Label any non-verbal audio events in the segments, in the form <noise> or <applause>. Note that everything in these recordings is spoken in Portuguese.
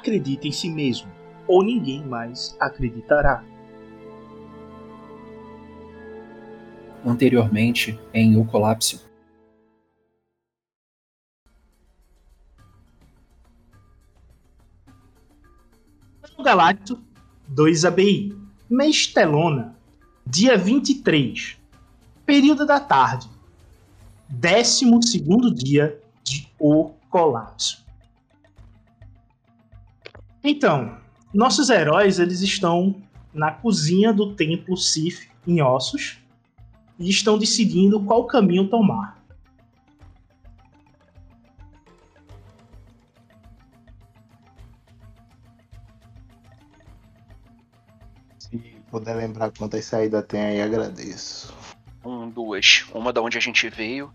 Acredite em si mesmo, ou ninguém mais acreditará. Anteriormente, em O Colapso. Galacto 2 ABI, Mestelona, dia 23, período da tarde, 12 dia de O Colapso. Então, nossos heróis eles estão na cozinha do templo Sif em Ossos e estão decidindo qual caminho tomar. Se puder lembrar quantas saídas tem aí, agradeço. Um, duas. Uma da onde a gente veio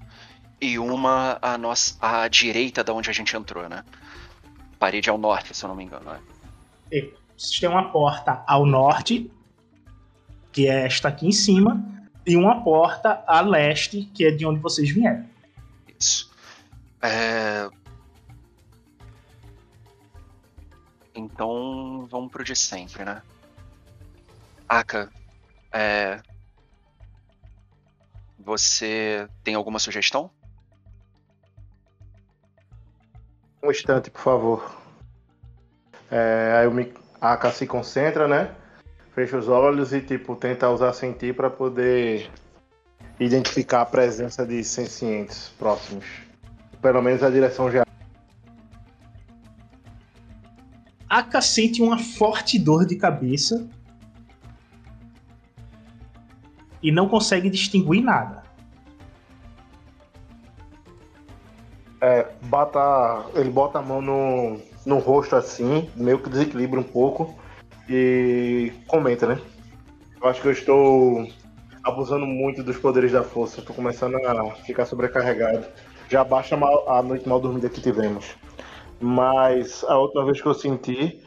e uma à, nossa, à direita da onde a gente entrou, né? Parede ao norte, se eu não me engano. Né? É. Vocês têm uma porta ao norte, que é esta aqui em cima, e uma porta a leste, que é de onde vocês vieram. Isso. É... Então vamos pro de sempre, né? Aka, é... você tem alguma sugestão? Um instante, por favor. É, aí me, a Aka se concentra, né? Fecha os olhos e tipo tenta usar sentir para poder identificar a presença de sencientes próximos. Pelo menos a direção já. Aka sente uma forte dor de cabeça e não consegue distinguir nada. Bota, ele bota a mão no, no rosto assim, meio que desequilibra um pouco e comenta, né? Eu acho que eu estou abusando muito dos poderes da força, estou começando a ficar sobrecarregado. Já baixa a noite mal dormida que tivemos. Mas a última vez que eu senti,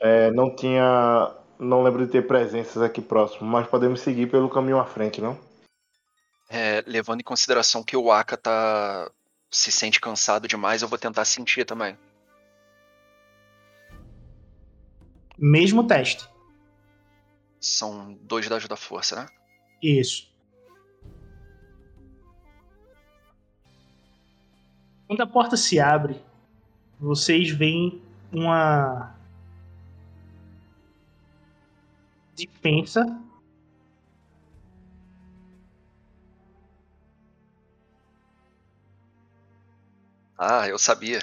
é, não tinha. Não lembro de ter presenças aqui próximo, mas podemos seguir pelo caminho à frente, não? É, levando em consideração que o Aka tá se sente cansado demais, eu vou tentar sentir também. Mesmo teste. São dois dados da força, né? Isso. Quando a porta se abre, vocês veem uma dispensa Ah, eu sabia.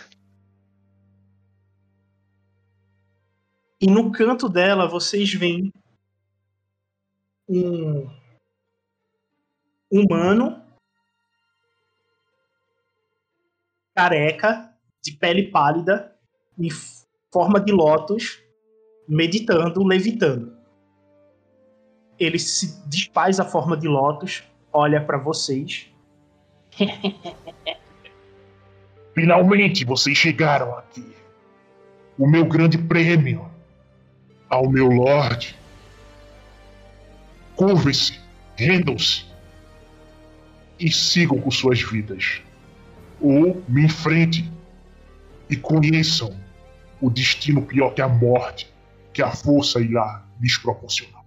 E no canto dela vocês veem um humano careca, de pele pálida, em forma de lótus, meditando, levitando. Ele se desfaz a forma de lótus, olha para vocês. <laughs> Finalmente vocês chegaram aqui. O meu grande prêmio. Ao meu Lorde. Curvem-se, rendam-se e sigam com suas vidas. Ou me enfrentem e conheçam o destino pior que a morte que a força irá lhes proporcionar.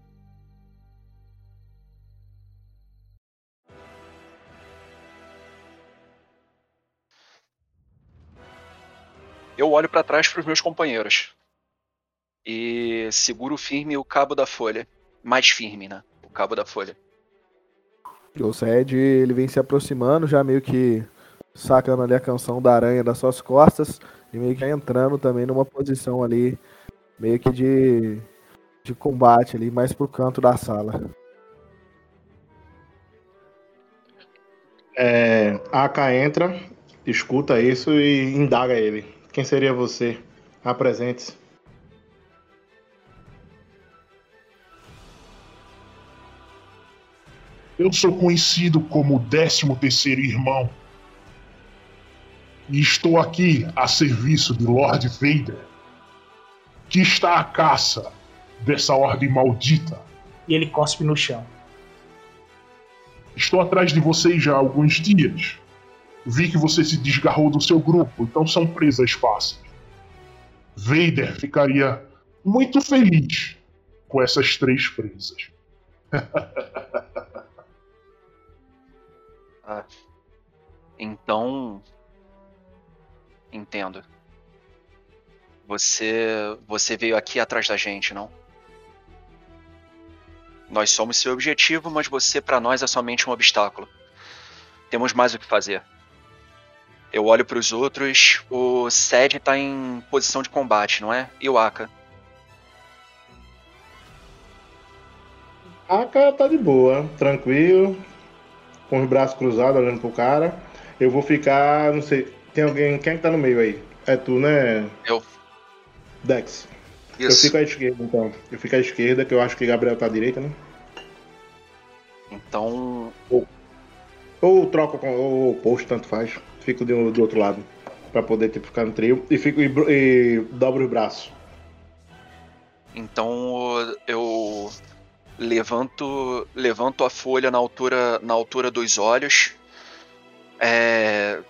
Eu olho para trás para os meus companheiros e seguro firme o cabo da folha, mais firme, né? O cabo da folha. O Sed, ele vem se aproximando, já meio que sacando ali a canção da aranha das suas costas e meio que entrando também numa posição ali, meio que de, de combate ali, mais pro canto da sala. É, a Aka entra, escuta isso e indaga ele. Quem seria você? Apresente-se. Eu sou conhecido como o 13 terceiro irmão. E estou aqui a serviço de Lord Vader, que está à caça dessa ordem maldita. E ele cospe no chão. Estou atrás de vocês já há alguns dias. Vi que você se desgarrou do seu grupo, então são presas fáceis. Vader ficaria muito feliz com essas três presas. <laughs> Ah. Então. Entendo. Você. Você veio aqui atrás da gente, não? Nós somos seu objetivo, mas você para nós é somente um obstáculo. Temos mais o que fazer. Eu olho para os outros. O Sed tá em posição de combate, não é? E o Aka? Aka tá de boa, tranquilo, com os braços cruzados, olhando pro cara. Eu vou ficar, não sei, tem alguém, quem é que tá no meio aí? É tu, né? Eu. Dex. Eu Isso. fico à esquerda, então. Eu fico à esquerda, que eu acho que Gabriel tá à direita, né? Então. Ou troco com ou oposto, tanto faz. Fico do, do outro lado. Pra poder tipo, ficar no trio. E fico e, e dobro os braços. Então eu levanto levanto a folha na altura na altura dos olhos, é,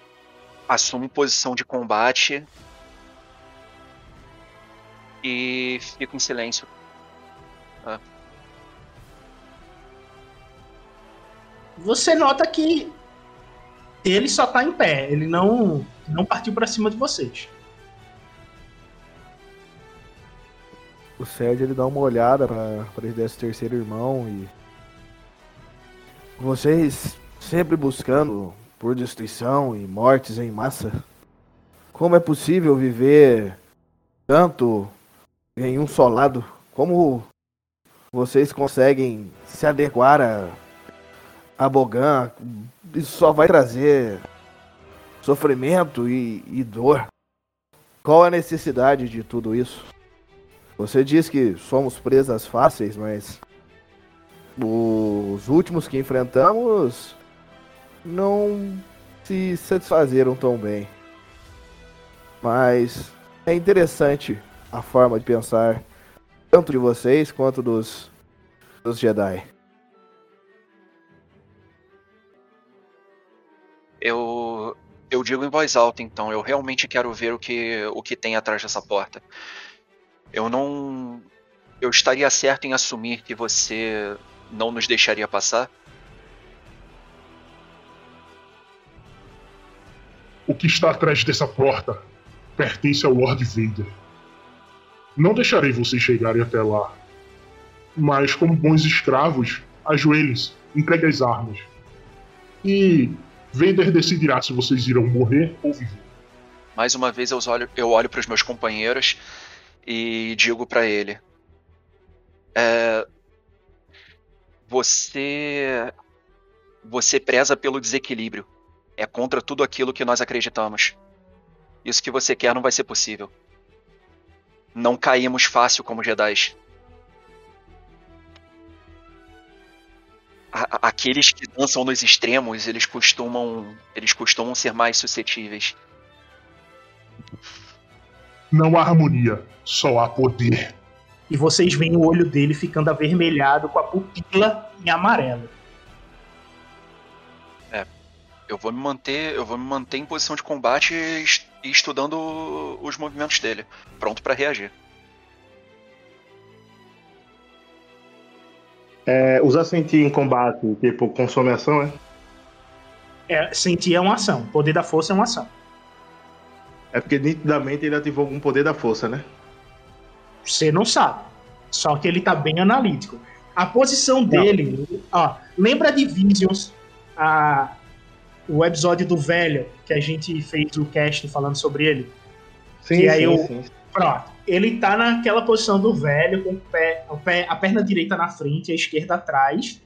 assumo posição de combate e fico em silêncio. Você nota que ele só tá em pé, ele não não partiu pra cima de vocês. O Sed ele dá uma olhada para esse terceiro irmão e vocês sempre buscando por destruição e mortes em massa. Como é possível viver tanto em um só lado? Como vocês conseguem se adequar a, a Bogan? Isso só vai trazer sofrimento e, e dor. Qual a necessidade de tudo isso? Você diz que somos presas fáceis, mas os últimos que enfrentamos não se satisfazeram tão bem. Mas é interessante a forma de pensar tanto de vocês quanto dos, dos Jedi. Eu eu digo em voz alta então, eu realmente quero ver o que o que tem atrás dessa porta. Eu não eu estaria certo em assumir que você não nos deixaria passar? O que está atrás dessa porta pertence ao Lord Vader. Não deixarei vocês chegarem até lá. Mas, como bons escravos, ajoelhem-se, entregue as armas. E Vader decidirá se vocês irão morrer ou viver. Mais uma vez eu olho, eu olho para os meus companheiros e digo para ele: é, Você. Você preza pelo desequilíbrio. É contra tudo aquilo que nós acreditamos. Isso que você quer não vai ser possível. Não caímos fácil como Jedi. A- Aqueles que dançam nos extremos, eles costumam, eles costumam ser mais suscetíveis. Não há harmonia, só há poder. E vocês veem o olho dele ficando avermelhado com a pupila em amarelo. Eu vou me manter, eu vou me manter em posição de combate e es- e estudando os movimentos dele, pronto pra reagir. É, usar sentir em combate, tipo, consome ação, é? É, sentir é uma ação. Poder da força é uma ação. É porque nitidamente ele ativou algum poder da força, né? Você não sabe. Só que ele tá bem analítico. A posição dele, ó, lembra de Visions, a, o episódio do velho, que a gente fez o cast falando sobre ele? Sim, E aí sim, o- sim. Pronto. Ele tá naquela posição do velho, com o pé, o pé- a perna direita na frente a esquerda atrás.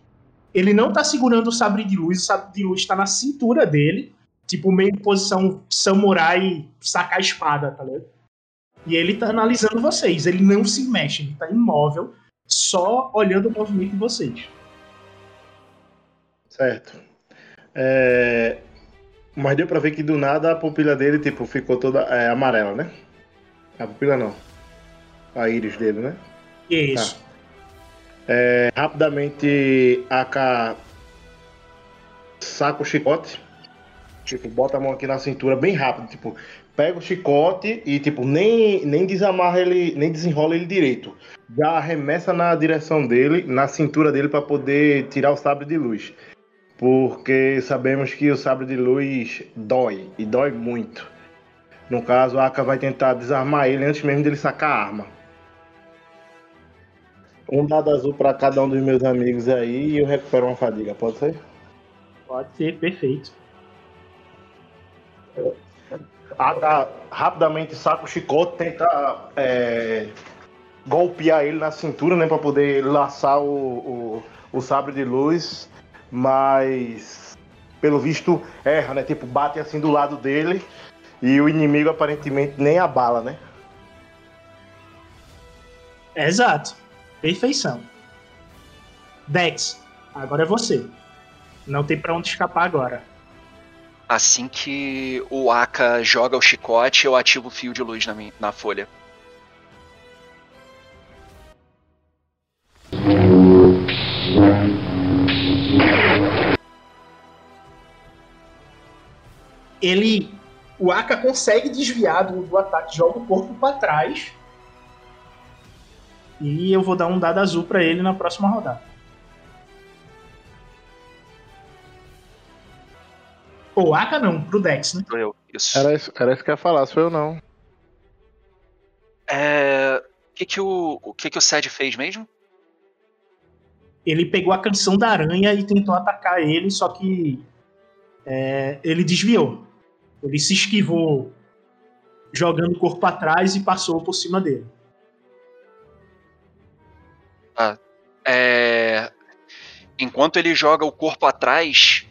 Ele não tá segurando o sabre de luz, o sabre de luz tá na cintura dele. Tipo, meio posição samurai sacar a espada, tá ligado? E ele tá analisando vocês. Ele não se mexe, ele tá imóvel, só olhando o movimento de vocês. Certo. É, Mas deu pra ver que do nada a pupila dele, tipo, ficou toda é, amarela, né? A pupila não. A íris dele, né? Isso. É, rapidamente, Aka saca o chicote. Tipo, bota a mão aqui na cintura bem rápido. Tipo, pega o chicote e, tipo, nem, nem desamarra ele, nem desenrola ele direito. Já arremessa na direção dele, na cintura dele, pra poder tirar o sabre de luz. Porque sabemos que o sabre de luz dói, e dói muito. No caso, a Aka vai tentar desarmar ele antes mesmo dele sacar a arma. Um dado azul pra cada um dos meus amigos aí e eu recupero uma fadiga, pode ser? Pode ser, perfeito. Aka rapidamente saca o chicote, tenta é, golpear ele na cintura, né? Pra poder laçar o, o, o sabre de luz, mas pelo visto erra, né? Tipo, bate assim do lado dele e o inimigo aparentemente nem abala, né? Exato. Perfeição. Dex, agora é você. Não tem pra onde escapar agora. Assim que o Aka joga o chicote, eu ativo o fio de luz na, minha, na folha. ele. O Aka consegue desviar do, do ataque, joga o corpo pra trás. E eu vou dar um dado azul pra ele na próxima rodada. O Aka não, pro Dex, né? Sou eu. Isso. Era isso, era isso que eu ia falar, sou eu não. É. O que que o, o que que o Sed fez mesmo? Ele pegou a canção da aranha e tentou atacar ele, só que é, ele desviou. Ele se esquivou jogando o corpo atrás e passou por cima dele. É, Enquanto ele joga o corpo atrás,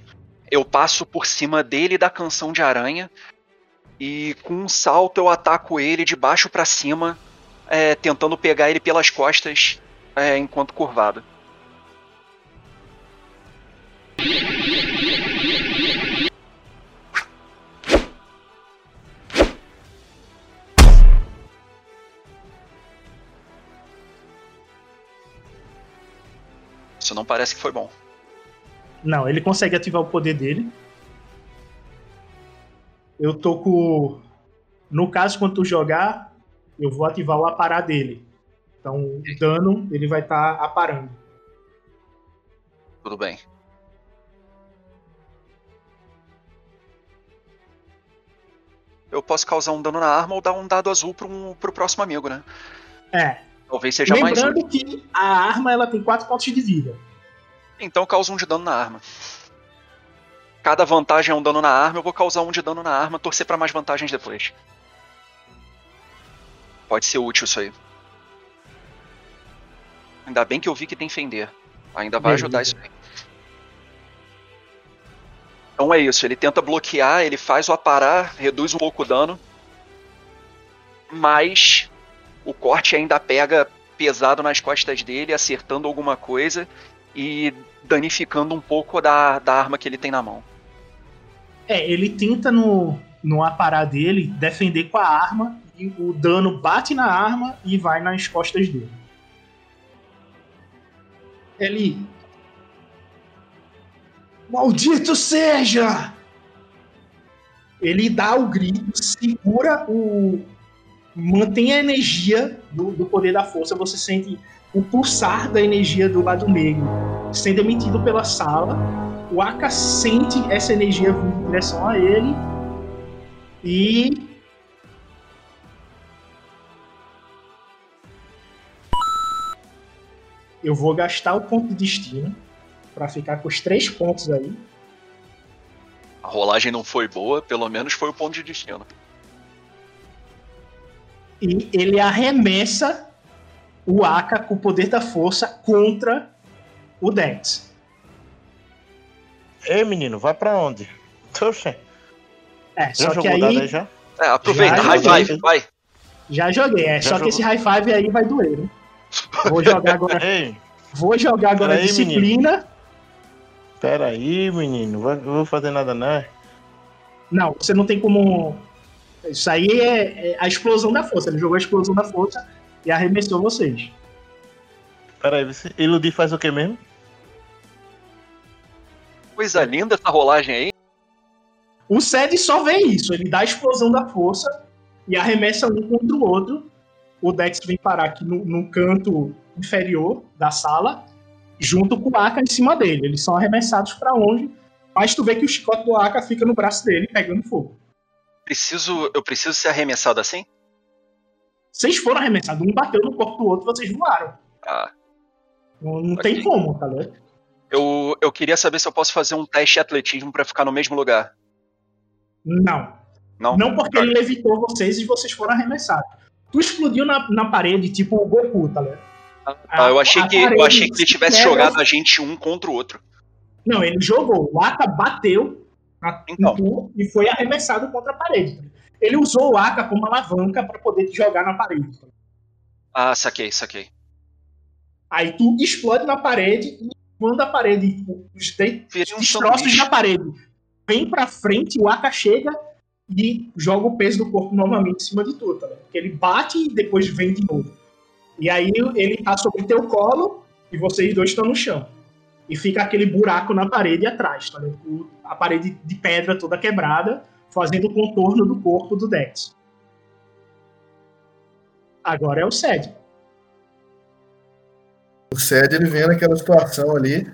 eu passo por cima dele da canção de aranha e com um salto eu ataco ele de baixo pra cima, é, tentando pegar ele pelas costas é, enquanto curvado. Não parece que foi bom. Não, ele consegue ativar o poder dele. Eu tô com. No caso, quando tu jogar, eu vou ativar o aparar dele. Então, o dano ele vai estar aparando. Tudo bem. Eu posso causar um dano na arma ou dar um dado azul pro, um, pro próximo amigo, né? É. Talvez seja mais Lembrando que a arma ela tem 4 pontos de vida. Então causa um de dano na arma. Cada vantagem é um dano na arma, eu vou causar um de dano na arma, torcer pra mais vantagens depois. Pode ser útil isso aí. Ainda bem que eu vi que tem fender. Ainda vai Beleza. ajudar isso aí. Então é isso, ele tenta bloquear, ele faz o aparar, reduz um pouco o dano. Mas o corte ainda pega pesado nas costas dele, acertando alguma coisa e danificando um pouco da, da arma que ele tem na mão. É, ele tenta no, no aparar dele defender com a arma e o dano bate na arma e vai nas costas dele. Ele. Maldito seja! Ele dá o grito, segura o mantém a energia do, do poder da força, você sente o pulsar da energia do lado negro sendo emitido pela sala. O Aka sente essa energia vindo em direção a ele e eu vou gastar o ponto de destino para ficar com os três pontos aí. A rolagem não foi boa, pelo menos foi o ponto de destino. E ele arremessa o Aka com o poder da força contra o Dex. Ei, menino, vai pra onde? Oxe, É, já só que aí aí já? É, aproveita, Já, high five, vai. já joguei. É, Já só jogou. que esse high five aí vai doer, né? Vou jogar agora. <laughs> Ei, Vou jogar agora Peraí, disciplina. pera aí, menino. Vai- Eu vou fazer nada, não. Não, você não tem como. Isso aí é, é a explosão da força. Ele jogou a explosão da força e arremessou vocês. Pera aí, você... iludir faz o que mesmo? Coisa linda essa rolagem aí. O Sed só vê isso. Ele dá a explosão da força e arremessa um contra o outro. O Dex vem parar aqui no, no canto inferior da sala, junto com o Aka em cima dele. Eles são arremessados pra longe, mas tu vê que o chicote do Aka fica no braço dele, pegando fogo. Preciso, eu preciso ser arremessado assim? Vocês foram arremessados, um bateu no corpo do outro, vocês voaram. Ah, Não, não Ok. tem como, tá ligado? eu, eu queria saber se eu posso fazer um teste de atletismo pra ficar no mesmo lugar. Não. Não? Não porque ele levitou vocês e vocês foram arremessados. Tu explodiu na, na parede, tipo o Goku, tá ligado? Ah, eu achei que eu achei que ele tivesse jogado a gente um contra o outro. Não, ele jogou. O Aka bateu Então. e foi arremessado contra a parede. Ele usou o Aka como alavanca pra poder te jogar na parede. Ah, saquei, saquei. Aí tu explode na parede e quando a parede, tipo, os de- destroços na parede, vem pra frente, o Aka chega e joga o peso do corpo novamente em cima de tu, tá? Porque ele bate e depois vem de novo. E aí ele tá sobre teu colo e vocês dois estão no chão. E fica aquele buraco na parede atrás, tá? O- A parede de pedra toda quebrada, fazendo o contorno do corpo do Dex. Agora é o Sed. O Sed, ele vendo aquela situação ali,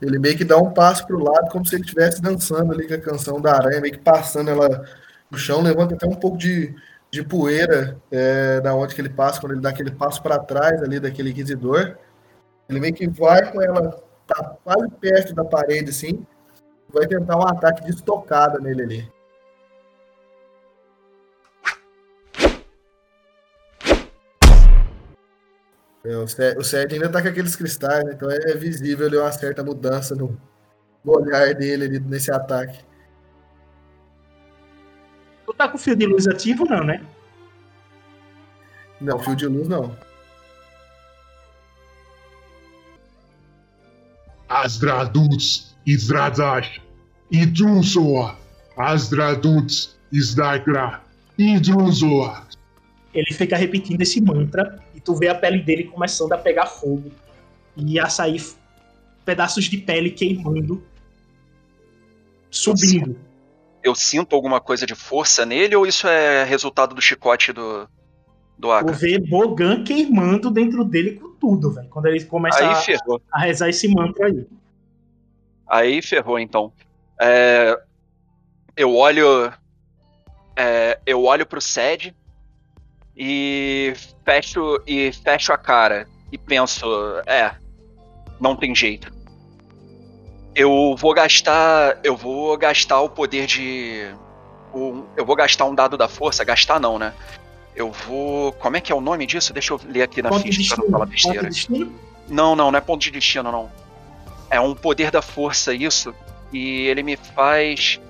ele meio que dá um passo pro lado, como se ele estivesse dançando ali com a canção da aranha, meio que passando ela no chão, levanta até um pouco de, de poeira é, da onde que ele passa, quando ele dá aquele passo para trás ali daquele inquisidor. Ele meio que vai com ela, tá quase perto da parede, assim, vai tentar um ataque de estocada nele ali. É, o Sed o Sed ainda tá com aqueles cristais, né? então é visível ali uma certa mudança no, no olhar dele ali nesse ataque. Tu tá com o fio de luz ativo, não, né? Não, fio de luz não. Azdraduts, Izradash, Idrunzoa, Azdraduts, Izdagra, Idrunzoa. ele fica repetindo esse mantra e tu vê a pele dele começando a pegar fogo e a sair pedaços de pele queimando, subindo. Eu sinto alguma coisa de força nele ou isso é resultado do chicote do, do Tu Aka? vê Bogan queimando dentro dele com tudo, velho. Quando ele começa a, a rezar esse mantra aí. Aí ferrou, então. É, eu olho. é, eu olho pro Sed e fecho, e fecho a cara e penso, é, não tem jeito. Eu vou gastar. Eu vou gastar o poder de. o- eu vou gastar um dado da força. Gastar não, né? Eu vou. Como é que é o nome disso? Deixa eu ler aqui na Ponto ficha pra não falar besteira. Não, não, não é ponto de destino, não. É um poder da força isso. E ele me faz.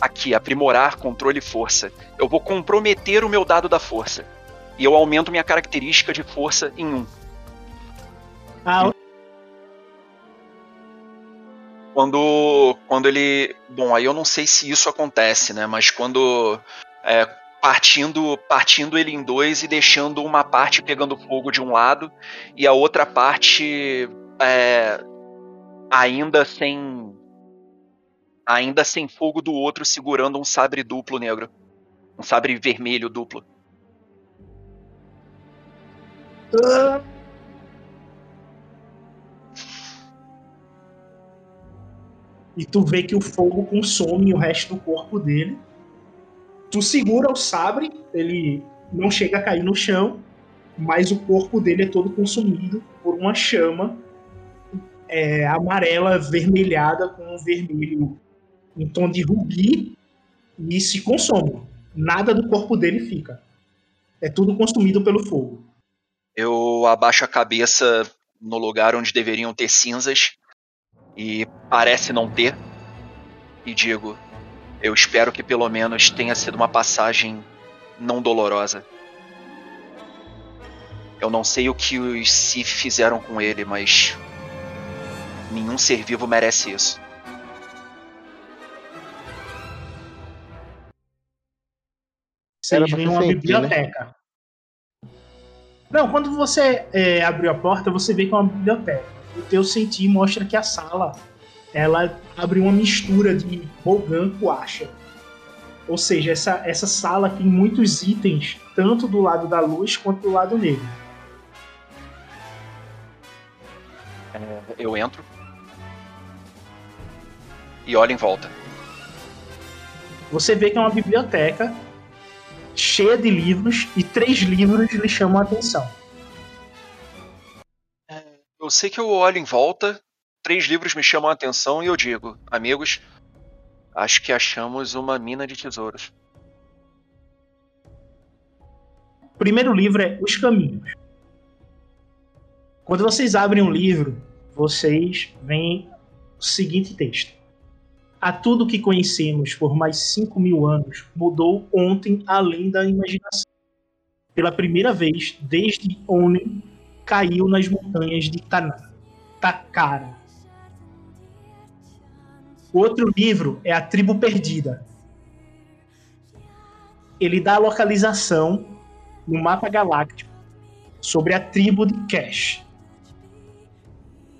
Aqui, aprimorar controle e força. Eu vou comprometer o meu dado da força. E eu aumento minha característica de força em um. Ah, Quando. Quando ele. Bom, aí eu não sei se isso acontece, né? Mas quando. é, partindo, partindo ele em dois e deixando uma parte pegando fogo de um lado e a outra parte é, ainda sem. Ainda sem fogo do outro, segurando um sabre duplo negro. Um sabre vermelho duplo. e tu vê que o fogo consome o resto do corpo dele. Tu segura o sabre, ele não chega a cair no chão, mas o corpo dele é todo consumido por uma chama é, amarela vermelhada com um vermelho em tom de rubi e se consome. Nada do corpo dele fica. É tudo consumido pelo fogo. Eu abaixo a cabeça no lugar onde deveriam ter cinzas e parece não ter. E digo: eu espero que pelo menos tenha sido uma passagem não dolorosa. Eu não sei o que os Sith fizeram com ele, mas nenhum ser vivo merece isso. Vocês veem uma sentir, biblioteca. Não, quando você é, abriu a porta, você vê que é uma biblioteca. O teu sentir mostra que a sala ela abre uma mistura de Bogan com Asha. Ou seja, essa, essa sala tem muitos itens, tanto do lado da luz quanto do lado negro. Eu entro e olho em volta. Você vê que é uma biblioteca cheia de livros e três livros lhe chamam a atenção. Eu sei que eu olho em volta, três livros me chamam a atenção e eu digo, amigos, acho que achamos uma mina de tesouros. O primeiro livro é Os Caminhos. Quando vocês abrem um livro, vocês veem o seguinte texto. A tudo que conhecemos por mais cinco mil anos mudou ontem além da imaginação. Pela primeira vez, desde Onen, caiu nas montanhas de Tana, Takara. O outro livro é A Tribo Perdida. Ele dá a localização no mapa galáctico sobre a tribo de Cash.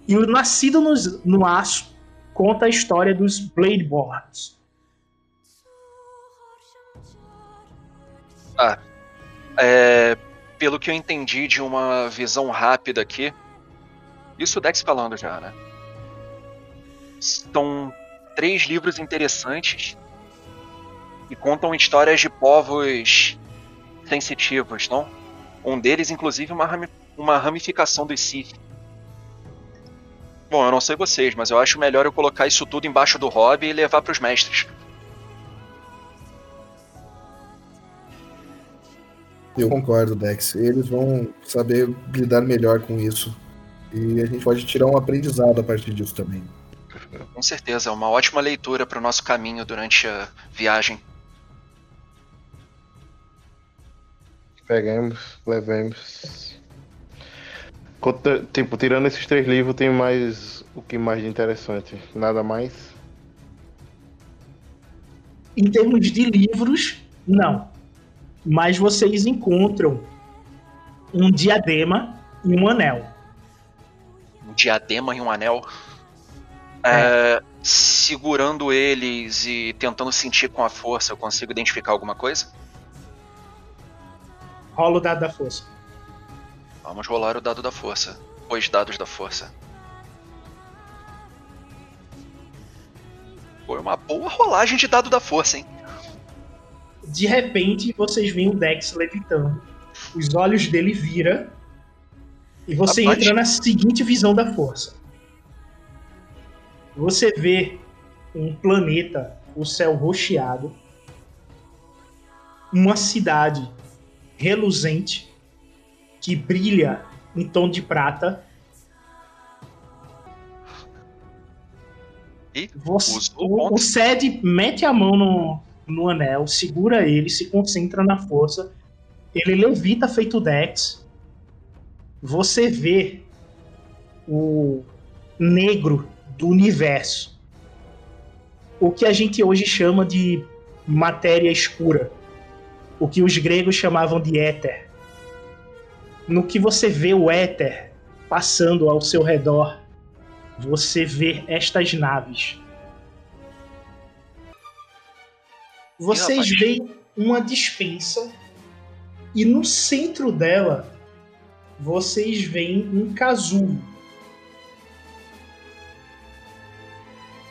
E o Nascido no, no Aço conta a história dos Bladeborns. Ah, é, pelo que eu entendi de uma visão rápida aqui, isso o Dex falando já, né? São três livros interessantes e contam histórias de povos sensitivos, não? Um deles, inclusive, uma, uma ramificação dos Sith. Bom, eu não sei vocês, mas eu acho melhor eu colocar isso tudo embaixo do hobby e levar para os mestres. Eu concordo, Dex. Eles vão saber lidar melhor com isso. E a gente pode tirar um aprendizado a partir disso também. Com certeza, é uma ótima leitura para o nosso caminho durante a viagem. Peguemos, levemos. Conta- Tipo, tirando esses três livros, tem mais o que mais de interessante? Nada mais? Em termos de livros, não. Mas vocês encontram um diadema e um anel. Um diadema e um anel. É, segurando eles e tentando sentir com a força, eu consigo identificar alguma coisa? Rola o dado da força. Vamos rolar o dado da força. Os dados da força. Foi uma boa rolagem de dado da força, hein? De repente, vocês veem o Dex levitando. Os olhos dele vira e você Rapaz. entra na seguinte visão da força. Você vê um planeta, o céu rocheado, uma cidade reluzente que brilha em tom de prata. E Você, o o, mete a mão no, no anel, segura ele, se concentra na força. Ele levita feito Dex. Você vê o negro do universo. O que a gente hoje chama de matéria escura. O que os gregos chamavam de éter. No que você vê o éter passando ao seu redor, você vê estas naves. Vocês veem uma dispensa e no centro dela vocês veem um casulo.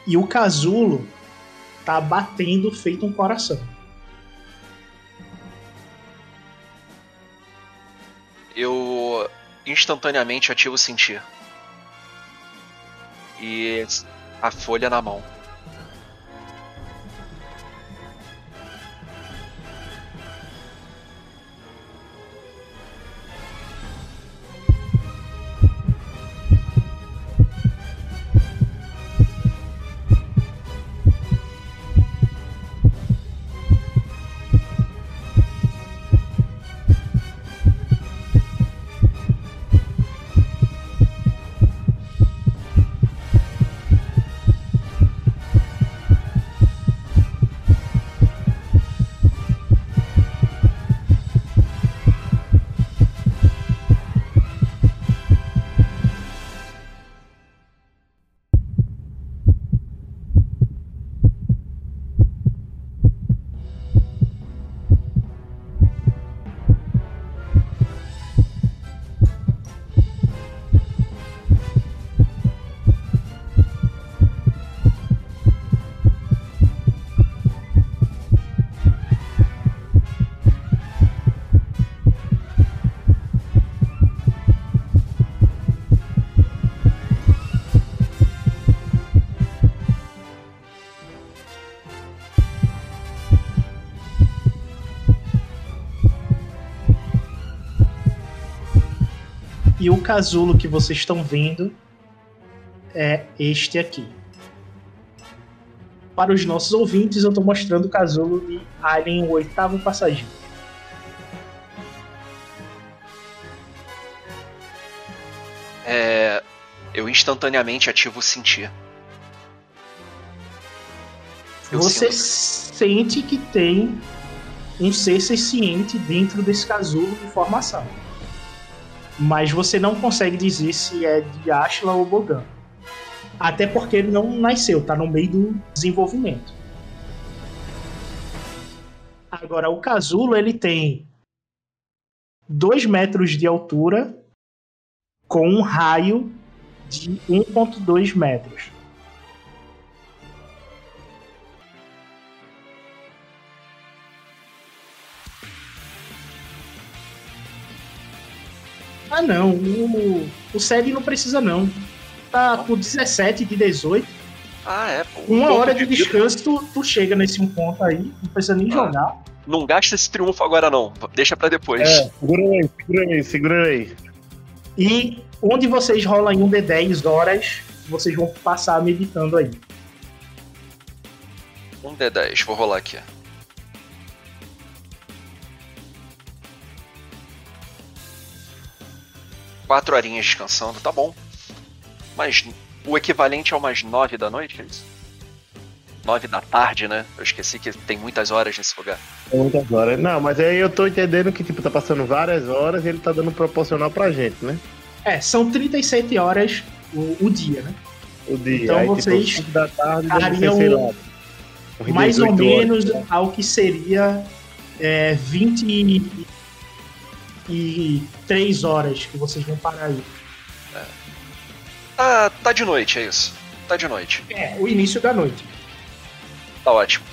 E o casulo tá batendo feito um coração. Eu instantaneamente ativo sentir. E a folha na mão. Casulo que vocês estão vendo é este aqui. Para os nossos ouvintes, eu estou mostrando o casulo de Alien, o oitavo passageiro. É, eu instantaneamente ativo sentir. Eu Você sinto. sente que tem um ser senciente dentro desse casulo de formação. Mas você não consegue dizer se é de Ashla ou Bogan. Até porque ele não nasceu, tá no meio do desenvolvimento. Agora, o casulo ele tem 2 metros de altura com um raio de 1,2 metros. Ah, não. O, o SED não precisa, não. Tá com 17 de 18. Ah, é, pô. Uma Ponto hora de vida. descanso, tu, tu chega nesse um ponto aí. Não precisa nem Ah. jogar. Não gasta esse triunfo agora, não. Deixa pra depois. É, segura aí, segura aí, segura aí. E onde vocês rolam em um D10 horas, vocês vão passar meditando aí. Um D10, vou rolar aqui. Quatro horinhas descansando, tá bom. Mas o equivalente é umas nove da noite, é isso? Nove da tarde, né? Eu esqueci que tem muitas horas nesse lugar. É muitas horas. Não, mas aí eu tô entendendo que, tipo, tá passando várias horas e ele tá dando proporcional pra gente, né? É, são 37 horas o, o dia, né? O dia. Então aí, vocês tipo, da tarde, estariam sei lá, mais ou 18 horas. menos ao que seria é, 23 horas que vocês vão parar aí. Tá, tá de noite, é isso. Tá de noite. É, o início da noite. Tá ótimo.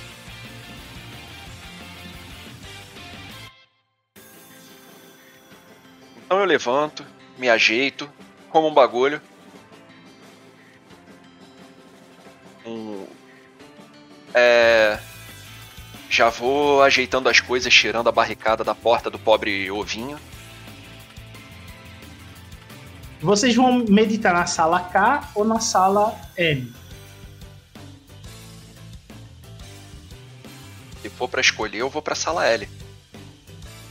Então eu levanto, me ajeito, como um bagulho. Um, é, já vou ajeitando as coisas, tirando a barricada da porta do pobre ovinho. Vocês vão meditar na sala K ou na sala L? Se for pra escolher, eu vou pra sala L.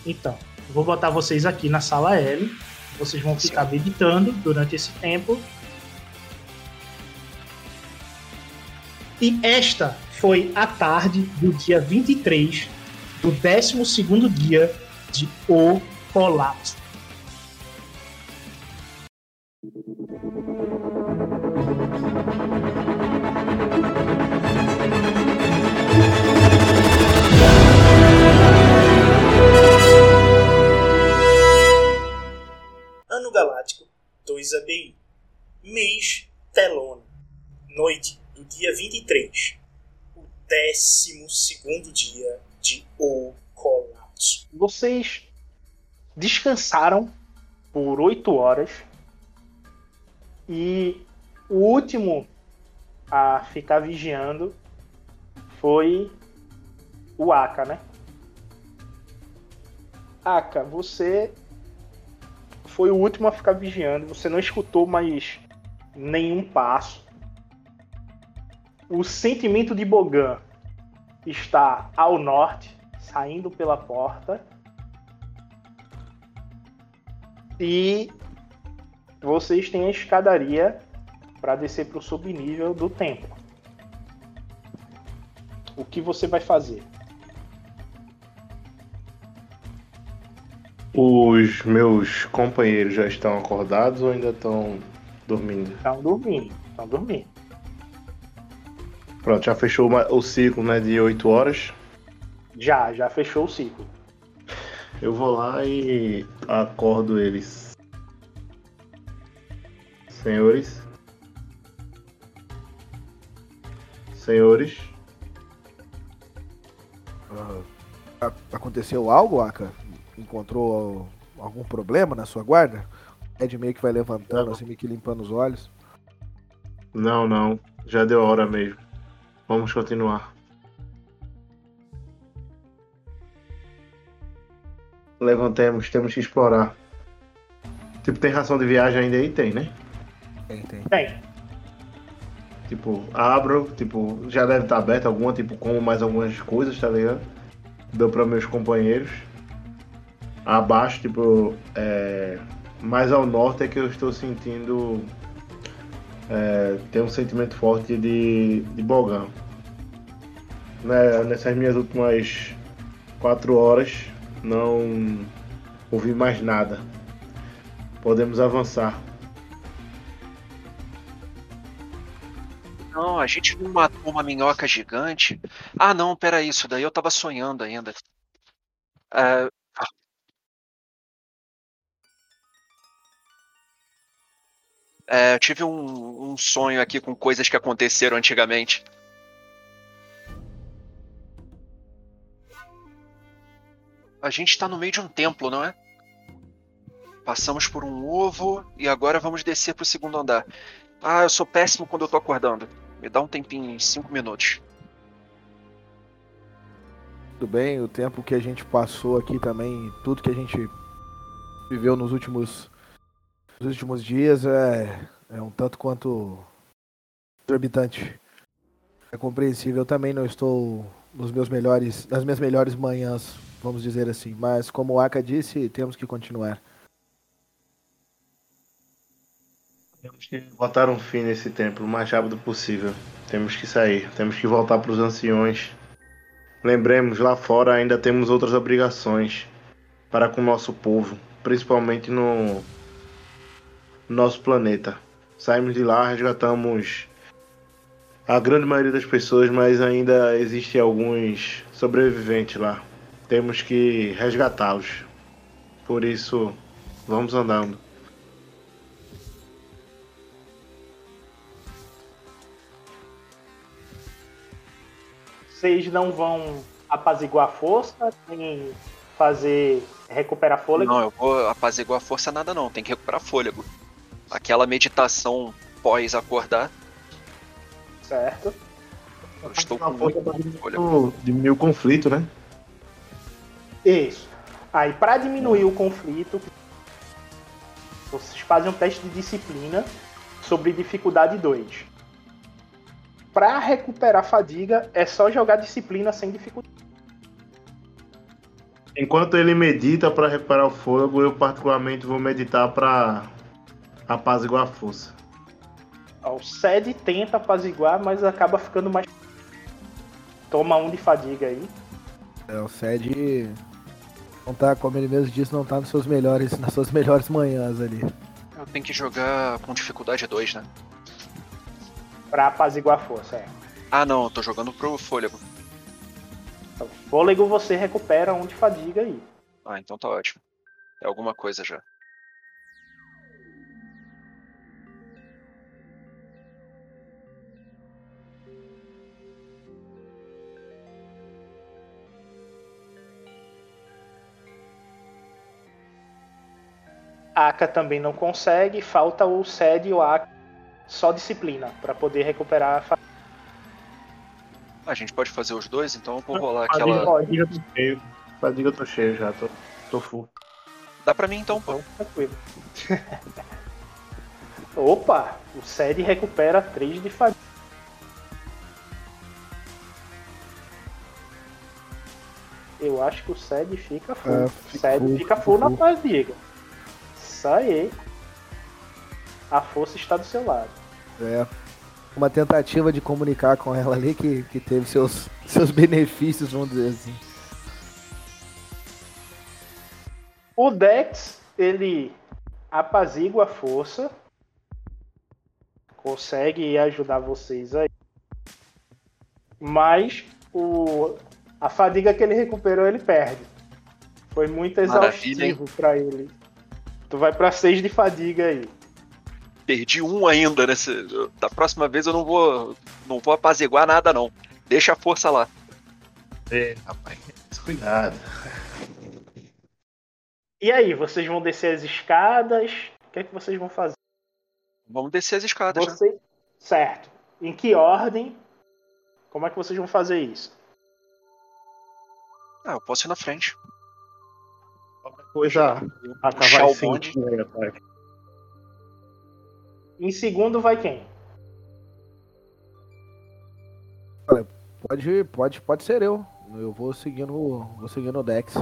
Então, vou botar vocês aqui na sala L. Vocês vão ficar meditando durante esse tempo. E esta foi a tarde do dia 23 do 12 dia de O Colapso. Ano Galáctico 2ABI. Mês Telona. Noite do dia 23. O 12 dia de O Colapso. Vocês descansaram por 8 horas. E o último a ficar vigiando foi o Aka, né? Aka, você foi o último a ficar vigiando, você não escutou mais nenhum passo. O sentimento de Bogan está ao norte, saindo pela porta. E vocês têm a escadaria para descer para o subnível do templo. O que você vai fazer? Os meus companheiros já estão acordados ou ainda estão dormindo? Estão dormindo, estão dormindo. Pronto, já fechou o ciclo né, de 8 horas. Já, já fechou o ciclo. Eu vou lá e acordo eles. Senhores. Senhores. A- Aconteceu algo, Aka? Encontrou algum problema na sua guarda? Ed meio que vai levantando, assim, meio que limpando os olhos. Não, não. Já deu hora mesmo. Vamos continuar. Levantemos, temos que explorar. Tipo, tem ração de viagem ainda aí? Tem, né? Tem, tem. Tem. Tipo, abro, tipo, já deve estar aberta alguma, tipo, como mais algumas coisas, tá ligado? Dou para meus companheiros. Abaixo, tipo, é, mais ao norte é que eu estou sentindo. É, tem um sentimento forte de, de Bogan. Né, nessas minhas últimas quatro horas, não ouvi mais nada. Podemos avançar. Não, a gente não matou uma minhoca gigante. Ah, não, pera isso daí eu tava sonhando ainda. É, É, eu tive um, um sonho aqui com coisas que aconteceram antigamente. A gente tá no meio de um templo, não é? Passamos por um ovo e agora vamos descer pro segundo andar. Ah, eu sou péssimo quando eu tô acordando. Me dá um tempinho, cinco minutos. Tudo bem, o tempo que a gente passou aqui também, tudo que a gente viveu nos últimos, nos últimos dias é, é um tanto quanto exorbitante. É compreensível, também não estou nos meus melhores, nas minhas melhores manhãs, vamos dizer assim. Mas como o Aka disse, temos que continuar. Temos que botar um fim nesse templo o mais rápido possível. Temos que sair, temos que voltar para os anciões. Lembremos, lá fora ainda temos outras obrigações para com o nosso povo, principalmente no nosso planeta. Saímos de lá, resgatamos a grande maioria das pessoas, mas ainda existe alguns sobreviventes lá. Temos que resgatá-los. Por isso, vamos andando. Vocês não vão apaziguar a força, nem fazer recuperar fôlego. Não, eu vou apaziguar a força nada não, tem que recuperar fôlego. Aquela meditação pós acordar, Certo? eu estou com pouco fôlego. diminuir o conflito, né? Isso. Aí, para diminuir o conflito, vocês fazem um teste de disciplina sobre dificuldade 2. Para recuperar fadiga, é só jogar disciplina sem dificuldade. Enquanto ele medita para recuperar o fogo, eu particularmente vou meditar para apaziguar a força. O SED tenta apaziguar, mas acaba ficando mais. Toma um de fadiga aí. É, o Sed não tá, como ele mesmo disse, não tá nos seus melhores, nas suas melhores manhãs ali. Eu tenho que jogar com dificuldade 2, né? Pra apaziguar a força, é. Ah não, eu tô jogando pro fôlego. Então, fôlego você recupera um de fadiga aí. Ah, então tá ótimo. É alguma coisa já. Aka também não consegue, falta o Sed e o Aka. Só disciplina para poder recuperar a fadiga. A gente pode fazer os dois, então eu vou rolar aquela. fadiga eu tô cheio. Fadiga eu tô cheio já, tô, tô full. Dá pra mim então, pô. Então, tranquilo. <laughs> Opa! O Sed recupera 3 de fadiga. Eu acho que o Sed fica full. É, o fica Sed full, fica fica full na full. fadiga. Isso aí. A força está do seu lado. É. Uma tentativa de comunicar com ela ali que, que teve seus, <laughs> seus benefícios, vamos dizer assim. O Dex, ele apazigua a força. Consegue ajudar vocês aí. Mas o, a fadiga que ele recuperou, ele perde. Foi muito exaustivo pra ele. Tu vai pra 6 de fadiga aí. Perdi um ainda nesse. Da próxima vez eu não vou. não vou apaziguar nada, não. Deixa a força lá. É, rapaz, cuidado. E aí, vocês vão descer as escadas? O que é que vocês vão fazer? Vamos descer as escadas, né? Você... Certo. Em que ordem? Como é que vocês vão fazer isso? Ah, eu posso ir na frente. Coisa, a Puxar vai o bonde. sentindo aí atrás. Em segundo vai quem? Pode, pode, pode ser eu. Eu vou seguindo, vou seguindo o Dex.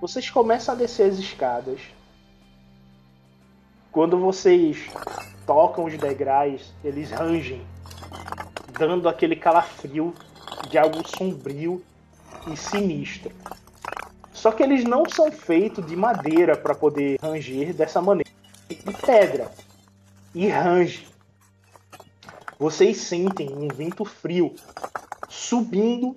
Vocês começam a descer as escadas. Quando vocês tocam os degraus, eles rangem, dando aquele calafrio de algo sombrio e sinistro. Só que eles não são feitos de madeira para poder ranger dessa maneira, de pedra. E range. Vocês sentem um vento frio subindo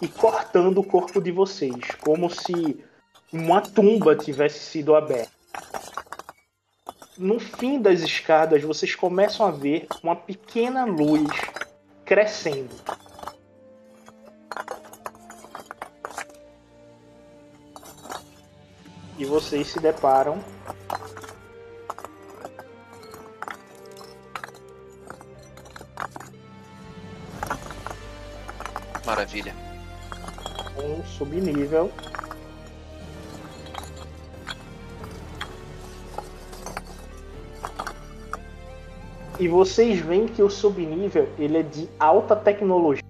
e cortando o corpo de vocês, como se uma tumba tivesse sido aberta. No fim das escadas, vocês começam a ver uma pequena luz crescendo. E vocês se deparam Maravilha. um subnível. E vocês veem que o subnível ele é de alta tecnologia.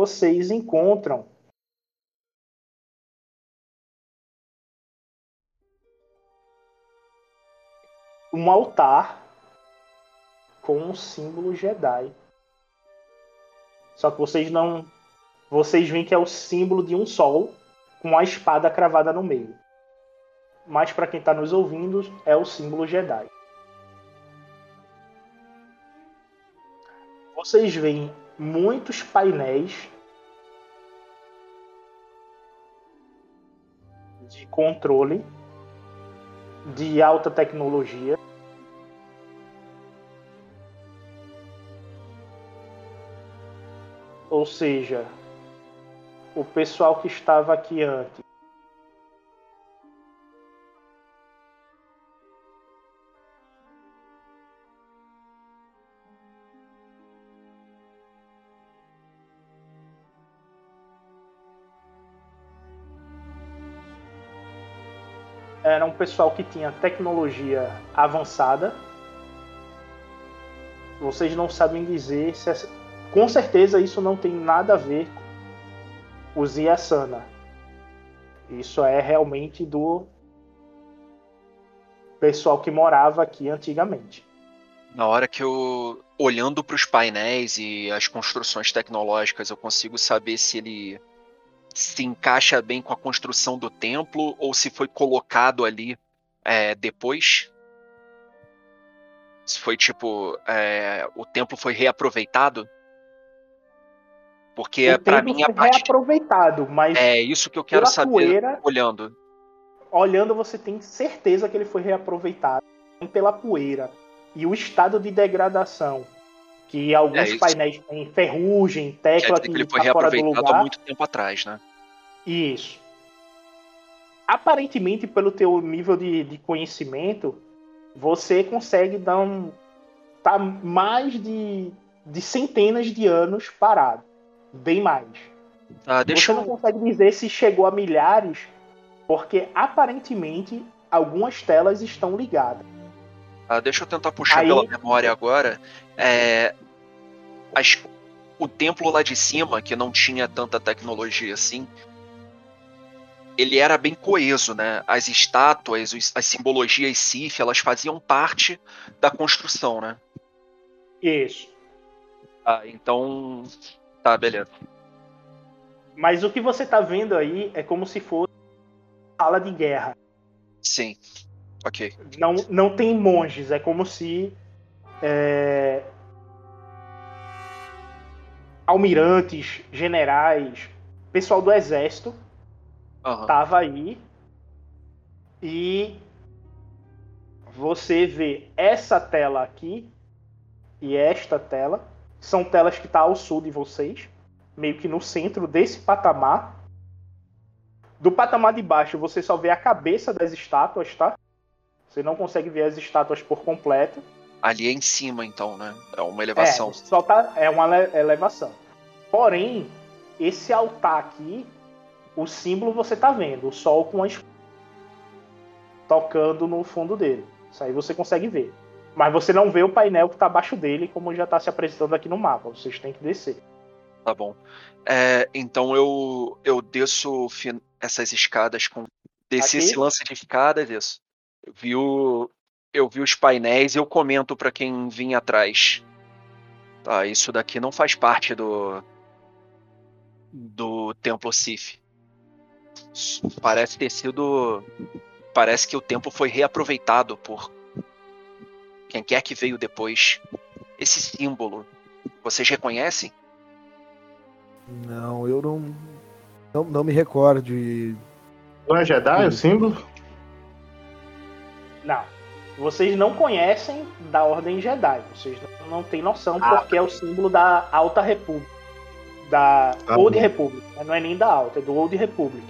Vocês encontram um altar com um símbolo Jedi. Só que vocês não. Vocês veem que é o símbolo de um sol com a espada cravada no meio. Mas para quem está nos ouvindo, é o símbolo Jedi. Vocês veem muitos painéis de controle de alta tecnologia. Ou seja, o pessoal que estava aqui antes pessoal que tinha tecnologia avançada. Vocês não sabem dizer se essa... com certeza isso não tem nada a ver com os Yasana. Isso é realmente do pessoal que morava aqui antigamente. Na hora que eu, olhando para os painéis e as construções tecnológicas, eu consigo saber se ele se encaixa bem com a construção do templo ou se foi colocado ali é, depois. Se foi tipo. é, o templo foi reaproveitado. Porque para mim a foi parte. reaproveitado, mas É isso que eu quero saber poeira- olhando. olhando você tem certeza que ele foi reaproveitado pela poeira e o estado de degradação Que alguns É, painéis têm ferrugem, tecla que, que ele foi tá fora do reaproveitado lugar. há muito tempo atrás, né? Isso. Aparentemente, pelo teu nível de, de conhecimento, você consegue dar um. tá mais de, de centenas de anos parado. Bem mais. Deixa você não eu. consegue dizer se chegou a milhares, porque aparentemente algumas telas estão ligadas. Ah, deixa eu tentar puxar Aí- pela memória agora. É, as- o templo lá de cima, que não tinha tanta tecnologia assim, ele era bem coeso, né? As estátuas, as simbologias Sif, elas faziam parte da construção, né? Isso. Ah, então. Tá, beleza. Mas o que você tá vendo aí é como se fosse sala de guerra. Sim. Ok. Não, não tem monges, é como se é, almirantes, generais, pessoal do exército Aham. tava aí e você vê essa tela aqui e esta tela são telas que tá ao sul de vocês, meio que no centro desse patamar. Do patamar de baixo você só vê a cabeça das estátuas, tá? Você não consegue ver as estátuas por completo. Ali é em cima, então, né? É uma elevação. É, só tá, é uma ele- elevação. Porém, esse altar aqui, o símbolo você tá vendo, o sol com a tocando no fundo dele. Isso aí você consegue ver. Mas você não vê o painel que tá abaixo dele, como já tá se apresentando aqui no mapa. Vocês têm que descer. Tá bom. É, então eu eu desço essas escadas com desci Aqui? esse lance de escadas, isso. Eu vi o eu vi os painéis e eu comento pra quem vinha atrás. Tá, isso daqui não faz parte do do templo Sif. Parece ter sido parece que o templo foi reaproveitado por quem quer que veio depois. Esse símbolo, vocês reconhecem? Não, eu não. Não, não me recordo de. Não é Jedi o símbolo? Não. Vocês não conhecem da Ordem Jedi. Vocês não, têm noção Ah. porque é o símbolo da Alta República. Da Ah. Old Republic. mas Não é nem da Alta, é do Old Republic.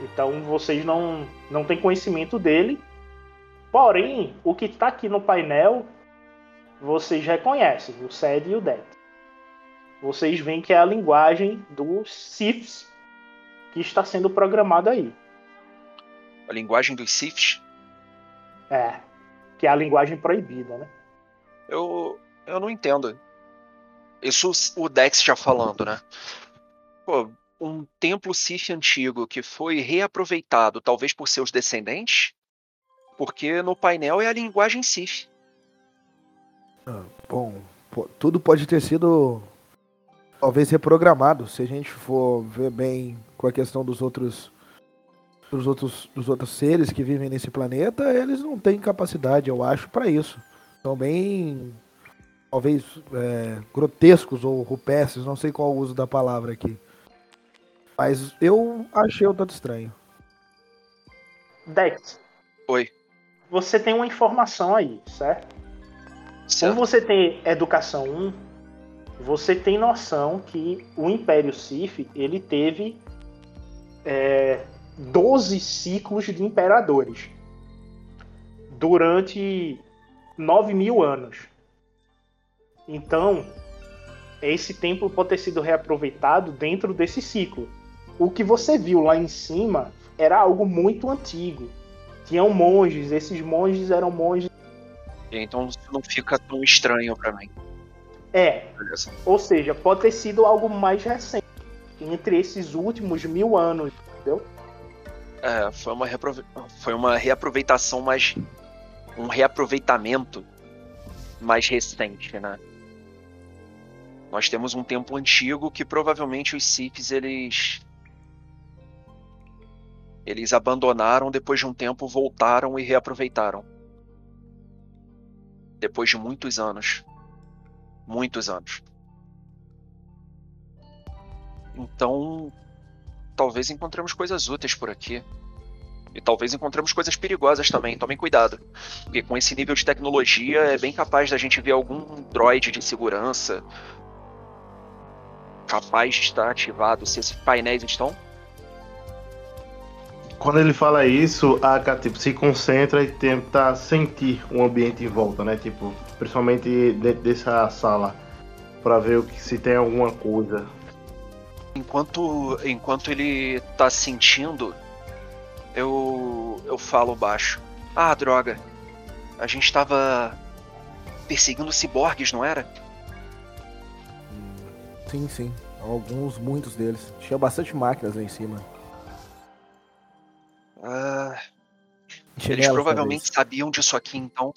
Então vocês não, não têm conhecimento dele. Porém, o que está aqui no painel, vocês reconhecem, o SED e o DET. Vocês veem que é a linguagem dos Siths que está sendo programada aí. A linguagem dos Siths? É. Que é a linguagem proibida, né? Eu, eu não entendo. Isso o Dex já falando, né? Pô, um templo Sith antigo que foi reaproveitado, talvez por seus descendentes? Porque no painel é a linguagem Sith. Bom, pô, tudo pode ter sido talvez reprogramado, se a gente for ver bem com a questão dos outros dos outros dos outros seres que vivem nesse planeta, eles não têm capacidade, eu acho, para isso. São bem talvez é, grotescos ou rupestres, não sei qual o uso da palavra aqui. Mas eu achei o tanto estranho. Dex, Oi. você tem uma informação aí, certo? Como Certo? você tem educação 1, você tem noção que o Império Sith ele teve é, 12 ciclos de imperadores durante 9 mil anos. Então, esse templo pode ter sido reaproveitado dentro desse ciclo. O que você viu lá em cima era algo muito antigo. Tinham monges, esses monges eram monges. Então não fica tão estranho pra mim. É, Beleza. Ou seja, pode ter sido algo mais recente, entre esses últimos mil anos, entendeu? É, foi uma, foi uma reaproveitação mais. Um reaproveitamento mais recente, né? Nós temos um templo antigo que provavelmente os Siths eles. Eles abandonaram depois de um tempo, voltaram e reaproveitaram. Depois de muitos anos. Muitos anos. Então, talvez encontremos coisas úteis por aqui. E talvez encontremos coisas perigosas também, tomem cuidado. Porque com esse nível de tecnologia é bem capaz da gente ver algum droid de segurança capaz de estar ativado se esses painéis estão. Quando ele fala isso, a Aka tipo, se concentra e tenta sentir o ambiente em volta, né? Tipo, principalmente dentro dessa sala, para ver se tem alguma coisa. Enquanto, enquanto ele tá sentindo, eu, eu falo baixo. Ah, droga. A gente tava perseguindo ciborgues, não era? Sim, sim. Alguns, muitos deles. Tinha bastante máquinas lá em cima. Ah, eles provavelmente talvez. sabiam disso aqui, então.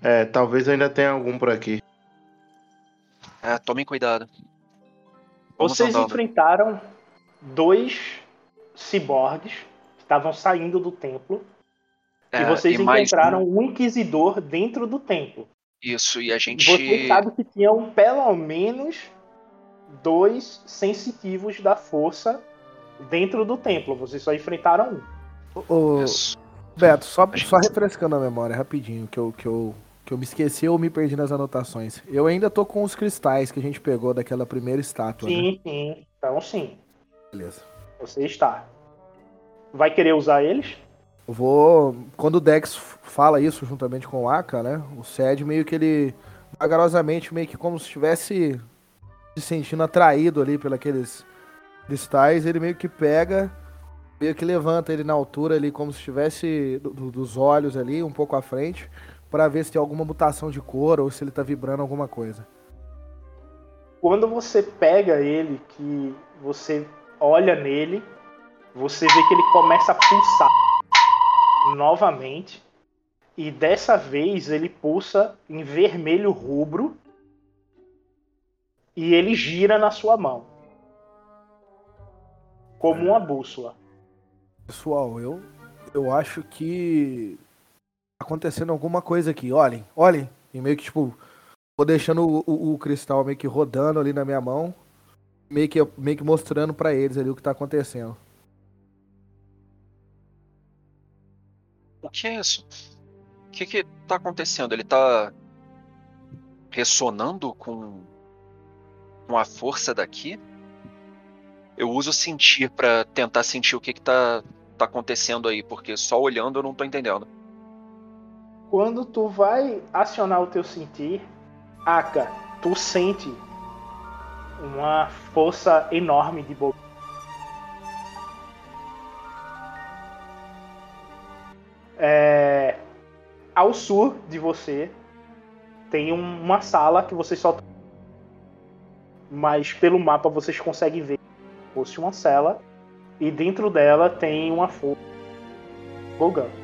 É, talvez ainda tenha algum por aqui. É, tomem cuidado. Vocês andando. enfrentaram dois ciborgues que estavam saindo do templo. É, e vocês mais encontraram um. um inquisidor dentro do templo. Isso, e a E gente. Vocês sabem que tinham pelo menos dois sensitivos da força dentro do templo. Vocês só enfrentaram um. Ô, Isso. Beto, só, só refrescando a memória rapidinho, que eu, que, eu, que eu me esqueci ou me perdi nas anotações. Eu ainda tô com os cristais que a gente pegou daquela primeira estátua, né? Sim, sim. Então sim, Beleza. você está. Vai querer usar eles? Eu vou. Quando o Dex fala isso juntamente com o Aka, né? O Sed meio que ele. Vagarosamente, meio que como se estivesse se sentindo atraído ali pelos cristais, ele meio que pega, meio que levanta ele na altura ali, como se estivesse do- do- dos olhos ali, um pouco à frente, pra ver se tem alguma mutação de cor ou se ele tá vibrando alguma coisa. Quando você pega ele, que você olha nele, você vê que ele começa a pulsar novamente. E dessa vez ele pulsa em vermelho rubro. E ele gira na sua mão. Como uma bússola. Pessoal, eu, eu acho que acontecendo alguma coisa aqui. Olhem, olhem. E meio que, tipo, vou deixando o, o- o cristal meio que rodando ali na minha mão. Meio que, meio que mostrando pra eles ali o que tá acontecendo. O que é isso? O que que tá acontecendo? Ele tá ressonando com com a força daqui? Eu uso sentir pra tentar sentir o que que tá tá acontecendo aí, porque só olhando eu não tô entendendo. Quando tu vai acionar o teu sentir, Aka, tu sente uma força enorme de boca. É, ao sul de você tem um- uma sala que vocês só mas pelo mapa vocês conseguem ver fosse uma cela e dentro dela tem uma força Bogan.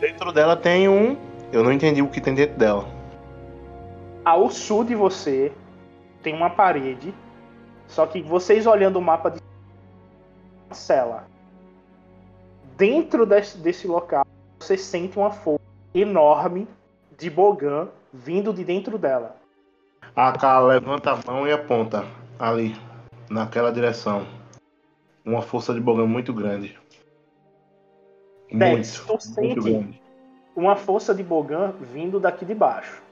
Dentro dela tem um. Eu não entendi o que tem dentro dela. Ao sul de você tem uma parede, só que vocês olhando o mapa de uma cela. Dentro desse, desse local, você sente uma força enorme de Bogan vindo de dentro dela. A K levanta a mão e aponta ali, naquela direção. Uma força de Bogan muito grande. Dex, tu Muito, sente muito grande. uma força de Bogan vindo daqui de baixo.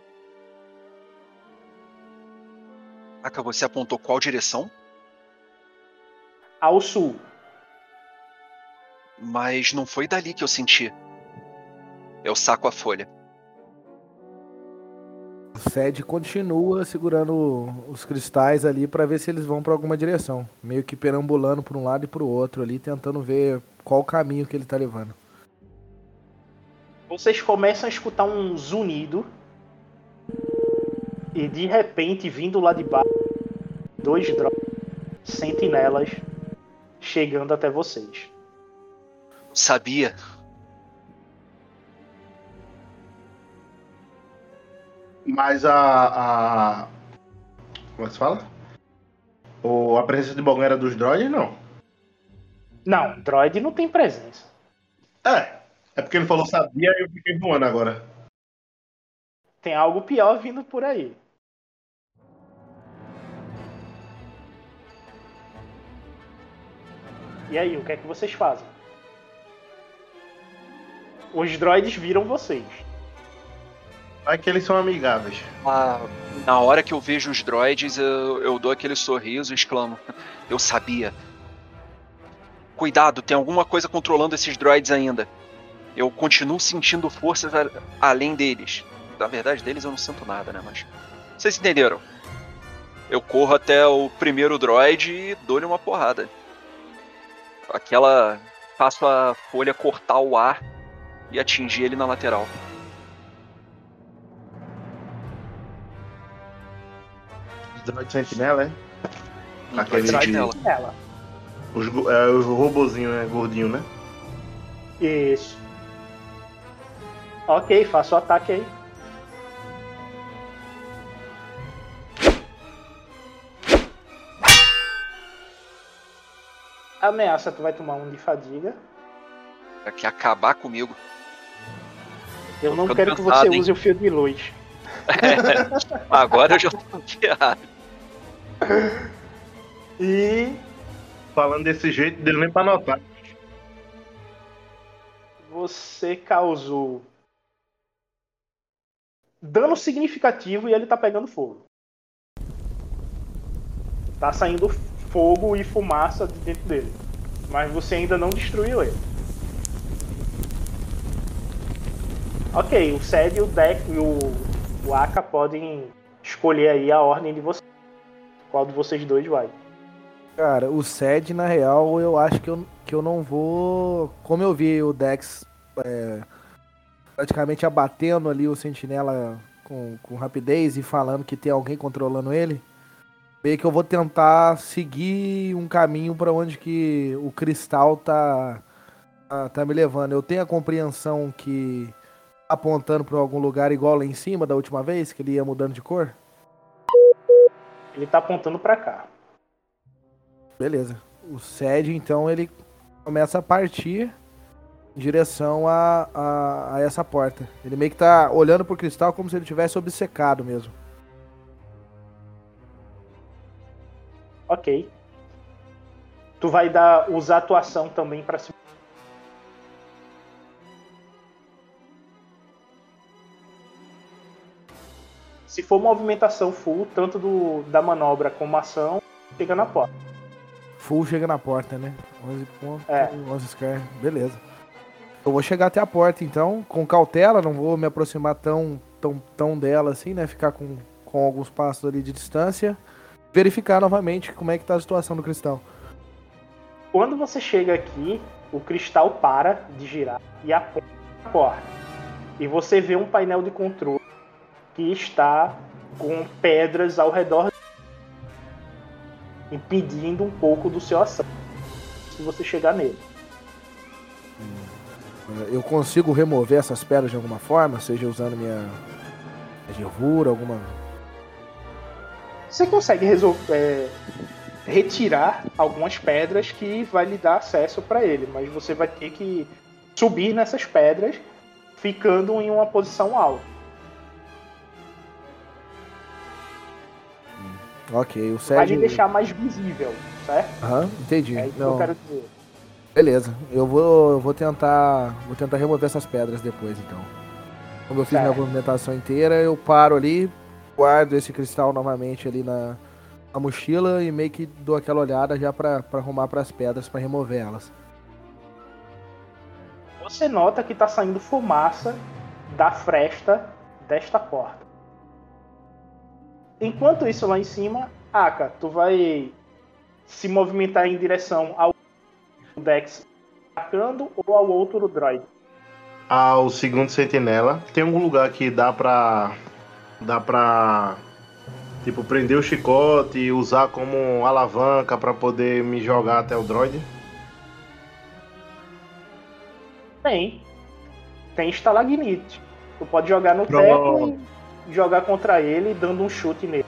Aka, você apontou qual direção? Ao sul. Mas não foi dali que eu senti. Eu saco a folha. O Sed continua segurando os cristais ali pra ver se eles vão pra alguma direção. Meio que perambulando pra um lado e pro outro ali, tentando ver qual o caminho que ele tá levando. Vocês começam a escutar um zunido. E de repente, vindo lá de baixo, dois drones sentinelas chegando até vocês. Sabia. Mas a. a... Como é que se fala? O, a presença de Bogan era dos droids, não. Não, droid não tem presença. É. É porque ele falou sabia e eu fiquei voando agora. Tem algo pior vindo por aí. E aí, o que é que vocês fazem? Os droids viram vocês. Vai que eles são amigáveis. Ah, na hora que eu vejo os droids, eu, eu dou aquele sorriso e exclamo: Eu sabia. Cuidado, tem alguma coisa controlando esses droids ainda. Eu continuo sentindo forças além deles. Na verdade, deles eu não sinto nada, né? Mas. Vocês entenderam? Eu corro até o primeiro droid e dou-lhe uma porrada. Aquela. Faço a folha cortar o ar e atingir ele na lateral. Droid Sentinela, é? Um Aquele droid de- nela. Ela. Os, go- é, os robozinhos, né? Gordinho, né? Isso. Ok, faça o ataque aí. Ameaça, tu vai tomar um de fadiga. Quer acabar comigo. Eu não ficando quero que você cansado, hein? use o fio de luz. <laughs> Agora eu já tô. E Falando desse jeito, deu nem pra notar. você causou dano significativo e ele tá pegando fogo. Tá saindo fogo e fumaça de dentro dele. Mas você ainda não destruiu ele. Ok, o Sed e o Deck e o, o Aka podem escolher aí a ordem de vocês. Qual de vocês dois vai? Cara, o SED, na real, eu acho que eu, que eu não vou. Como eu vi o Dex é, praticamente abatendo ali o sentinela com, com rapidez e falando que tem alguém controlando ele, meio que eu vou tentar seguir um caminho pra onde que o cristal tá, tá, tá me levando. Eu tenho a compreensão que tá apontando pra algum lugar igual lá em cima da última vez, que ele ia mudando de cor. Ele tá apontando pra cá. Beleza. O SED, então, ele começa a partir em direção a, a, a essa porta. Ele meio que tá olhando pro cristal como se ele tivesse obcecado mesmo. Ok. Tu vai dar usar atuação também pra se Se for movimentação full, tanto do, da manobra como ação, chega na porta. Full chega na porta, né? 11 pontos, É. 11 scar. Beleza. Eu vou chegar até a porta, então, com cautela, não vou me aproximar tão, tão, tão dela assim, né? Ficar com, com alguns passos ali de distância. Verificar novamente como é que tá a situação do cristal. Quando você chega aqui, o cristal para de girar e aponta a porta. E você vê um painel de controle que está com pedras ao redor impedindo um pouco do seu ação. Se você chegar nele. Eu consigo remover essas pedras de alguma forma, seja usando minha gervura, alguma. Você consegue resol- é, retirar algumas pedras que vai lhe dar acesso para ele, mas você vai ter que subir nessas pedras, ficando em uma posição alta. Ok, o Vai lhe deixar mais visível, certo? Aham, entendi. É isso que Não, eu quero dizer. Beleza, eu vou, eu vou tentar. Vou tentar remover essas pedras depois então. Como eu fiz minha Certo. movimentação inteira, eu paro ali, guardo esse cristal novamente ali na, na mochila e meio que dou aquela olhada já pra, pra arrumar pras pedras pra remover elas. Você nota que está saindo fumaça da fresta desta porta. Enquanto isso lá em cima, Aka, tu vai se movimentar em direção ao Dex atacando ou ao outro droid. Ao segundo sentinela, tem algum lugar que dá pra. dá pra. tipo, prender o chicote e usar como alavanca pra poder me jogar até o droid? Tem. Tem estalagnite. Tu pode jogar no teto e jogar contra ele dando um chute nele.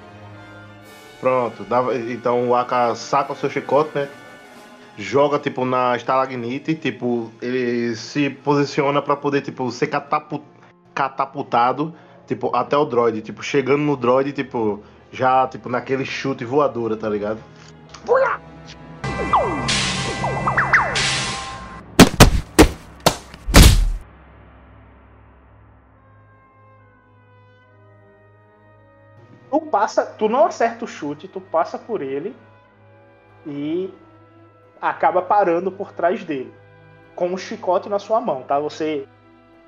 Pronto, dá- então o Aka saca o seu chicote, né? joga tipo na estalagmite, tipo, ele se posiciona para poder tipo ser catapu catapultado, tipo, até o droid, tipo, chegando no droid, tipo, já tipo naquele chute voadora, tá ligado? Tu passa, tu não acerta o chute, tu passa por ele e acaba parando por trás dele, com o chicote na sua mão, tá? Você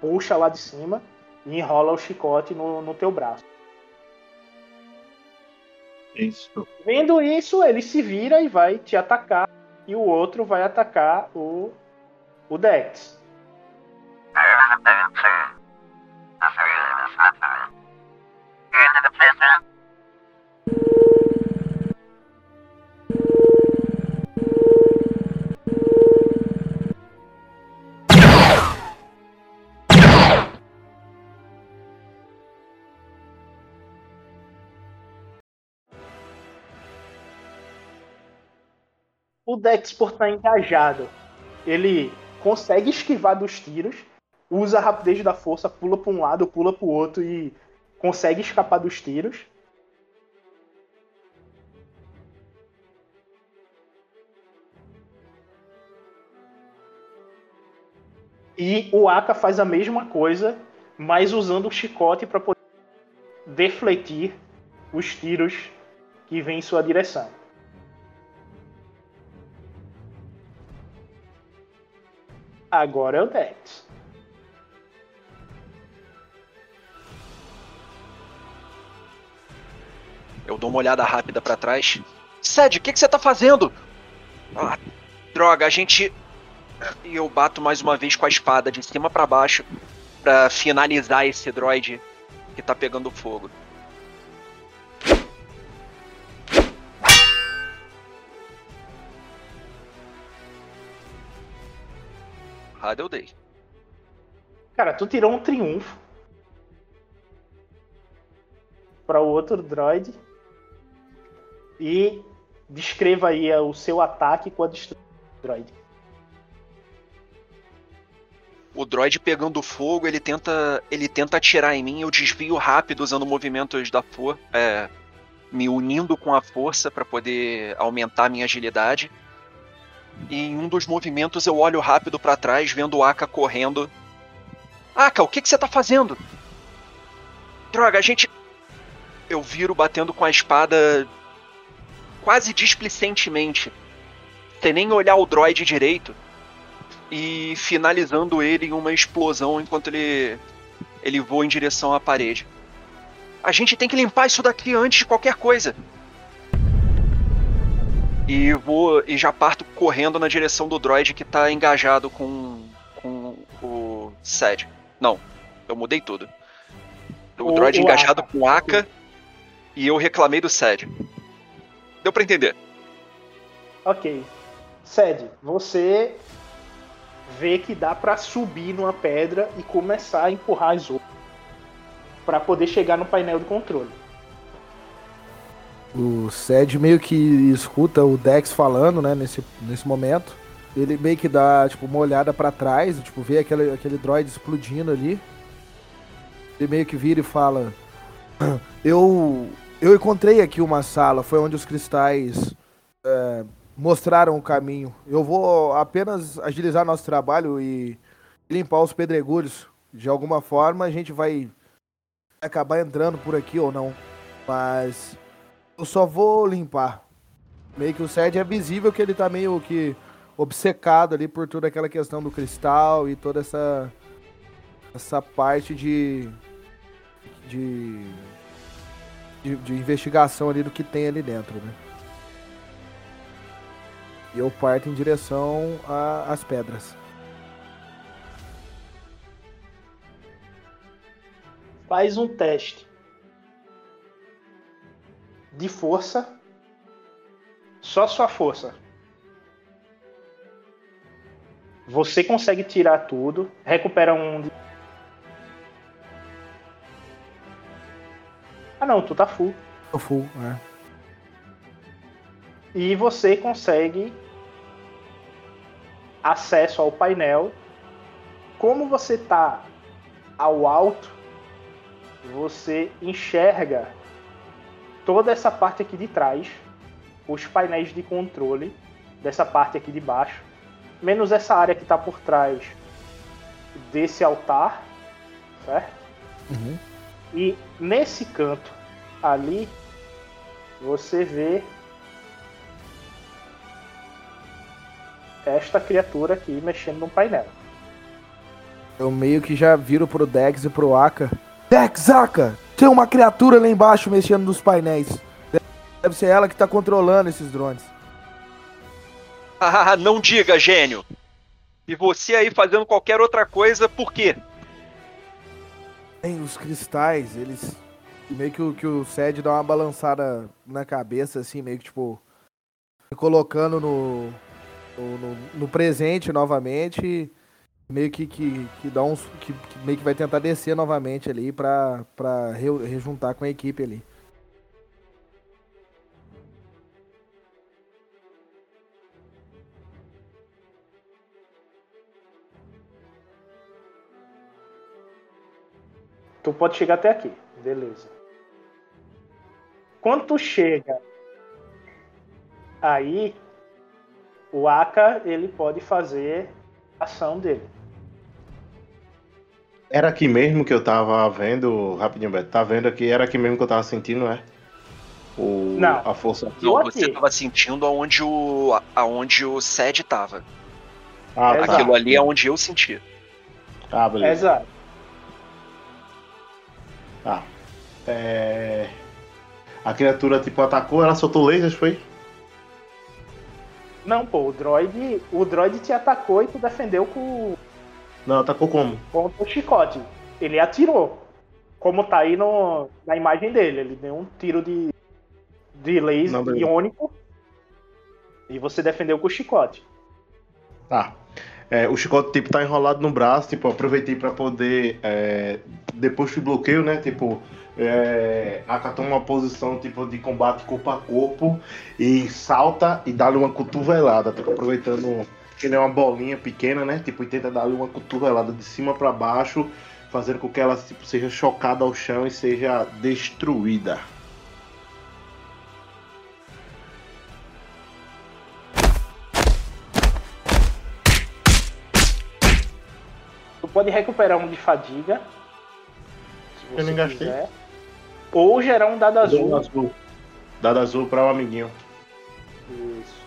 puxa lá de cima e enrola o chicote no, no teu braço. Isso. Vendo isso, ele se vira e vai te atacar, e o outro vai atacar o, o Dex. O Dex, por estar engajado, ele consegue esquivar dos tiros, usa a rapidez da força, pula para um lado, pula para o outro e consegue escapar dos tiros. E o Aka faz a mesma coisa, mas usando o chicote para poder defletir os tiros que vêm em sua direção. Agora é o Dex. Eu dou uma olhada rápida pra trás. Sed, o que, que você tá fazendo? Ah, droga, a gente. E eu bato mais uma vez com a espada de cima pra baixo pra finalizar esse droid que tá pegando fogo. Rada eu dei. Cara, tu tirou um triunfo para o outro droid e descreva aí o seu ataque com a destruição do droid. O droid pegando fogo, ele tenta, ele tenta atirar em mim, eu desvio rápido usando movimentos da força, é, me unindo com a força para poder aumentar a minha agilidade. E em um dos movimentos eu olho rápido para trás, vendo o Aka correndo. Aka, o que, que você tá fazendo? Droga, a gente. Eu viro batendo com a espada quase displicentemente, sem nem olhar o droid direito, e finalizando ele em uma explosão enquanto ele ele voa em direção à parede. A gente tem que limpar isso daqui antes de qualquer coisa. E vou e já parto correndo na direção do droid que tá engajado com, com o Sed. Não, eu mudei tudo. O, O- droid o engajado Aka. com o Aka e eu reclamei do Sed. Deu pra entender? Ok. Sed, você vê que dá pra subir numa pedra e começar a empurrar as outras para poder chegar no painel de controle. O Sed meio que escuta o Dex falando, né, nesse, nesse momento. Ele meio que dá, tipo, uma olhada pra trás, tipo, vê aquele, aquele droid explodindo ali. Ele meio que vira e fala: Eu eu encontrei aqui uma sala, foi onde os cristais é, mostraram o caminho. Eu vou apenas agilizar nosso trabalho e limpar os pedregulhos. De alguma forma a gente vai acabar entrando por aqui ou não. Mas eu só vou limpar. Meio que o Sed é visível que ele tá meio que obcecado ali por toda aquela questão do cristal e toda essa essa parte de de, de, de investigação ali do que tem ali dentro, né? E eu parto em direção às pedras. Faz um teste de força. Só sua força. Você consegue tirar tudo. Recupera um. de- Ah não, tu tá full. Eu full, né? E você consegue acesso ao painel. Como você tá ao alto, você enxerga toda essa parte aqui de trás, os painéis de controle dessa parte aqui de baixo, menos essa área que está por trás desse altar, certo? Uhum. E nesse canto ali, você vê esta criatura aqui mexendo no painel. Eu meio que já viro pro Dex e pro Aka. Dex, Aka! Tem uma criatura lá embaixo mexendo nos painéis. Deve ser ela que tá controlando esses drones. Ah, não diga, gênio! E você aí fazendo qualquer outra coisa, por quê? Tem os cristais, eles. Meio que o, que o Sed dá uma balançada na cabeça, assim, meio que tipo. Colocando no, no- no presente novamente. Meio que, que, que dá uns. Que, que meio que vai tentar descer novamente ali pra, pra re- rejuntar com a equipe ali. Tu pode chegar até aqui, beleza. Quando tu chega aí, o Aka ele pode fazer a ação dele. Era aqui mesmo que eu tava vendo, rapidinho, Beto, tá vendo aqui? Era aqui mesmo que eu tava sentindo, é? O, Não. A força. Não, aqui. você tava sentindo aonde o, aonde o Sed tava. Ah, tá. Aquilo ali é onde eu senti. Ah, beleza. Exato. Tá. É... A criatura, tipo, atacou, ela soltou lasers, foi? Não, pô, o droid, o droid te atacou e tu defendeu com, Não, atacou como? com o chicote. Ele atirou. Como tá aí no, na imagem dele. Ele deu um tiro de, de laser Não, iônico. E você defendeu com o chicote. Tá. É, o chicote, tipo, tá enrolado no braço, tipo, aproveitei pra poder, é, depois do bloqueio, né, tipo, é, acatou uma posição, tipo, de combate corpo a corpo e salta e dá-lhe uma cotovelada, tipo, aproveitando que ele é uma bolinha pequena, né, tipo, e tenta dar-lhe uma cotovelada de cima pra baixo, fazendo com que ela, tipo, seja chocada ao chão e seja destruída. Tu pode recuperar um de fadiga. Se você Eu nem gastei. quiser. Ou gerar um dado azul. azul. Dado azul pra um amiguinho. Isso.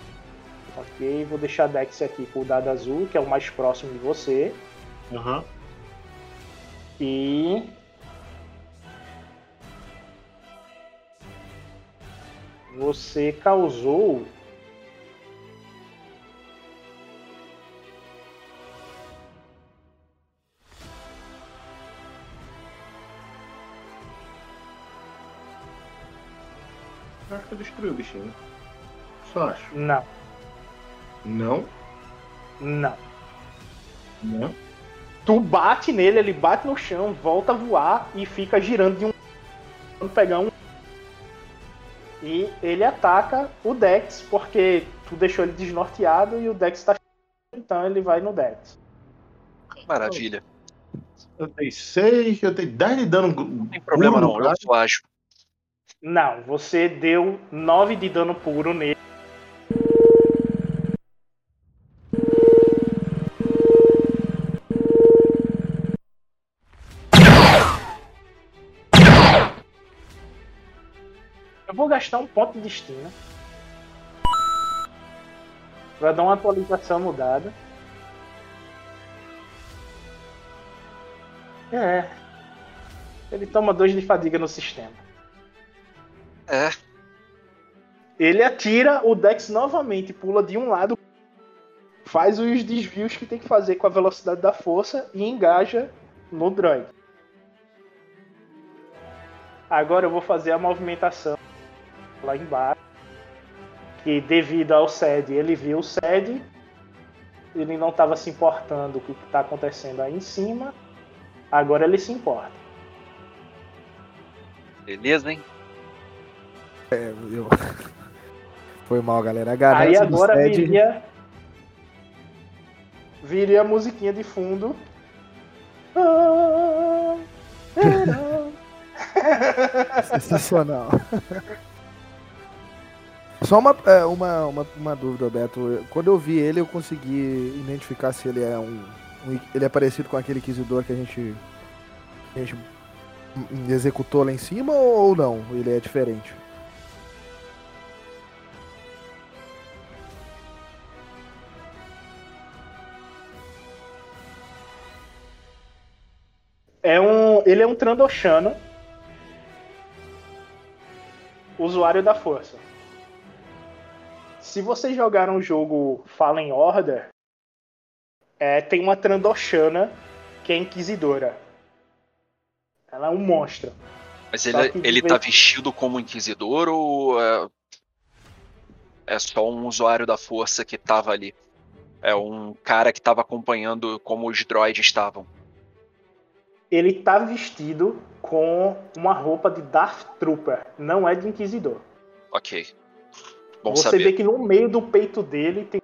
Ok, vou deixar a Dex aqui com o dado azul, que é o mais próximo de você. Aham. E. Você causou. Acho que eu destruí o bichinho. Só acho. Não, Não? não. Não? Tu bate nele, ele bate no chão, volta a voar e fica girando de um. Quando pegar um. E ele ataca o Dex, porque tu deixou ele desnorteado e o Dex tá. Então ele vai no Dex. Maravilha. Eu tenho 6, eu tenho 10 de dano. Não tem problema não, eu sou ágil. Não, você deu 9 de dano puro nele. Vou gastar um ponto de destino. Vai dar uma atualização mudada. É. Ele toma 2 de fadiga no sistema. É, Ele atira, o Dex novamente pula de um lado, faz os desvios que tem que fazer com a velocidade da força e engaja no droid. Agora eu vou fazer a movimentação lá embaixo. Que devido ao SED, ele viu o SED, ele não estava se importando com o que está acontecendo aí em cima. Agora ele se importa. beleza, hein? Eu- <laughs> Foi mal, galera. Aí agora Sed- viria. Viria a musiquinha de fundo. <laughs> Sensacional. <laughs> Só uma, é, uma, uma, uma dúvida, Beto. Quando eu vi ele, eu consegui identificar se ele é um. um- ele é parecido com aquele inquisidor que a gente. A gente executou lá em cima ou não? Ele é diferente? É um, ele é um Trandoshano, usuário da força. Se vocês jogaram o jogo Fallen Order, é, tem uma Trandoshana que é inquisidora. Ela é um monstro. Mas ele, ele vez- tá vestido como inquisidor ou é, é só um usuário da força que tava ali? É um cara que tava acompanhando como os droids estavam. Ele tá vestido com uma roupa de Darth Trooper, não é de inquisidor. Ok. Bom Você saber. vê que no meio do peito dele tem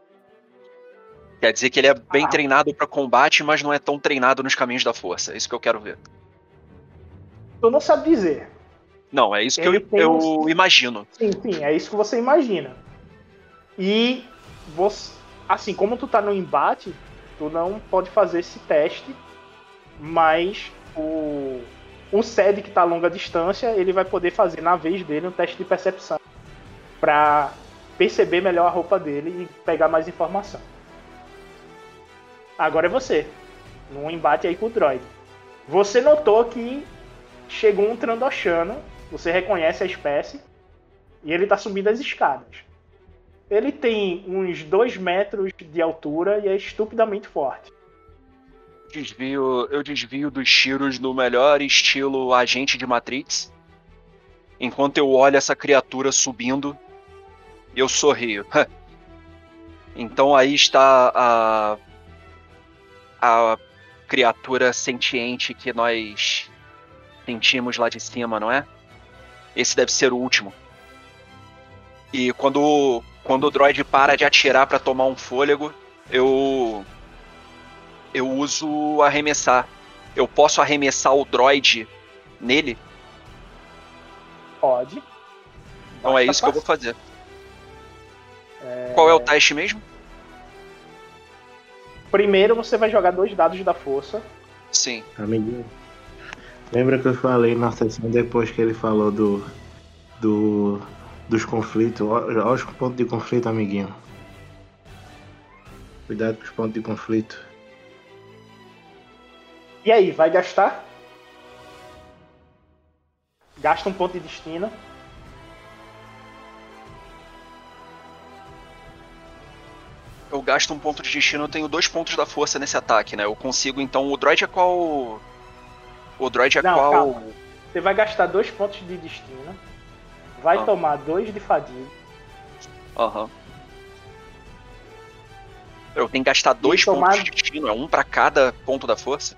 Quer dizer que ele é bem Ah. treinado pra combate, mas não é tão treinado nos caminhos da força. É isso que eu quero ver. Tu não sabe dizer. Não, é isso que Ele eu, tem eu uns- imagino. Sim, sim, é isso que você imagina. E você, assim, como tu tá no embate, tu não pode fazer esse teste, mas o o SED que tá a longa distância, ele vai poder fazer na vez dele um teste de percepção pra perceber melhor a roupa dele e pegar mais informação. Agora é você, num embate aí com o droid. Você notou que chegou um Trandoshano, você reconhece a espécie, e ele tá subindo as escadas. Ele tem uns 2 metros de altura e é estupidamente forte. Desvio, eu desvio dos tiros no melhor estilo agente de Matrix. Enquanto eu olho essa criatura subindo, eu sorrio. <laughs> então aí está a a criatura sentiente que nós sentimos lá de cima, não é? Esse deve ser o último. E quando quando o droid para de atirar para tomar um fôlego, eu eu uso arremessar. Eu posso arremessar o droid nele? Pode. Então é isso que eu vou fazer. Qual é o teste mesmo? Primeiro você vai jogar dois dados da força. Sim. Amiguinho. Lembra que eu falei na sessão depois que ele falou do. do dos conflitos? Olha os pontos de conflito, amiguinho. Cuidado com os pontos de conflito. E aí, vai gastar? Gasta um ponto de destino. Eu gasto um ponto de destino, eu tenho dois pontos da força nesse ataque, né? Eu consigo, então. O droid é qual. O droid é Não, qual. calma. Você vai gastar dois pontos de destino. Vai Ah. tomar dois de fadiga. Aham. Eu tenho que gastar dois tomar- pontos de destino, é um pra cada ponto da força?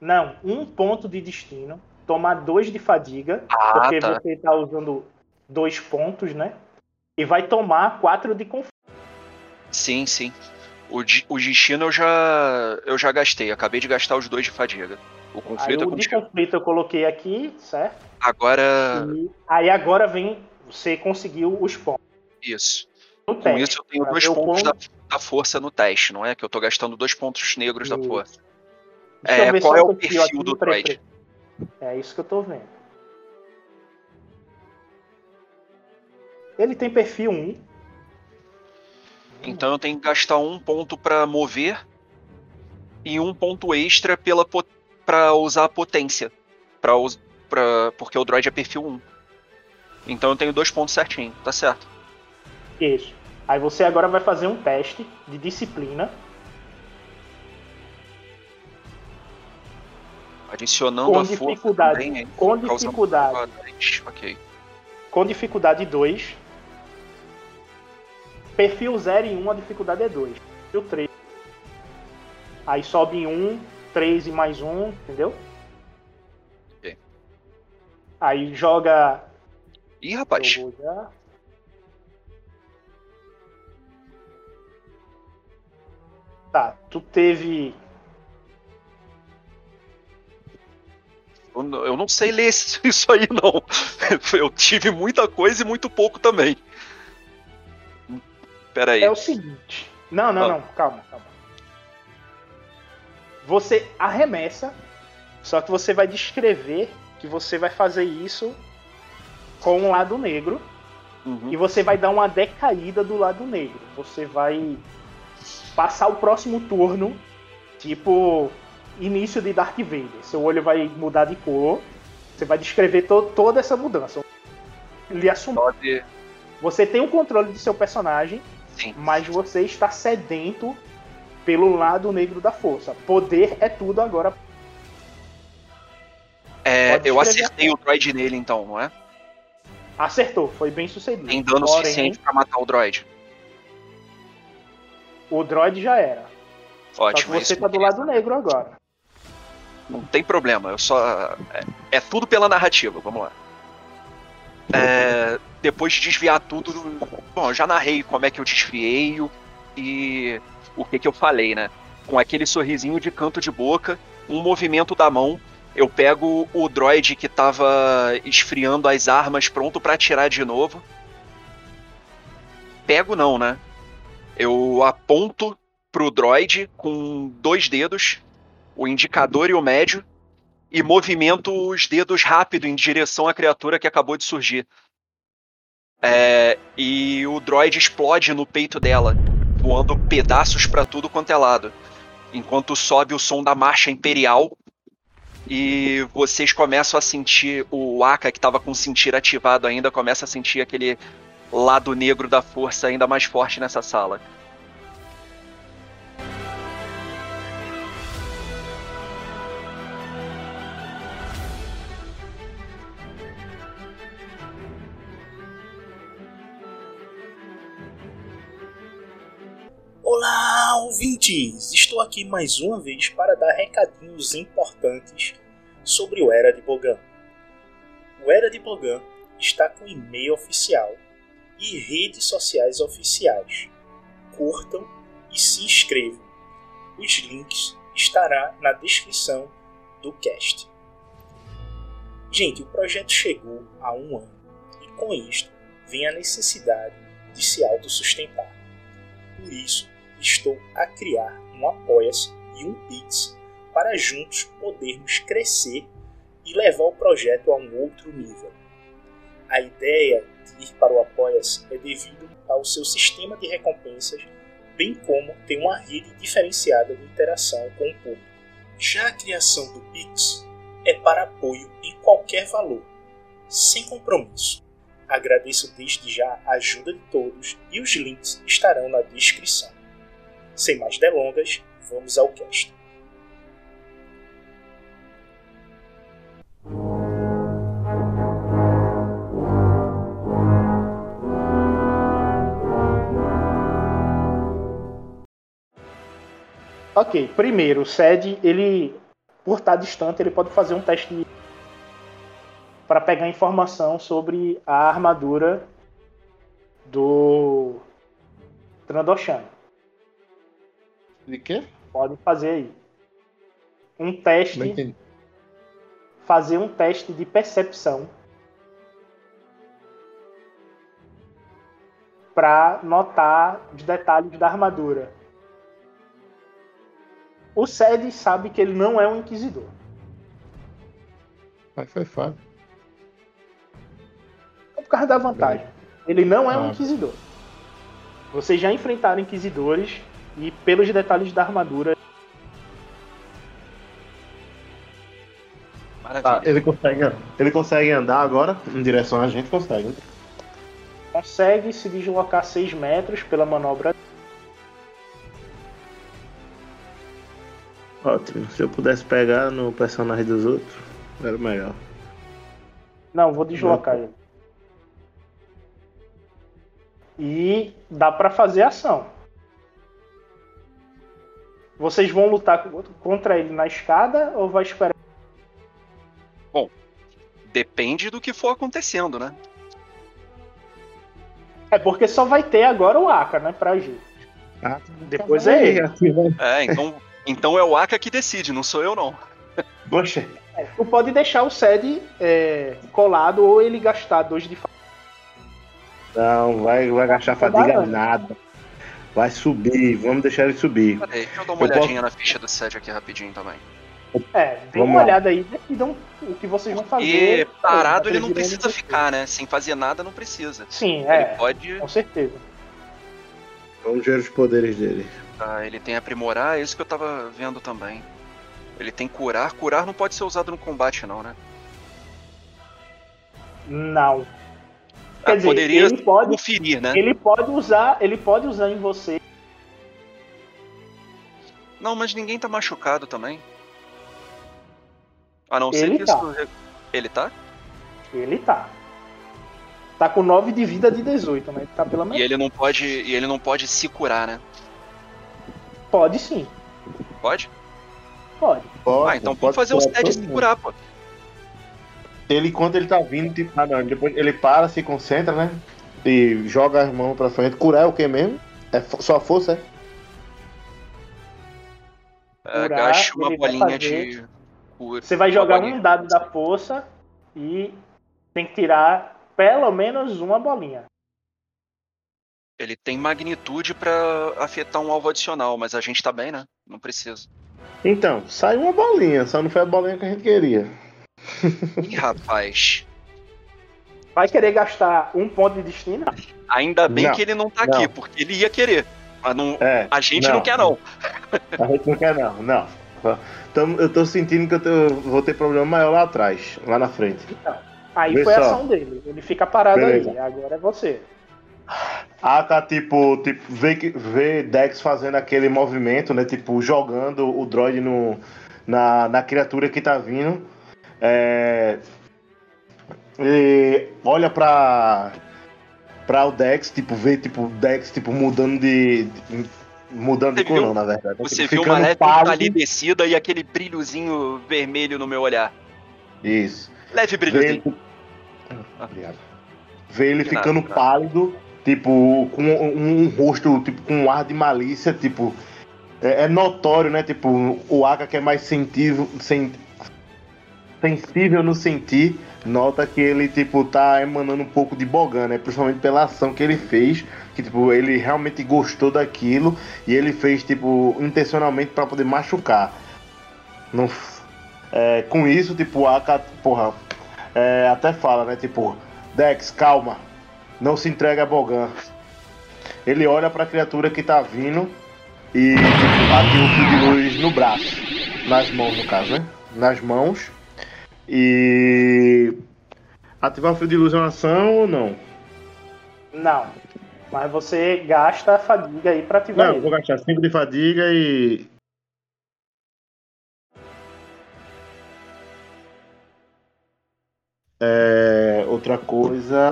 Não, um ponto de destino. Tomar dois de fadiga. Ah, porque tá. você tá usando dois pontos, né? E vai tomar quatro de conflito. Sim, sim. O, o destino eu já. eu já gastei. Acabei de gastar os dois de fadiga. O Aí conflito é o de conflito eu coloquei aqui, certo? Agora. E aí agora vem. Você conseguiu os pontos. Isso. No Com teste. isso eu tenho dois pontos da, da força no teste, não é? Que eu tô gastando dois pontos negros da Isso. força. Deixa eu É, qual é o perfil do droid? É isso que eu tô vendo. Ele tem perfil 1. Então eu tenho que gastar um ponto pra mover e um ponto extra pela pra usar a potência. Pra, us- pra, porque o droid é perfil 1. Então eu tenho dois pontos certinho, tá certo. Isso. Aí você agora vai fazer um teste de disciplina. Adicionando a força dificuldade. também, hein? Com dificuldade. Ok. Com dificuldade 2. Perfil 0 e 1, a dificuldade é 2. Perfil 3. Aí sobe em 1, 3 e mais 1, entendeu? Ok. Aí joga. Ih, rapaz. Já. Tá, tu teve. Eu, não- eu sei ler <laughs> isso aí, não. <laughs> Eu tive muita coisa e muito pouco também. Pera aí. É o seguinte. Não, não, Ah. não, calma, calma. Você arremessa Só que você vai descrever que você vai fazer isso com um lado negro Uhum. e você vai dar uma decaída do lado negro. Você vai passar o próximo turno, tipo início de Darth Vader. Seu olho vai mudar de cor. Você vai descrever to- toda essa mudança. Lhe assumir. Pode. Você tem o controle de seu personagem, Sim. mas você está sedento pelo lado negro da força. Poder é tudo agora. É, eu acertei o droid nele então, não é? Acertou, foi bem sucedido. Tem dano Porém, suficiente pra matar o droid. O droid já era. Só que Ótimo. você tá do lado negro agora. Não tem problema, eu só. É, é tudo pela narrativa, vamos lá. É, depois de desviar tudo. Bom, eu já narrei como é que eu desviei e o que, que eu falei, né? Com aquele sorrisinho de canto de boca, um movimento da mão, eu pego o droid que tava esfriando as armas, pronto pra atirar de novo. Pego não, né? Eu aponto pro droid com dois dedos o indicador e o médio, e movimento os dedos rápido em direção à criatura que acabou de surgir. É, e o droid explode no peito dela, voando pedaços pra tudo quanto é lado. Enquanto sobe o som da marcha imperial e vocês começam a sentir o Aka que estava com o sentir ativado ainda começa a sentir aquele lado negro da força ainda mais forte nessa sala. Olá, ouvintes! Estou aqui mais uma vez para dar recadinhos importantes sobre o Era de Bogan. O Era de Bogan está com e-mail oficial e redes sociais oficiais. Curtam e se inscrevam. Os links estará na descrição do cast. Gente, o projeto chegou a um ano e com isto vem a necessidade de se autossustentar. Por isso, estou a criar um Apoia-se e um Pix para juntos podermos crescer e levar o projeto a um outro nível. A ideia de ir para o Apoia-se é devido ao seu sistema de recompensas, bem como ter uma rede diferenciada de interação com o público. Já a criação do Pix é para apoio em qualquer valor, sem compromisso. Agradeço desde já a ajuda de todos e os links estarão na descrição. Sem mais delongas, vamos ao cast. Ok, primeiro, o SED, ele, por estar distante, ele pode fazer um teste para pegar informação sobre a armadura do Trandoshan. De quê? Pode fazer aí. Um teste, fazer um teste de percepção para notar os detalhes da armadura. O Sed sabe que ele não é um inquisidor. Mas foi fácil. É por causa da vantagem. Ele não é um Ah. inquisidor. Vocês já enfrentaram inquisidores e pelos detalhes da armadura, Maravilha. Tá, ele consegue, ele consegue andar agora em direção a gente? Consegue. né? consegue se deslocar 6 metros pela manobra. Ótimo. Se eu pudesse pegar no personagem dos outros, era melhor. Não, vou deslocar ele. E dá pra fazer ação. Vocês vão lutar co- contra ele na escada ou vai esperar? Depende do que for acontecendo, né? É porque só vai ter agora o Aka, né, pra agir. Ah, Depois é ele. É, então, então é o Aka que decide, não sou eu não. Poxa, É, tu pode deixar o Sed é, colado ou ele gastar dois de não, vai, vai gastar fadiga nada. Vai subir, vamos deixar ele subir. Peraí, deixa eu dar uma Eu posso- olhadinha na ficha do set aqui rapidinho também. É, dê Vamos uma olhada aí, decidam o que vocês vão fazer. E parado ele não Tá precisa preferindo- ficar, né? Sem fazer nada não precisa. Sim, Ele é, pode. com certeza. Vamos ver os poderes dele. Ah, ele tem aprimorar, é isso que eu tava vendo também. Ele tem curar. Curar não pode ser usado no combate, não, né? Não. Ah, Quer dizer, poderia ele pode, conferir, né? ele pode usar, ele pode usar em você. Não, mas ninguém tá machucado também. A não ser Ele que tá. isso. Ele tá? Ele tá. Tá com 9 de vida de 18, mas tá pela E metade. ele não pode. E ele não pode se curar, né? Pode sim, Pode? pode. Pode, ah, então pode vamos fazer todo de mundo. curar, pô. Ele, quando ele tá vindo, tipo, ah, não, depois ele para, se concentra, né? E joga as mãos pra frente. Curar é o que mesmo? É fo- só força, é? É, Gaste uma bolinha de cura. Você vai jogar bolinha. um dado da força e tem que tirar pelo menos uma bolinha. Ele tem magnitude pra afetar um alvo adicional, mas a gente tá bem, né? Não precisa. Então, sai uma bolinha, só não foi a bolinha que a gente queria. <laughs> Ih, rapaz. Vai querer gastar um ponto de destino? Ainda bem Não, que ele não tá não. aqui, porque ele ia querer. Mas não, É. a gente não, quer, não. <laughs> A gente não quer, não. Não. Tamo- eu tô sentindo que eu tô- vou ter problema maior lá atrás, lá na frente. Aí Vê foi a só. ação dele. Ele fica parado Beleza. aí. Agora é você. Aka, tipo, tipo vê, vê Dex fazendo aquele movimento, né? Tipo, jogando o droid no, na, na criatura que tá vindo. É, e olha pra, pra o Dex, tipo, vê tipo, o Dex tipo, mudando de. de- mudando de Você cor, viu- não, na verdade. Você Tipo, viu uma leve pálido. palidecida e aquele brilhozinho vermelho no meu olhar. Isso. Leve Vê brilhozinho. ele, Obrigado. Vê ele De ficando de nada. pálido, tipo, com um, um rosto, tipo, com um ar de malícia, tipo. É, é notório, né? Tipo, o Aka que é mais sensível, sen- sensível no sentir, nota que ele, tipo, tá emanando um pouco de Bogan, né? Principalmente pela ação que ele fez, que, tipo, ele realmente gostou daquilo e ele fez, tipo, intencionalmente pra poder machucar. Não, é, com isso, tipo, Aka, porra, é, até fala, né? Tipo, Dex, calma. Não se entrega a Bogan. Ele olha pra criatura que tá vindo e tipo, ativa o fio de luz no braço. Nas mãos, no caso, né? Nas mãos. E. Ativar o fio de luz é uma ação ou não? Não. Mas você gasta a fadiga aí pra ativar Não, ele. vou gastar 5 de fadiga e. É, outra coisa.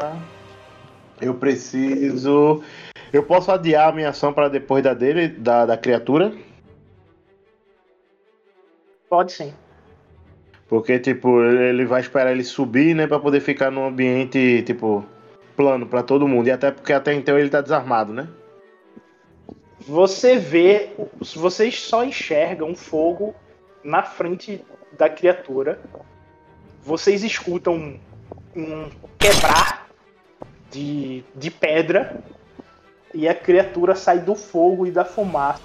Eu preciso. Eu posso adiar a minha ação para depois da dele, da, da criatura? Pode sim. Porque, tipo, ele vai esperar ele subir, né? Pra poder ficar num ambiente, tipo, plano pra todo mundo. E até porque até então ele tá desarmado, né? Você vê, vocês só enxergam fogo na frente da criatura. Vocês escutam um quebrar de, de pedra e a criatura sai do fogo e da fumaça,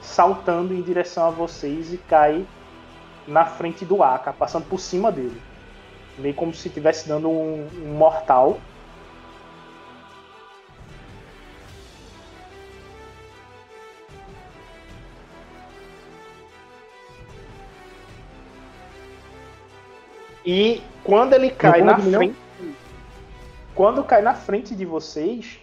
saltando em direção a vocês e cai na frente do Aka, passando por cima dele. Meio como se estivesse dando um, um mortal. E quando ele cai na frente. Quando cai na frente de vocês,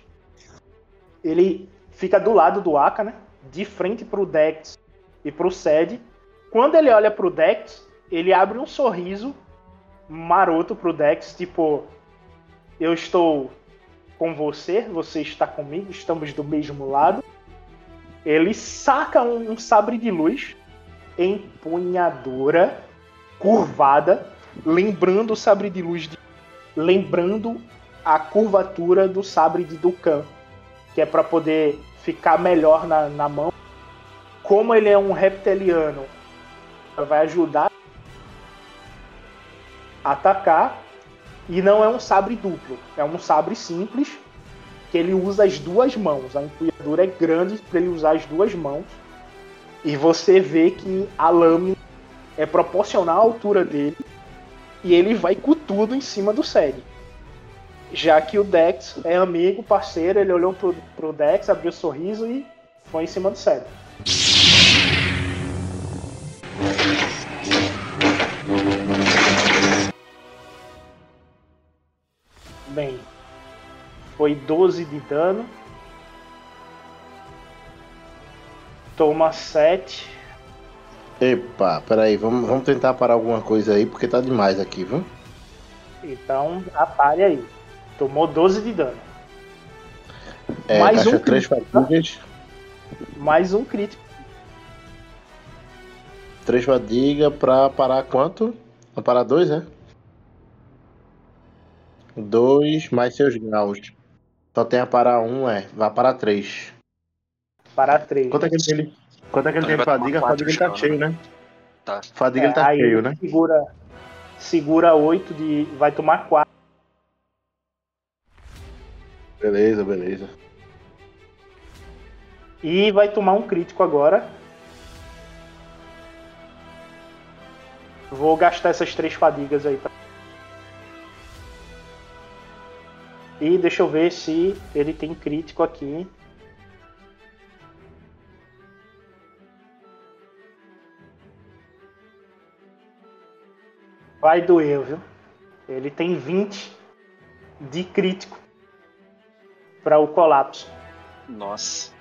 ele fica do lado do Aka, né? De frente pro Dex e pro Sed. Quando ele olha pro Dex, ele abre um sorriso maroto pro Dex, tipo, eu estou com você, você está comigo, estamos do mesmo lado. Ele saca um, um sabre de luz, empunhadora, curvada, lembrando o sabre de luz, de, lembrando a curvatura do sabre de Dukan, que é para poder ficar melhor na, na mão. Como ele é um reptiliano, vai ajudar a atacar. E não é um sabre duplo, é um sabre simples que ele usa as duas mãos. A empunhadura é grande para ele usar as duas mãos. E você vê que a lâmina é proporcional à altura dele e ele vai com tudo em cima do Sed. Já que o Dex é amigo, parceiro, ele olhou pro, pro Dex, abriu o sorriso e foi em cima do Sed. Bem, foi 12 de dano. Toma 7. Epa, peraí, vamos, vamos tentar parar alguma coisa aí, porque tá demais aqui, viu? Então, apare aí. Tomou 12 de dano. É, Mais um três crítico, tá? fadigas. Mais um crítico. Três fadigas pra parar quanto? Pra parar dois, é? Dois mais seus graus. Só tem a parar um, é. Vai parar três. Para 3. Quanto é que ele tem? Quanto é que ele tem fadiga? Fadiga ele tá cheio, né? Tá. Fadiga ele tá aí cheio, ele né? Segura, segura 8 de. Vai tomar 4. Beleza, beleza. E vai tomar um crítico agora. Vou gastar essas três fadigas aí. Pra... E deixa eu ver se ele tem crítico aqui. Vai doer, viu? Ele tem 20 de crítico para o colapso. Nossa.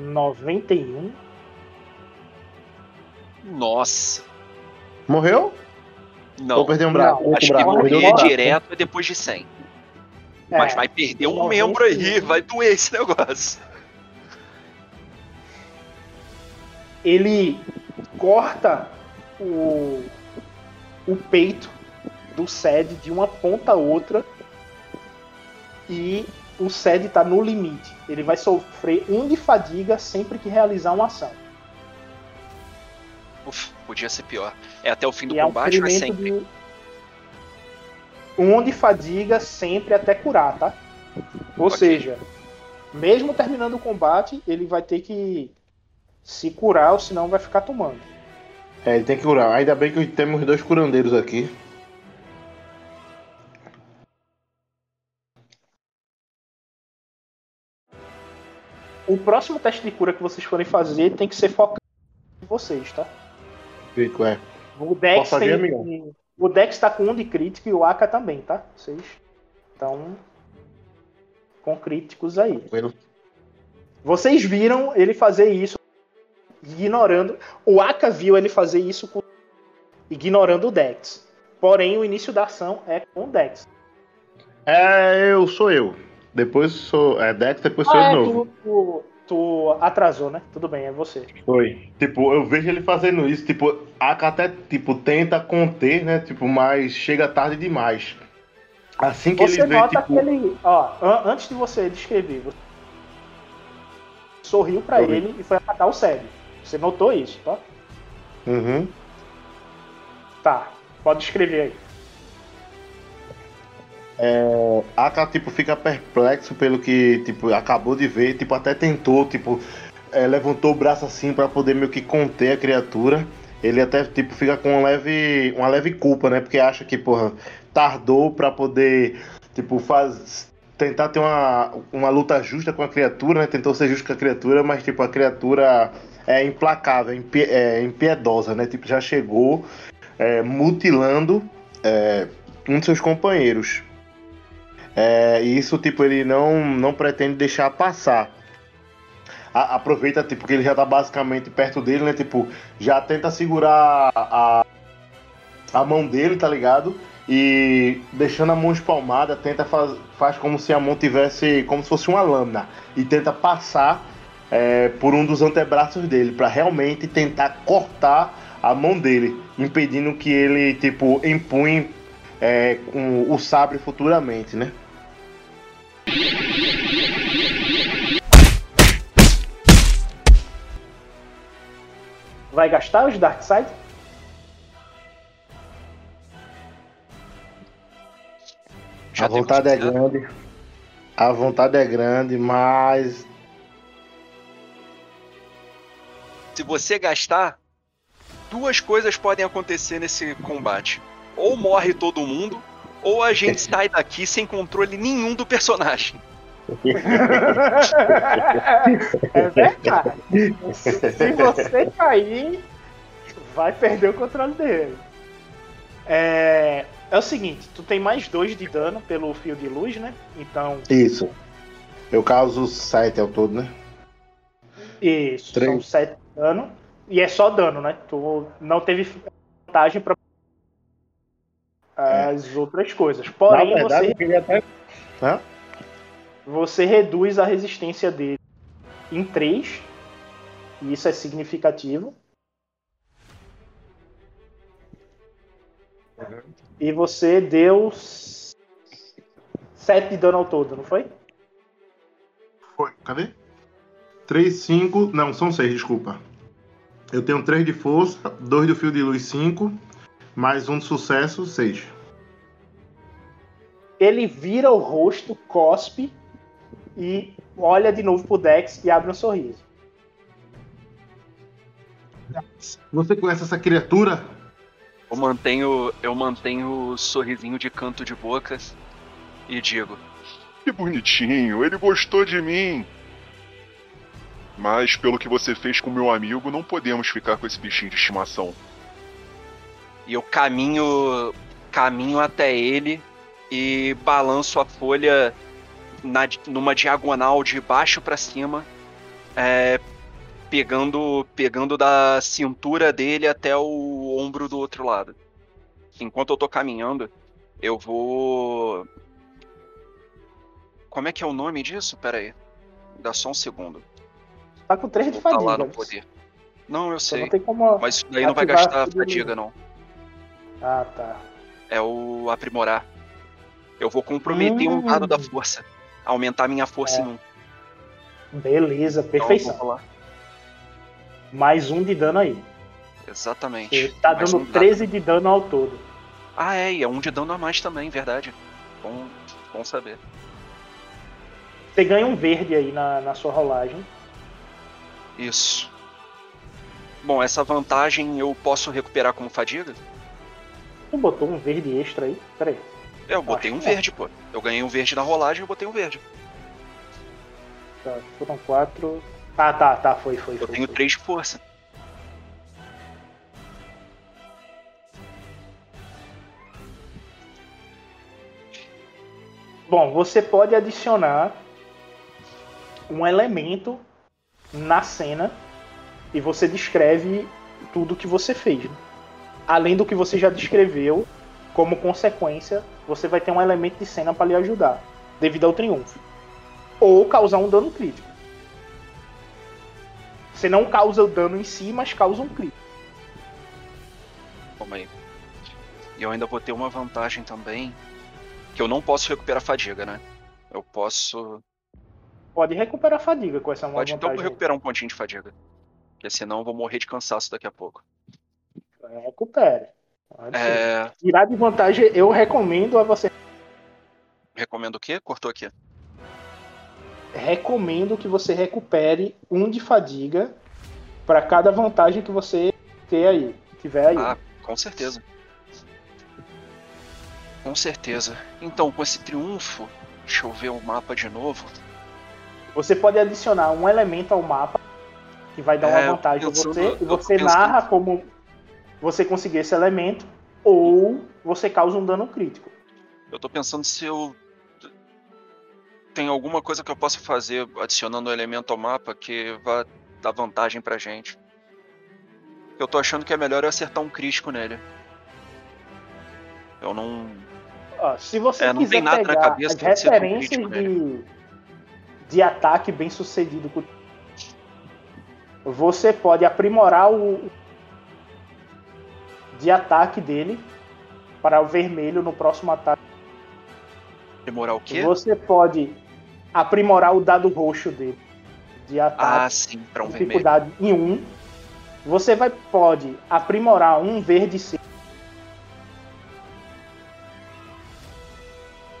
Noventa e um Nossa. Morreu? Não. Ou perdeu um braço? Não, Acho que braço, um morrer direto é depois de 100. É, Mas vai perder um 91. membro aí, vai doer esse negócio. ele corta o, o peito do Sed de uma ponta a outra e o Sed está no limite. Ele vai sofrer um de fadiga sempre que realizar uma ação. Uf, podia ser pior. É até o fim do e é um combate ou é ferimento sempre? de um de fadiga sempre até curar, tá? Ou Ok. seja, mesmo terminando o combate, ele vai ter que se curar, ou senão vai ficar tomando. É, ele tem que curar. Ainda bem que temos dois curandeiros aqui. O próximo teste de cura que vocês forem fazer tem que ser focado em vocês, tá? Fico, é. O Dex tem, o Dex tá com um de crítico e o Aka também, tá? Vocês estão com críticos aí. Tranquilo. Vocês viram ele fazer isso ignorando. O Aka viu ele fazer isso com- ignorando o Dex. Porém, o início da ação é com o Dex. É, eu sou eu. Depois sou. É Dex, depois sou Ah, de é, novo. tu, tu- tu atrasou, né? Tudo bem, é você. Foi. Tipo, eu vejo ele fazendo isso, tipo, a até, tipo, tenta conter, né? Tipo, mas chega tarde demais. Assim que Você ele vê, nota tipo. que ele. Ó, an- antes de você descrever, você sorriu pra Sorri. ele e foi atacar o Seb. Você notou isso, tá? Uhum. Tá. Pode escrever aí. A Aka, tipo, fica perplexo pelo que, tipo, acabou de ver, tipo, até tentou, tipo, é, levantou o braço assim pra poder meio que conter a criatura. Ele até, tipo, fica com uma leve, uma leve culpa, né? Porque acha que, porra, tardou pra poder, tipo, faz, tentar ter uma, uma luta justa com a criatura, né? Tentou ser justo com a criatura, mas, tipo, a criatura é implacável, impie, é impiedosa, né? Tipo, já chegou é, mutilando é, um de seus companheiros. É, e isso, tipo, ele não, não pretende deixar passar. A- aproveita, tipo, que ele já tá basicamente perto dele, né? Tipo, já tenta segurar a, a mão dele, tá ligado? E deixando a mão espalmada, tenta faz, faz como se a mão tivesse, como se fosse uma lâmina. E tenta passar é, por um dos antebraços dele, pra realmente tentar cortar a mão dele, impedindo que ele, tipo, empunhe é, com o sabre futuramente, né? Vai gastar os Dark Side? a vontade é grande. A vontade é grande, mas. Se você gastar, duas coisas podem acontecer nesse combate. Ou morre todo mundo, ou a gente sai daqui sem controle nenhum do personagem. é verdade. Se você cair, vai perder o controle dele. É, é o seguinte, tu tem mais dois de dano pelo fio de luz, né? Então. Isso. Eu causo 7 ao todo, né? Isso, Três. são 7 de dano. E é só dano, né? Tu não teve vantagem pra as outras coisas. Porém, verdade, você queria até. Hã? você reduz a resistência dele em 3. E isso é significativo. E você deu 7 de dano ao todo, não foi? Foi, cadê? 3, 5. Não, são 6, desculpa. Eu tenho 3 de força, 2 do fio de luz, 5. Mais um de sucesso, 6. Ele vira o rosto, cospe e olha de novo pro Dex e abre um sorriso. Você conhece essa criatura? Eu mantenho, eu mantenho o sorrisinho de canto de boca e digo: Que bonitinho, ele gostou de mim. Mas pelo que você fez com meu amigo, não podemos ficar com esse bichinho de estimação. E eu caminho, caminho até ele e balanço a folha na, numa diagonal de baixo para cima, é, pegando, pegando da cintura dele até o ombro do outro lado. Enquanto eu tô caminhando, eu vou. Como é que é o nome disso? Pera aí. Dá só um segundo. Tá com 3 de Vou botar lá fadiga. no poder. Não, eu Então sei. não tem como. Mas isso daí não vai gastar fadiga, não. Ah, tá. É o aprimorar. Eu vou comprometer um dado da Hum. força. Aumentar minha força É. em um. Beleza, Então perfeição. rolar. Mais um de dano aí. Exatamente. Ele tá Mais dando um dado. 13 de dano ao todo. Ah, é, e é um de dano a mais também, verdade. Bom, bom saber. Você ganha um verde aí na, na sua rolagem. Isso. Bom, essa vantagem eu posso recuperar como fadiga? Tu botou um verde extra aí? Pera aí. É, eu botei Acho um é. verde, pô. Eu ganhei um verde na rolagem e eu botei um verde. Tá, foram quatro. Ah, tá, tá, foi, foi. Eu foi, tenho foi. três de força. Bom, você pode adicionar um elemento na cena e você descreve tudo que você fez. né? Além do que você já descreveu, como consequência, você vai ter um elemento de cena para lhe ajudar, devido ao triunfo. Ou causar um dano crítico. Você não causa o dano em si, mas causa um crítico. Calma aí. E eu ainda vou ter uma vantagem também. Que eu não posso recuperar fadiga, né? Eu posso. Pode recuperar a fadiga com essa uma Pode então vantagem. recuperar um pontinho de fadiga. Porque senão eu vou morrer de cansaço daqui a pouco. Recupere. É. Tirar de vantagem, eu recomendo a você. Recomendo o quê? Cortou aqui. Recomendo que você recupere um de fadiga para cada vantagem que você ter aí, tiver aí. Ah, com certeza. Com certeza. Então, com esse triunfo, deixa eu ver o mapa de novo. Você pode adicionar um elemento ao mapa que vai dar É, uma vantagem a você e você pensando- narra como você conseguir esse elemento ou você causa um dano crítico. Eu tô pensando se eu. Tem alguma coisa que eu possa fazer adicionando um elemento ao mapa que vá dar vantagem pra gente. Eu tô achando que é melhor eu acertar um crítico nele. Eu não. Ó, se você É, não quiser tem nada na pegar cabeça as referências crítico de, de ataque bem sucedido, com- você pode aprimorar o de ataque dele para o vermelho no próximo ataque. Aprimorar o quê? Você pode aprimorar o dado roxo dele de ataque. Ah, sim, pra um vermelho. dificuldade em um. Você vai pode aprimorar um verde seco.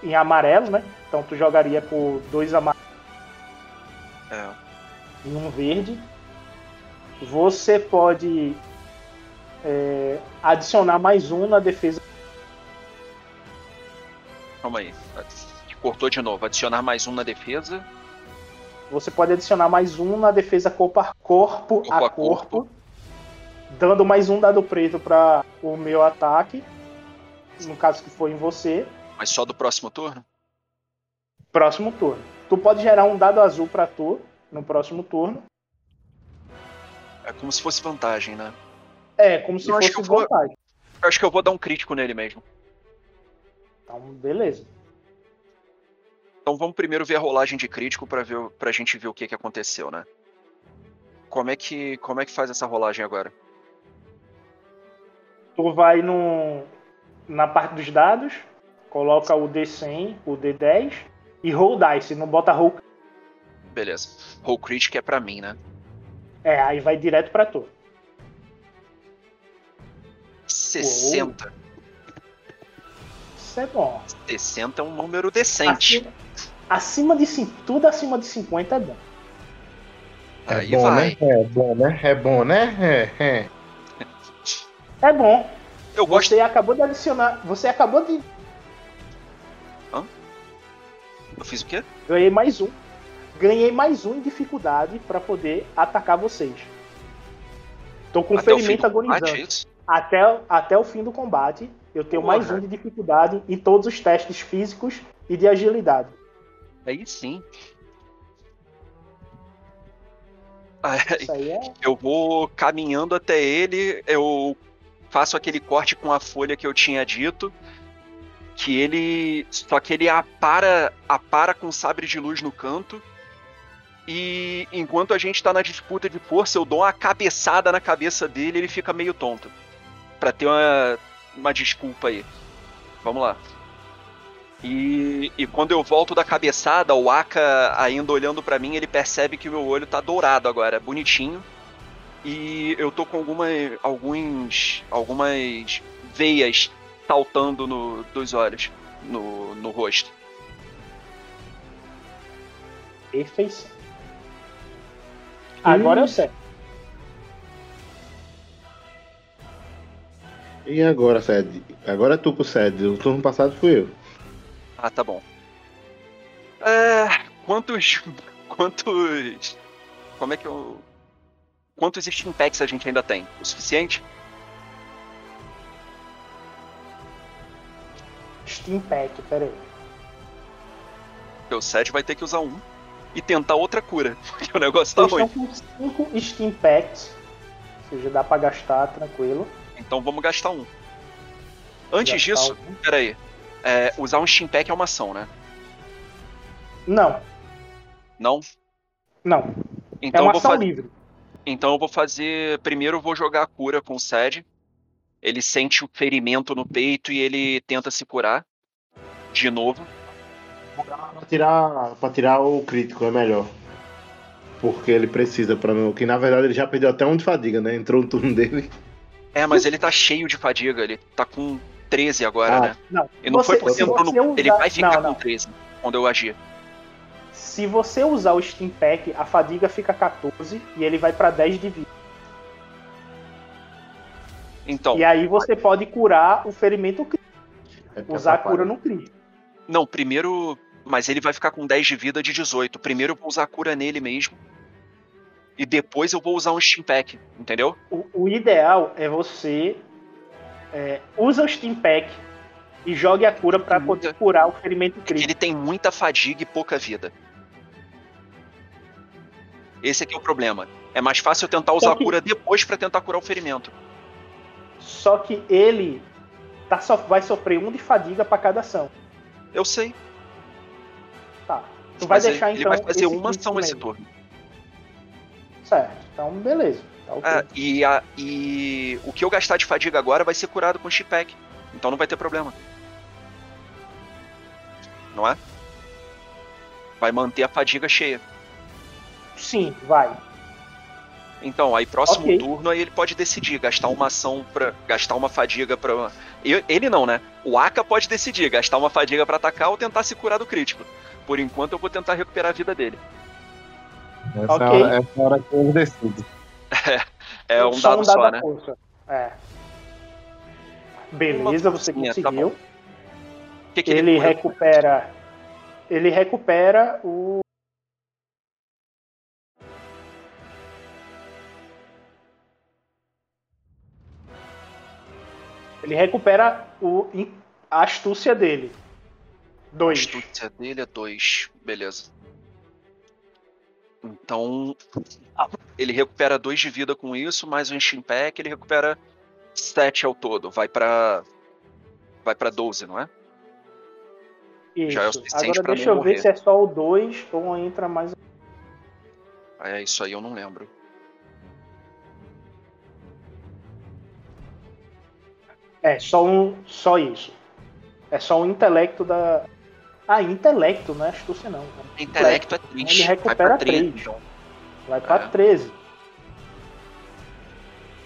em amarelo, né? Então tu jogaria por dois amarelos É. e um verde. Você pode é, adicionar mais um na defesa. Calma aí. Cortou de novo. Adicionar mais um na defesa. Você pode adicionar mais um na defesa corpo a corpo, Corpo a corpo, corpo. dando mais um dado preto para o meu ataque. No caso que for em você, Mas só do próximo turno? próximo turno. Tu pode gerar um dado azul para tu no próximo turno. É como se fosse vantagem, né? É, como se Eu acho fosse que eu vou- acho que eu vou dar um crítico nele mesmo. Então, beleza. Então vamos primeiro ver a rolagem de crítico pra, ver, pra gente ver o que, que aconteceu, né? Como é que, como é que faz essa rolagem agora? Tu vai no, na parte dos dados, coloca o D100, o D10 e roll dice. Não bota roll. Beleza. Roll crítico é pra mim, né? É, aí vai direto pra tu. 60. Isso é bom. 60 é um número decente. Acima, acima de tudo acima de 50 é bom. É Aí bom, vai. né? É bom, né? É bom, né? É, é. É bom. Eu gosto. Você acabou de adicionar. Você acabou de. Eu fiz o quê? Ganhei mais um. Ganhei mais um em dificuldade pra poder atacar vocês. Tô com Até ferimento agonizante. Até, até o fim do combate, eu tenho Porra. mais um de dificuldade em todos os testes físicos e de agilidade. Aí sim. Aí, Isso aí é. eu vou caminhando até ele, eu faço aquele corte com a folha que eu tinha dito, que ele, só que ele apara, apara com sabre de luz no canto. E enquanto a gente tá na disputa de força, eu dou uma cabeçada na cabeça dele, ele fica meio tonto. Pra ter uma, uma desculpa aí. Vamos lá. E, e quando eu volto da cabeçada, o Aka ainda olhando pra mim, ele percebe que o meu olho tá dourado agora, bonitinho. E eu tô com alguma, alguns, algumas veias saltando no, dos olhos, no, no rosto. Perfeição. Agora eu sei. E agora, Sed? Agora é tu pro Sed. O turno passado fui eu. Ah, tá bom. É, quantos. Quantos. Como é que eu. Quantos Steam Packs a gente ainda tem? O suficiente? Steam Pack, peraí. O Sed vai ter que usar um e tentar outra cura. <laughs> Porque o negócio tá Vocês ruim. estão com 5 Steam Packs. Ou seja, dá pra gastar tranquilo. Então vamos gastar um. Antes Gastar disso, um. peraí. É, usar um Steam Pack é uma ação, né? Não, Não? não. Então é uma eu vou ação fazer. livre. Então eu vou fazer. Primeiro eu vou jogar a cura com o Sed. Ele sente o ferimento no peito e ele tenta se curar. De novo. Pra tirar, pra tirar o crítico é melhor. Porque ele precisa pra não. Que na verdade ele já perdeu até um de fadiga, né? Entrou no turno dele. É, mas ele tá cheio de fadiga. Ele tá com 13 agora, Ah, né? Não, E não você- foi porque se entrou no. Ele usar- vai ficar não, com não. 13 quando eu agir. Se você usar o Steam Pack, a fadiga fica 14 e ele vai pra 10 de vida. Então, E aí você pode curar o ferimento crítico. É Usar a cura no crítico. não, primeiro. Mas ele vai ficar com 10 de vida de 18. Primeiro eu vou usar a cura nele mesmo. E depois eu vou usar um Steam Pack, entendeu? O, o ideal é você é, usa o Steam Pack e jogue a cura pra poder curar o ferimento que crítico. ele tem muita fadiga e pouca vida. Esse aqui é o problema. É mais fácil eu tentar usar Só a que- cura depois pra tentar curar o ferimento. Só que ele tá, só, vai sofrer um de fadiga pra cada ação. Eu sei. Tá. Tu vai ele- deixar ele então. vai fazer esse uma ação esse turno. Certo. Então, beleza. Tá. Ah, e, a- e o que eu gastar de fadiga agora vai ser curado com Chippack. Então não vai ter problema. Não é? Vai manter a fadiga cheia. Sim, vai. Então, aí próximo Ok. turno aí ele pode decidir, gastar uma ação pra. gastar uma fadiga pra. Eu- ele não, né? O Aka pode decidir, gastar uma fadiga pra atacar ou tentar se curar do crítico. Por enquanto eu vou tentar recuperar a vida dele. Essa, Ok. é a hora, essa é a hora que eu decido. É um Só dado só, né? força. É. Beleza, você tá conseguiu. O que, que ele cura? recupera. Ele recupera o. Ele recupera o, a astúcia dele. A Dois. astúcia dele é 2. Beleza. Então. ah, Ele recupera 2 de vida com isso, mais o Instinct Pack, ele recupera 7 ao todo. Vai pra. Vai pra 12, não é? Isso. já é o suficiente Agora deixa eu ver morrer. se é só o 2 ou entra mais. É isso aí, eu não lembro. É, só um. Só isso. É só o intelecto da. Ah, intelecto, não é astúcia não. Intelecto é Ele 3. Vai recupera pra 3. 3. Vai pra É. 13.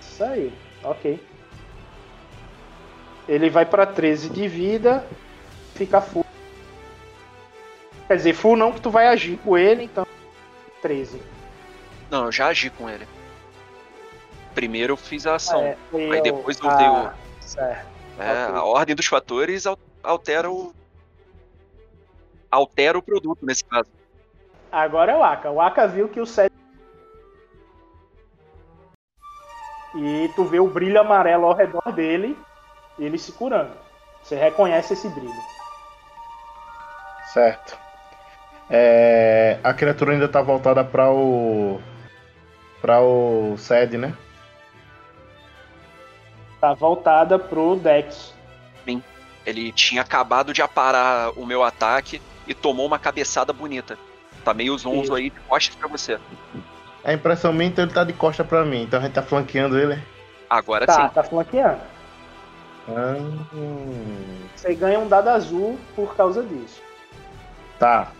Isso aí, ok. Ele vai pra 13 de vida, fica full. Quer dizer, full não que tu vai agir com ele, então 13. Não, eu já agi com ele. Primeiro eu fiz a ação. É, foi Aí depois eu ah, dei o. Certo. É, ok. A ordem dos fatores al- altera o. Altera o produto nesse caso. Agora é o Aka. O Aka viu que o 7. E tu vê o brilho amarelo ao redor dele ele se curando. Você reconhece esse brilho. Certo. É, a criatura ainda tá voltada para o. para o sede, né? Tá voltada pro Dex. Ele tinha acabado de aparar o meu ataque e tomou uma cabeçada bonita. Tá meio zonzo aí de costas pra você. A impressão minha, então ele tá de costa pra mim, então a gente tá flanqueando ele. Agora Tá, sim. tá flanqueando. Ah, hum, Você ganha um dado azul por causa disso. tá.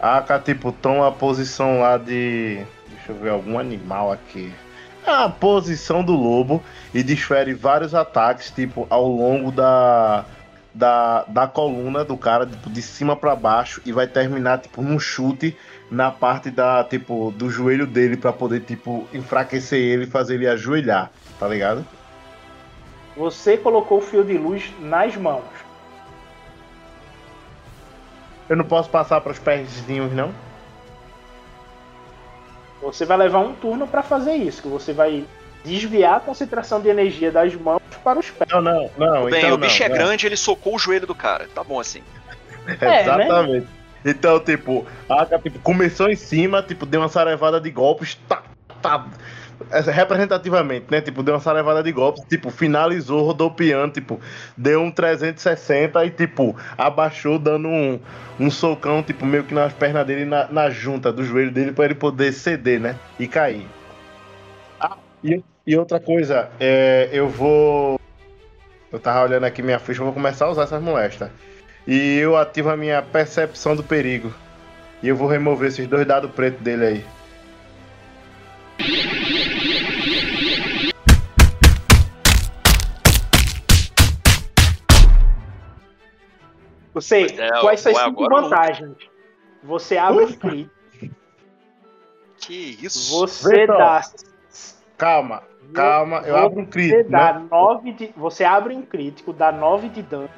Ah, cara, tipo, toma a posição lá de. Deixa eu ver, algum animal aqui. É a posição do lobo e desfere vários ataques, tipo, ao longo da. Da, da coluna do cara, tipo, de cima pra baixo, e vai terminar, tipo, num chute na parte da, tipo, do joelho dele pra poder, tipo, enfraquecer ele e fazer ele ajoelhar, tá ligado? Você colocou o fio de luz nas mãos. Eu não posso passar pros perzinhos, não? Você vai levar um turno pra fazer isso, que você vai desviar a concentração de energia das mãos para os pés. Não, não, não. Bem, então o bicho não, é não. grande, ele socou o joelho do cara. Tá bom assim. <laughs> É, Exatamente. Então, tipo, a tipo, começou em cima, tipo, deu uma sarevada de golpes, tá, tá, essa- representativamente, né? Tipo, deu uma sarevada de golpes, tipo, finalizou rodopiando, tipo, deu um 360 e, tipo, abaixou dando um, um socão, tipo, meio que nas pernas dele, na, na junta do joelho dele, pra ele poder ceder, né? E cair. E, e outra coisa, é, eu vou. Eu tava olhando aqui minha ficha, eu vou começar a usar essas molestas. E eu ativo a minha percepção do perigo. E eu vou remover esses dois dados pretos dele aí. Você, É, quais são as cinco vantagens? Você abre um Ufa. crítico, Que isso? você Vê só. Calma, calma, eu Você abro um crítico, dá né? nove de, você abre um crítico, dá 9 de dano.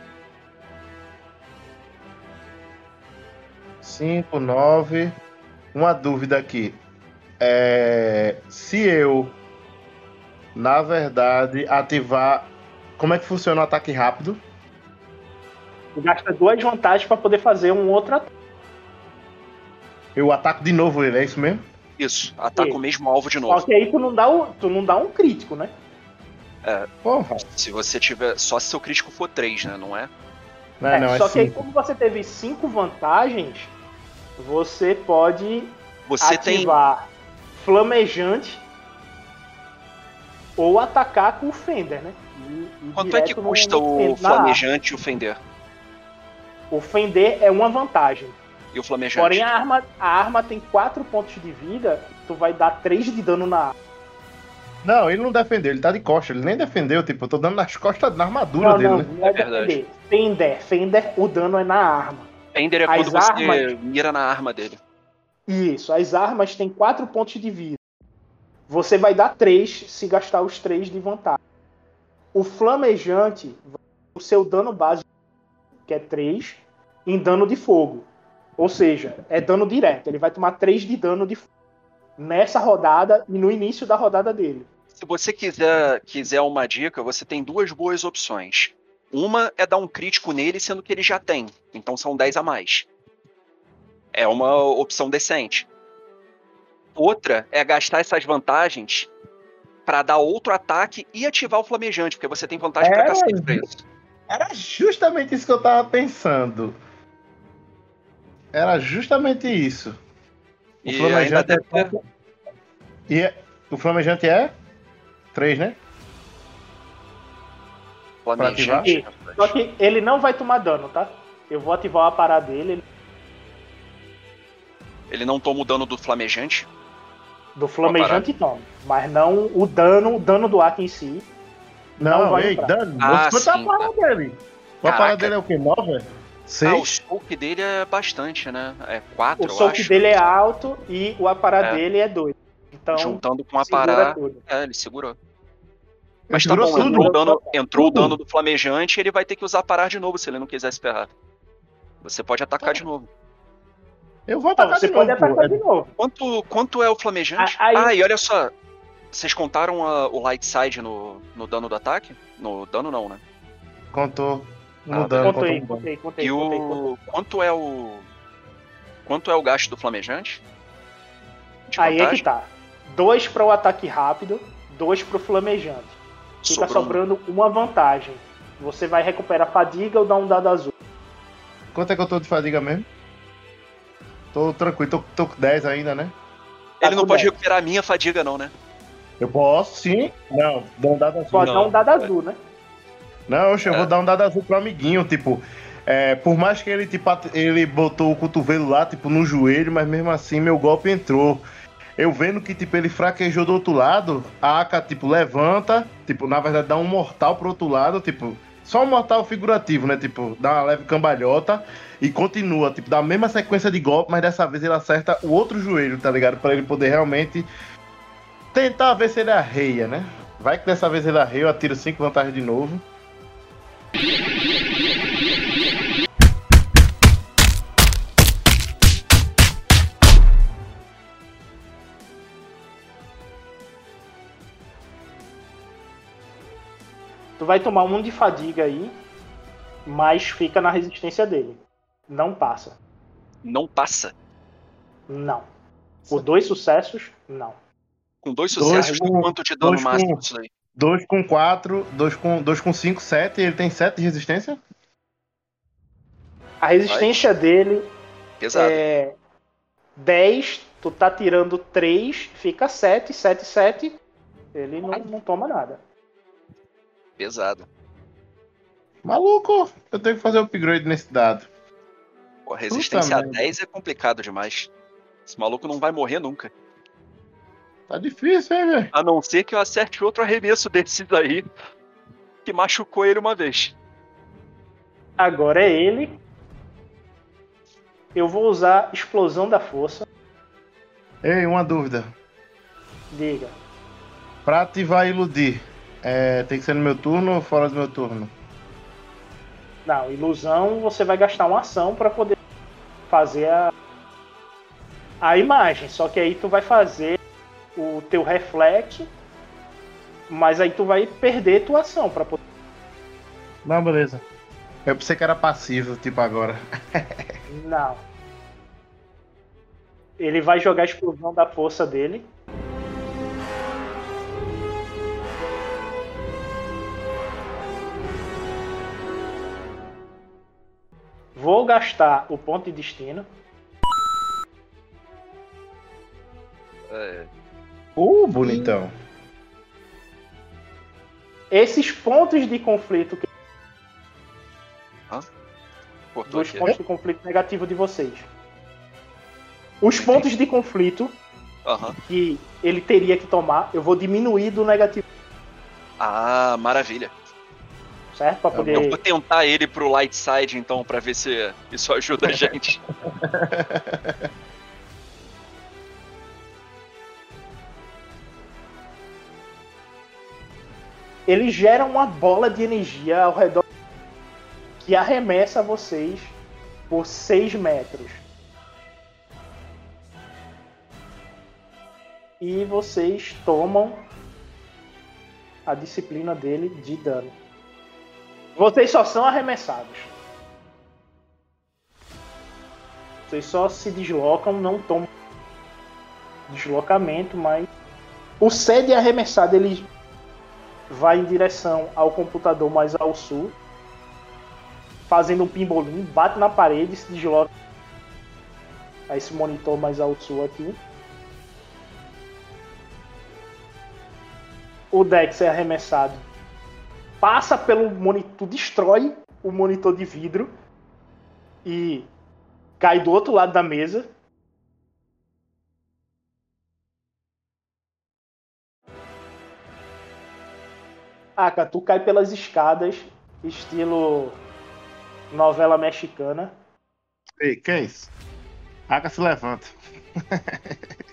5, 9. Uma dúvida aqui. É, se eu, na verdade, ativar. Como é que funciona o ataque rápido? Tu gasta duas vantagens para poder fazer um outro ataque. Eu ataco de novo ele, é isso mesmo? Isso. Ataca Isso. o mesmo alvo de Só novo. que aí tu não dá, o, tu não dá um crítico, né? Porra. Se você tiver. Só se seu crítico for 3, né? Não é? Não, É, não, é só que aí, 5. como você teve cinco vantagens, você pode Você tem. ativar flamejante ou atacar com o Fender, né? E- e Quanto é que custa no o arma. flamejante e o Fender? O Fender é uma vantagem. E o flamejante? Porém, a arma, a arma tem 4 pontos de vida, tu vai dar 3 de dano na arma. Não, ele não defendeu, ele tá de costas, ele nem defendeu, tipo, eu tô dando nas costas, na armadura Não, dele, não, né? não é É verdade. Fender, Fender, o dano é na arma. Fender é As quando você armas- mira na arma dele. Isso, as armas têm 4 pontos de vida. Você vai dar 3 se gastar os 3 de vantagem. O flamejante, o seu dano base, que é 3, em dano de fogo. Ou seja, é dano direto. Ele vai tomar 3 de dano de fogo. Nessa rodada e no início da rodada dele. Se você quiser, quiser uma dica, você tem duas boas opções. Uma é dar um crítico nele, sendo que ele já tem. Então são 10 a mais. É uma opção decente. Outra é gastar essas vantagens para dar outro ataque e ativar o flamejante, porque você tem vantagem pra cacete pra isso. Era justamente isso que eu tava pensando. Era justamente isso. O E flamejante é... ter- E é- o flamejante é 3, né? Flamejante. Só que ele não vai tomar dano, tá? Eu vou ativar a parada dele. ele- Ele não toma o dano do flamejante. Do flamejante toma. Mas não o dano, o dano do arco em si. Não, Não vai ei, entrar. dano. Ah, Quanto é a sim, parada dele? A parada dele é o quê? 9? Ah, o 6? soak dele é bastante, né? É 4, O acho. dele é alto e o aparar É. dele é 2. Então, Juntando com a parada. tudo. É, ele segurou. Mas tá bom, entrou, o dano, entrou o dano do flamejante e ele vai ter que usar parar de novo se ele não quiser se ferrar. Você pode atacar de novo. Eu vou atacar você de pode novo, atacar de novo. Quanto, quanto é o flamejante? Ah, aí- Ah, e olha só. Vocês contaram a- o light side no, no dano do ataque? No dano não, né? Contou. Ah, No dano, contou Contei, no dano. contei, contei, E contei, contei. o. Quanto é o. Quanto é o gasto do flamejante? De Aí é que tá. Dois para o ataque rápido, dois para o flamejante. Fica Sobrou um. sobrando uma vantagem. Você vai recuperar fadiga ou dar um dado azul. Quanto é que eu tô de fadiga mesmo? Tô tranquilo, tô, tô com 10 ainda, né? Ele não pode 10. recuperar a minha fadiga, não, né? Eu posso, sim. Não, dá um dado azul. Pode Não. dar um dado azul, né? Não, oxe, eu É. vou dar um dado azul pro amiguinho, tipo. é, por mais que ele, tipo, ele botou o cotovelo lá, tipo, no joelho, mas mesmo assim meu golpe entrou. Eu vendo que, tipo, ele fraquejou do outro lado, a Aka, tipo, levanta, tipo, na verdade dá um mortal pro outro lado, tipo, só um mortal figurativo, né? Tipo, dá uma leve cambalhota e continua, tipo, da mesma sequência de golpe, mas dessa vez ele acerta o outro joelho, tá ligado? Pra ele poder realmente tentar ver se ele arreia, né? Vai que dessa vez ele arreia, eu atiro 5 vantagens de novo. Tu vai tomar um de fadiga aí, mas fica na resistência dele. Não passa. Não passa. Não. Por dois sucessos, não. Com dois Dois sucessos, com- quanto de dano dois com- máximo isso daí? 2 com 4, 2 com 2 com 5, 7, ele tem 7 de resistência? A resistência dele Pesado. é 10, tu tá tirando 3, fica 7, 7, 7. Ele não, não toma nada. Pesado. Maluco, eu tenho que fazer upgrade nesse dado. Pô, resistência a merda. 10 é complicado demais. Esse maluco não vai morrer nunca. Tá difícil, hein, velho? A não ser que eu acerte outro arremesso <laughs> desses aí que machucou ele uma vez. Agora é ele. Eu vou usar explosão da força. Ei, uma dúvida. Diga. Pra ativar e iludir, é, tem que ser no meu turno ou fora do meu turno? Não, ilusão você vai gastar uma ação para poder fazer a a imagem. Só que aí tu vai fazer o teu reflexo, mas aí tu vai perder tua ação para poder. Não, beleza. Eu pensei que era passivo, tipo agora. Não. Ele vai jogar a explosão da força dele. Vou gastar o ponto de destino. É, Uh, bonitão. Esses pontos de conflito, que- cortou dos aqui. pontos de conflito negativo de vocês. Os pontos de conflito Aham. que ele teria que tomar, eu vou diminuir do negativo, Ah, maravilha. certo? Pra Eu poder. vou tentar ele pro light side, então, pra ver se isso ajuda a gente. <laughs> Ele gera uma bola de energia ao redor que arremessa vocês por 6 metros. E vocês tomam a disciplina dele de dano. Vocês só são arremessados. Vocês só se deslocam, não tomam deslocamento, mas o sede arremessado ele vai em direção ao computador mais ao sul, fazendo um pimbolim, bate na parede, se desloca a esse monitor mais ao sul aqui. O Dex é arremessado, passa pelo monitor, destrói o monitor de vidro e cai do outro lado da mesa. Aka, tu cai pelas escadas, estilo novela mexicana. Ei, que é isso? Aka se levanta. <laughs>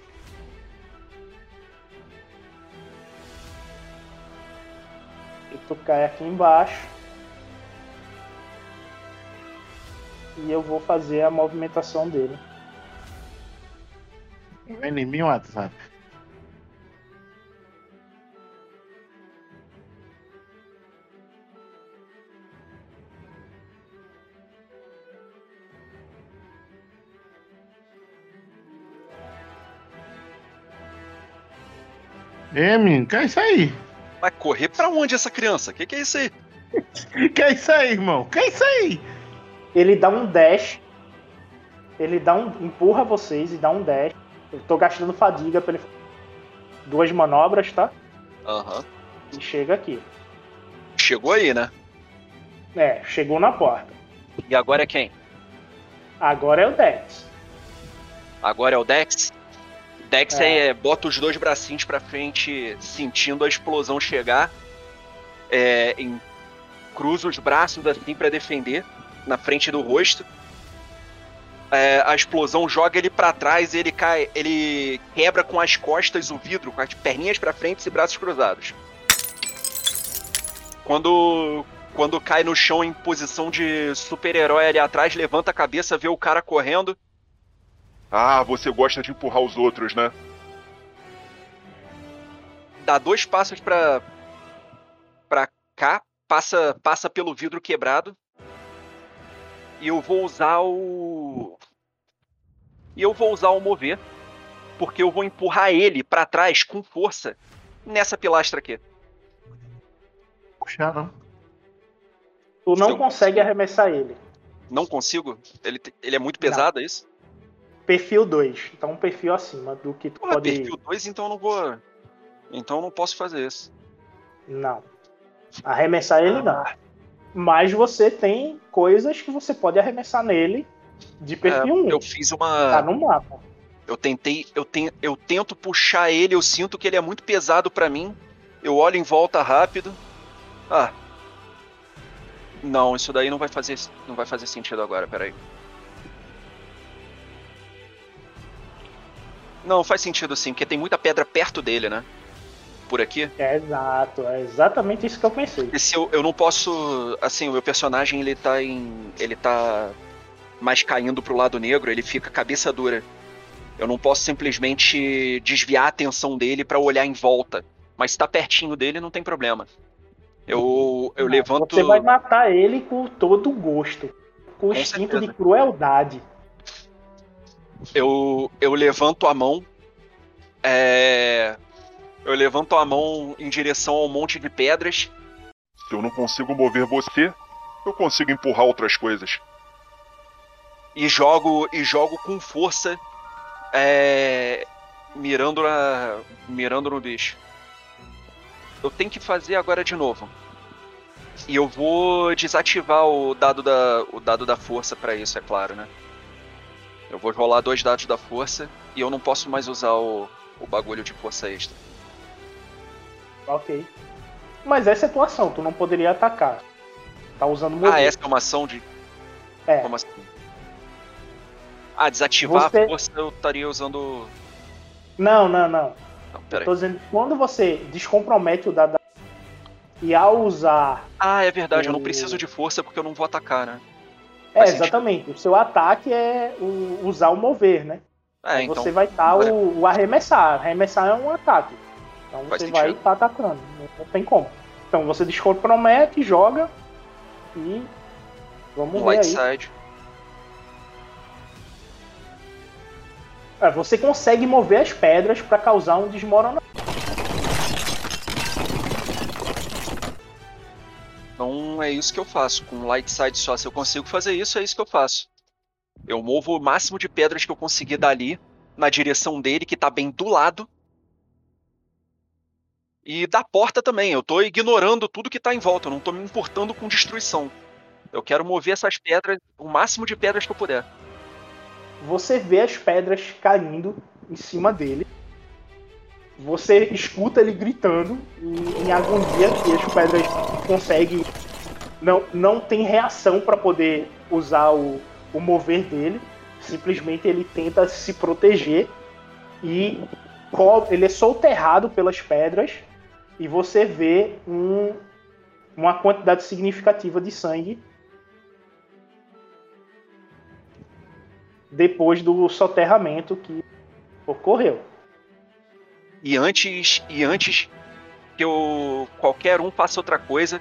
E tu cai aqui embaixo. E eu vou fazer a movimentação dele. Vem em mim WhatsApp. Ei, menino, que é isso aí? Vai correr pra onde essa criança? Que que é isso aí? <laughs> Que é isso aí, irmão? Que é isso aí? Ele dá um dash. Ele dá um. empurra vocês e dá um dash. Eu tô gastando fadiga pra ele. Duas manobras, tá? Aham. E chega aqui. Chegou aí, né? É, chegou na porta. E agora é quem? Agora é o Dex. Agora é o Dex? Dex É. é. bota os dois bracinhos pra frente, sentindo a explosão chegar. É, em- cruza os braços assim pra defender, na frente do rosto. É, a explosão joga ele pra trás e ele cai. Ele quebra com as costas o vidro, com as perninhas pra frente e braços cruzados. Quando. Quando cai no chão em posição de super-herói ali atrás, levanta a cabeça, vê o cara correndo. Ah, você gosta de empurrar os outros, né? dá dois passos pra para cá, passa passa pelo vidro quebrado. E eu vou usar o e eu vou usar o mover, porque eu vou empurrar ele pra trás com força nessa pilastra aqui. Puxar, não. Tu não Eu consegue arremessar ele. Não consigo? Ele, ele é muito pesado, é isso? Perfil 2. Então um perfil acima do que tu Porra, pode. perfil 2, então eu não vou. Então eu não posso fazer isso. Não. Arremessar ele não. Mas você tem coisas que você pode arremessar nele de perfil 1. É, eu fiz Tá uma. no mapa. Eu tentei. Eu, ten, eu tento puxar ele, eu sinto que ele é muito pesado pra mim. Eu olho em volta rápido. Ah. Não, isso daí não vai fazer, não vai fazer sentido agora, peraí. Não, faz sentido sim, porque tem muita pedra perto dele, né? Por aqui. É exato. É exatamente isso que eu pensei. E se eu, eu não posso. Assim, o meu personagem ele tá em. Ele tá mais caindo pro lado negro, ele fica cabeça dura. Eu não posso simplesmente desviar a atenção dele pra olhar em volta. Mas se tá pertinho dele, não tem problema. Eu, eu levanto. Você vai matar ele com todo o gosto. Com Com instinto certeza. de crueldade. Eu, eu levanto a mão. É. Eu levanto a mão em direção ao monte de pedras. Se eu não consigo mover você, eu consigo empurrar outras coisas. e jogo e jogo com força é, mirando na mirando no bicho. Eu tenho que fazer agora de novo. E eu vou desativar o dado da o dado da força pra isso, é claro, né? Eu vou rolar dois dados da força e eu não posso mais usar o, o bagulho de força extra. Ok. Mas essa é a tua ação, tu não poderia atacar. Tá usando mover. Ah, essa é uma ação de. É. Como assim? Ah, desativar Você- a força eu estaria usando. Não, não, não. Não, peraí. tô dizendo quando você descompromete o dado da... e ao usar. Ah, é verdade, eu não O- preciso de força porque eu não vou atacar, né? É, Faz sentido. exatamente. O seu ataque é o- usar o mover, né? É, então. você vai estar bora. o, o arremessar. Arremessar é um ataque. Então Faz você vai sentido. estar atacando. Não, tem como. Então você descompromete, joga e. Vamos ver aí. side. É, você consegue mover as pedras para causar um desmoronamento. Então é isso que eu faço. Com light side só, se eu consigo fazer isso, é isso que eu faço. Eu movo o máximo de pedras que eu conseguir dali na direção dele, que tá bem do lado. E da porta também. Eu tô ignorando tudo que tá em volta. Eu não tô me importando com destruição. Eu quero mover essas pedras, o máximo de pedras que eu puder. Você vê as pedras caindo em cima dele. Você escuta ele gritando em, em agonia que as pedras conseguem. Não, não tem reação para poder usar o, o mover dele. Simplesmente ele tenta se proteger e ele é soterrado pelas pedras. E você vê um- uma quantidade significativa de sangue depois do soterramento que ocorreu. E antes, e antes que eu qualquer um faça outra coisa,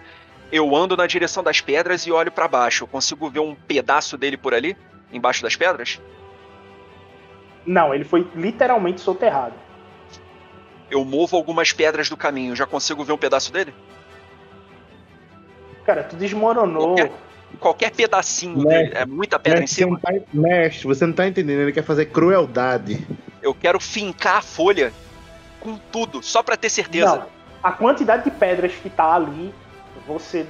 eu ando na direção das pedras e olho pra baixo. Eu consigo ver um pedaço dele por ali, embaixo das pedras? Não, ele foi literalmente soterrado. Eu movo algumas pedras do caminho, já consigo ver um pedaço dele? Cara, tu desmoronou. Qualquer, qualquer pedacinho Né? dele, é muita pedra em Mestre, você cima. não tá, mestre, você não tá entendendo, ele quer fazer crueldade. Eu quero fincar a folha com tudo, só pra ter certeza. Não, a quantidade de pedras que tá ali, você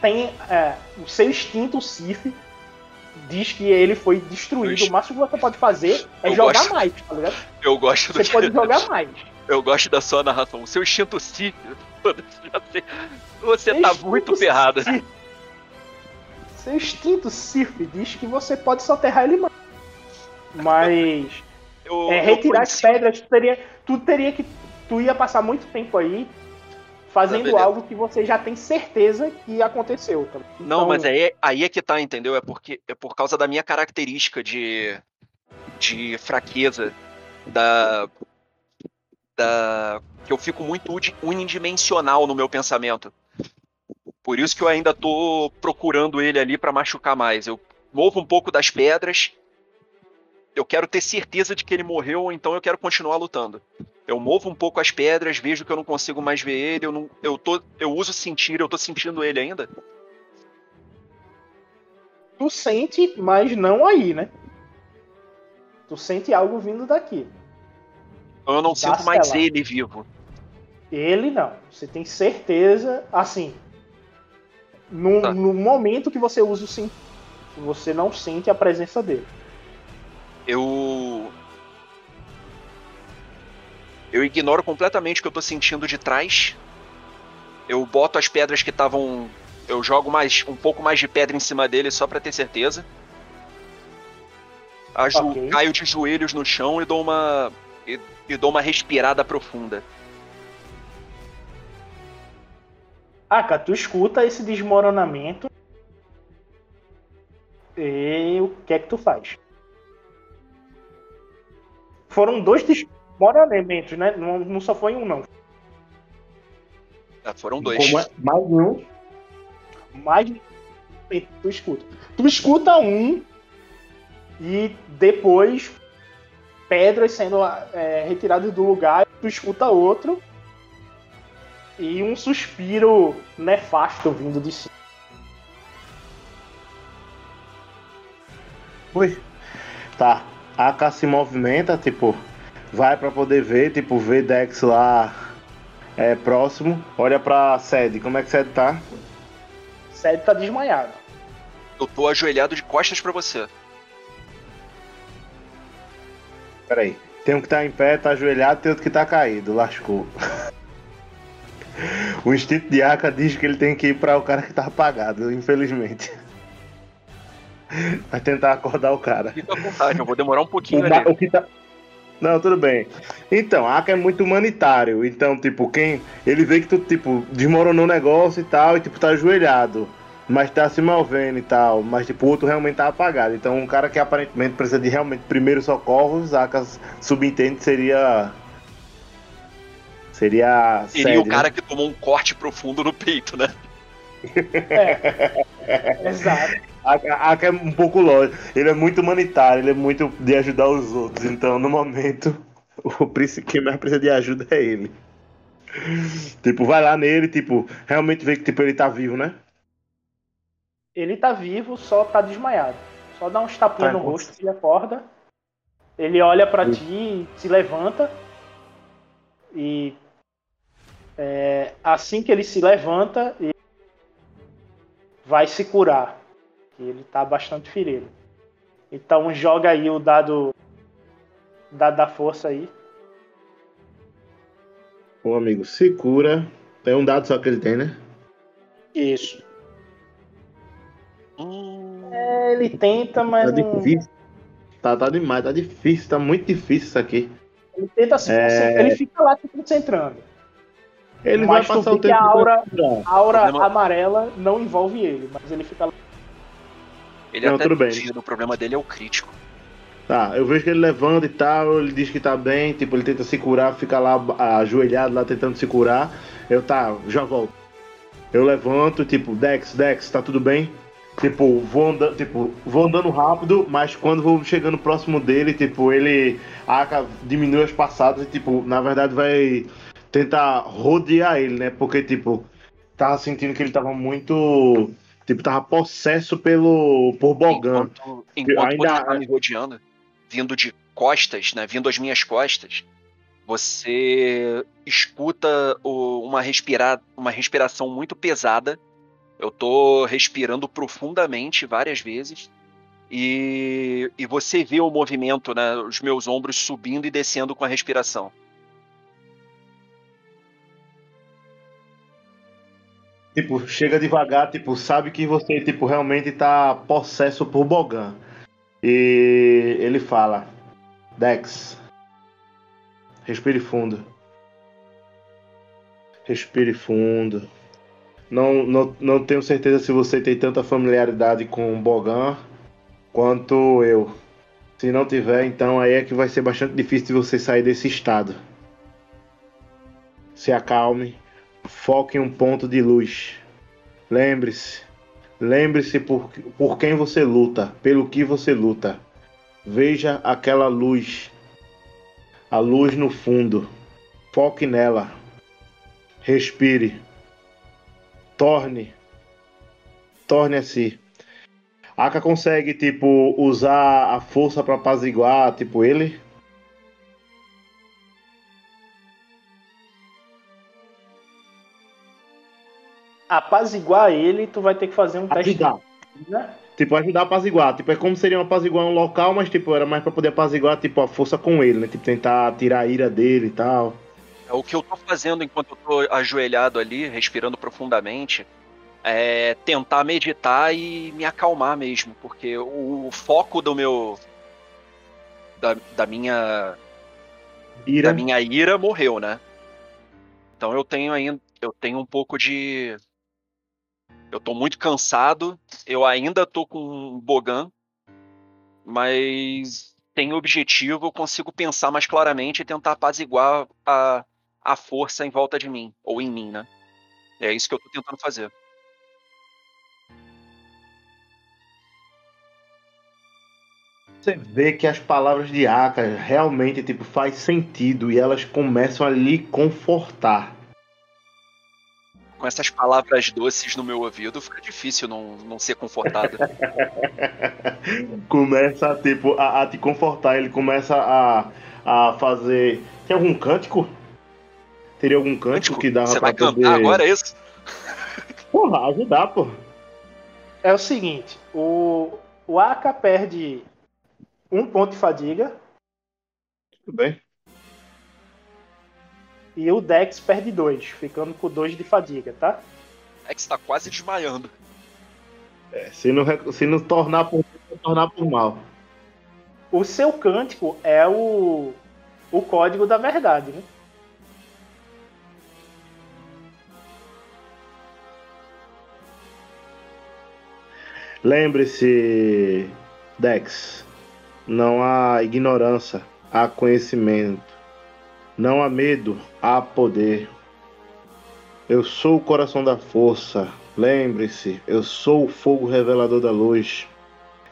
tem. é, o seu instinto Sif diz que ele foi destruído. O máximo que você pode fazer é Eu jogar gosto. mais, tá ligado? Eu gosto do Você pode <laughs> jogar mais. Eu gosto da sua narração. O seu instinto Sif. <laughs> Você Seu tá muito ferrado. Sif- Seu instinto Sif diz que você pode soterrar ele mais. Mas. Eu, É, retirar as pedras, tu teria, tu teria que. Tu ia passar muito tempo aí fazendo algo que você já tem certeza que aconteceu. tá? Não, Então, mas aí, aí é que tá, entendeu? É porque é por causa da minha característica de, de fraqueza, da, da que eu fico muito unidimensional no meu pensamento. Por isso que eu ainda tô procurando ele ali pra machucar mais. Eu movo um pouco das pedras. Eu quero ter certeza de que ele morreu, então eu quero continuar lutando. Eu movo um pouco as pedras, vejo que eu não consigo mais ver ele, eu, não, eu, tô, eu uso sentir, eu tô sentindo ele ainda. Tu sente, mas não aí, né? Tu sente algo vindo daqui. Então eu não sinto mais ele vivo. Ele não. Você tem certeza, assim. No, Tá. no momento que você usa o sim, você não sente a presença dele. Eu. Eu ignoro completamente o que eu tô sentindo de trás. Eu boto as pedras que estavam. Eu jogo mais um pouco mais de pedra em cima dele só pra ter certeza. Aju- Ok. Caio de joelhos no chão e dou uma. E, e dou uma respirada profunda. Ah, cara, tu escuta esse desmoronamento. E o que é que tu faz? Foram dois desmoronamentos, né? Não, não só foi um, não. Ah, foram dois. Como é? Mais um. Mais tu escuta. Tu escuta um e depois pedras sendo é, retiradas do lugar, tu escuta outro e um suspiro nefasto vindo de cima. Ui. Tá. A AK se movimenta, tipo, vai pra poder ver, tipo, vê Dex lá é, próximo, olha pra sede. Como é que sede tá? Sede tá desmaiado. Eu tô ajoelhado de costas pra você. Peraí. Tem um que tá em pé, tá ajoelhado, tem outro que tá caído. Lascou. <laughs> O instinto de Aka diz que ele tem que ir para o cara que tá apagado, infelizmente. <laughs> Vai tentar acordar o cara. Fica à vontade, eu vou demorar um O, pouquinho ma- ali. o que tá. Não, tudo bem. Então, Aka é muito humanitário. Então, tipo, quem. Ele vê que tu, tipo, desmoronou o negócio e tal, e tipo, tá ajoelhado. Mas tá se movendo e tal. Mas, tipo, o outro realmente tá apagado. Então, um cara que aparentemente precisa de realmente primeiros socorros, Aka subentende seria. Seria. Seria o cara que tomou um corte profundo no peito, né? <laughs> Exato. Aka Aka é um pouco lógico. Ele é muito humanitário, ele é muito de ajudar os outros. Então, no momento, <laughs> o príncipe que mais precisa de ajuda é ele. Tipo, vai lá nele, tipo, realmente vê que tipo, ele tá vivo, né? Ele tá vivo, só tá desmaiado. Só dá uns tapinhas Tá, no rosto, ele acorda. Ele olha pra ti, se levanta. E é, assim que ele se levanta, ele vai se curar. Que Ele tá bastante ferido. Então joga aí o dado, dado da força aí. O amigo se cura. Tem um dado só que ele tem, né? Isso. Hum, É, ele tenta, mas Tá não- difícil. Tá, tá demais, tá difícil, tá muito difícil isso aqui. ele tenta se É. Ele fica lá se concentrando. Ele Mas vai passar o que tempo. a aura- A aura amarela não envolve ele, mas ele fica lá. Ele Não, até tudo bem. o problema dele é o crítico. Tá, eu vejo que ele levanta e tal, ele diz que tá bem, tipo, ele tenta se curar, fica lá ajoelhado lá tentando se curar. Eu tá, já volto. Eu levanto, tipo, Dex, Dex, tá tudo bem? Tipo, vou andando, tipo, vou andando rápido, mas quando vou chegando próximo dele, tipo, ele a Aka diminui as passadas e, tipo, na verdade vai tentar rodear ele, né? Porque, tipo, tava sentindo que ele tava muito. Tipo, tava possesso pelo. por Bogan. Enquanto, enquanto ainda- você tá me rodeando, vindo de costas, né? Vindo às minhas costas, você escuta o- uma, respira, uma respiração muito pesada. Eu tô respirando profundamente várias vezes. E, e você vê o movimento, né? Os meus ombros subindo e descendo com a respiração. Tipo, chega devagar, tipo, sabe que você, tipo, realmente tá possesso por Bogan. E ele fala, Dex, respire fundo. Respire fundo. Não, não, não tenho certeza se você tem tanta familiaridade com Bogan quanto eu. Se não tiver, então aí é que vai ser bastante difícil de você sair desse estado. Se acalme. Foque em um ponto de luz. Lembre-se. Lembre-se por, por quem você luta, pelo que você luta. Veja aquela luz. A luz no fundo. Foque nela. Respire. Torne. Torne a si. Aka consegue, tipo, usar a força pra apaziguar, tipo, ele? Apaziguar ele, tu vai ter que fazer um teste. Ajudar. Né? Tipo, ajudar a apaziguar. Tipo, é como seria um apaziguar um local, mas, tipo, era mais pra poder apaziguar, tipo, a força com ele, né? Tipo, tentar tirar a ira dele e tal. É, O que eu tô fazendo enquanto eu tô ajoelhado ali, respirando profundamente, é tentar meditar e me acalmar mesmo, porque o foco do meu. da, da minha. Ira. da minha ira morreu, né? Então eu tenho ainda. Eu tenho um pouco de. Eu tô muito cansado, eu ainda tô com um Bogan, mas tem objetivo, eu consigo pensar mais claramente e tentar apaziguar a, a força em volta de mim, ou em mim, né? É isso que eu tô tentando fazer. Você vê que as palavras de Aka realmente, tipo, faz sentido e elas começam a lhe confortar. Com essas palavras doces no meu ouvido, fica difícil não, não ser confortado. <laughs> começa, tipo, a, a te confortar. Ele começa a, a fazer... Tem algum cântico? Teria algum cântico que dava Você pra vai cantar poder... agora, é isso? Porra, ajudar, pô. É o seguinte, o, o Aka perde um ponto de fadiga Tudo bem. E o Dex perde 2, ficando com 2 de fadiga, tá? É que você tá quase desmaiando. É, se, não, se não tornar por tornar por mal. O seu cântico é o, o código da verdade, né? Lembre-se, Dex, não há ignorância, há conhecimento. Não há medo, há poder. Eu sou o coração da força. Lembre-se, eu sou o fogo revelador da luz.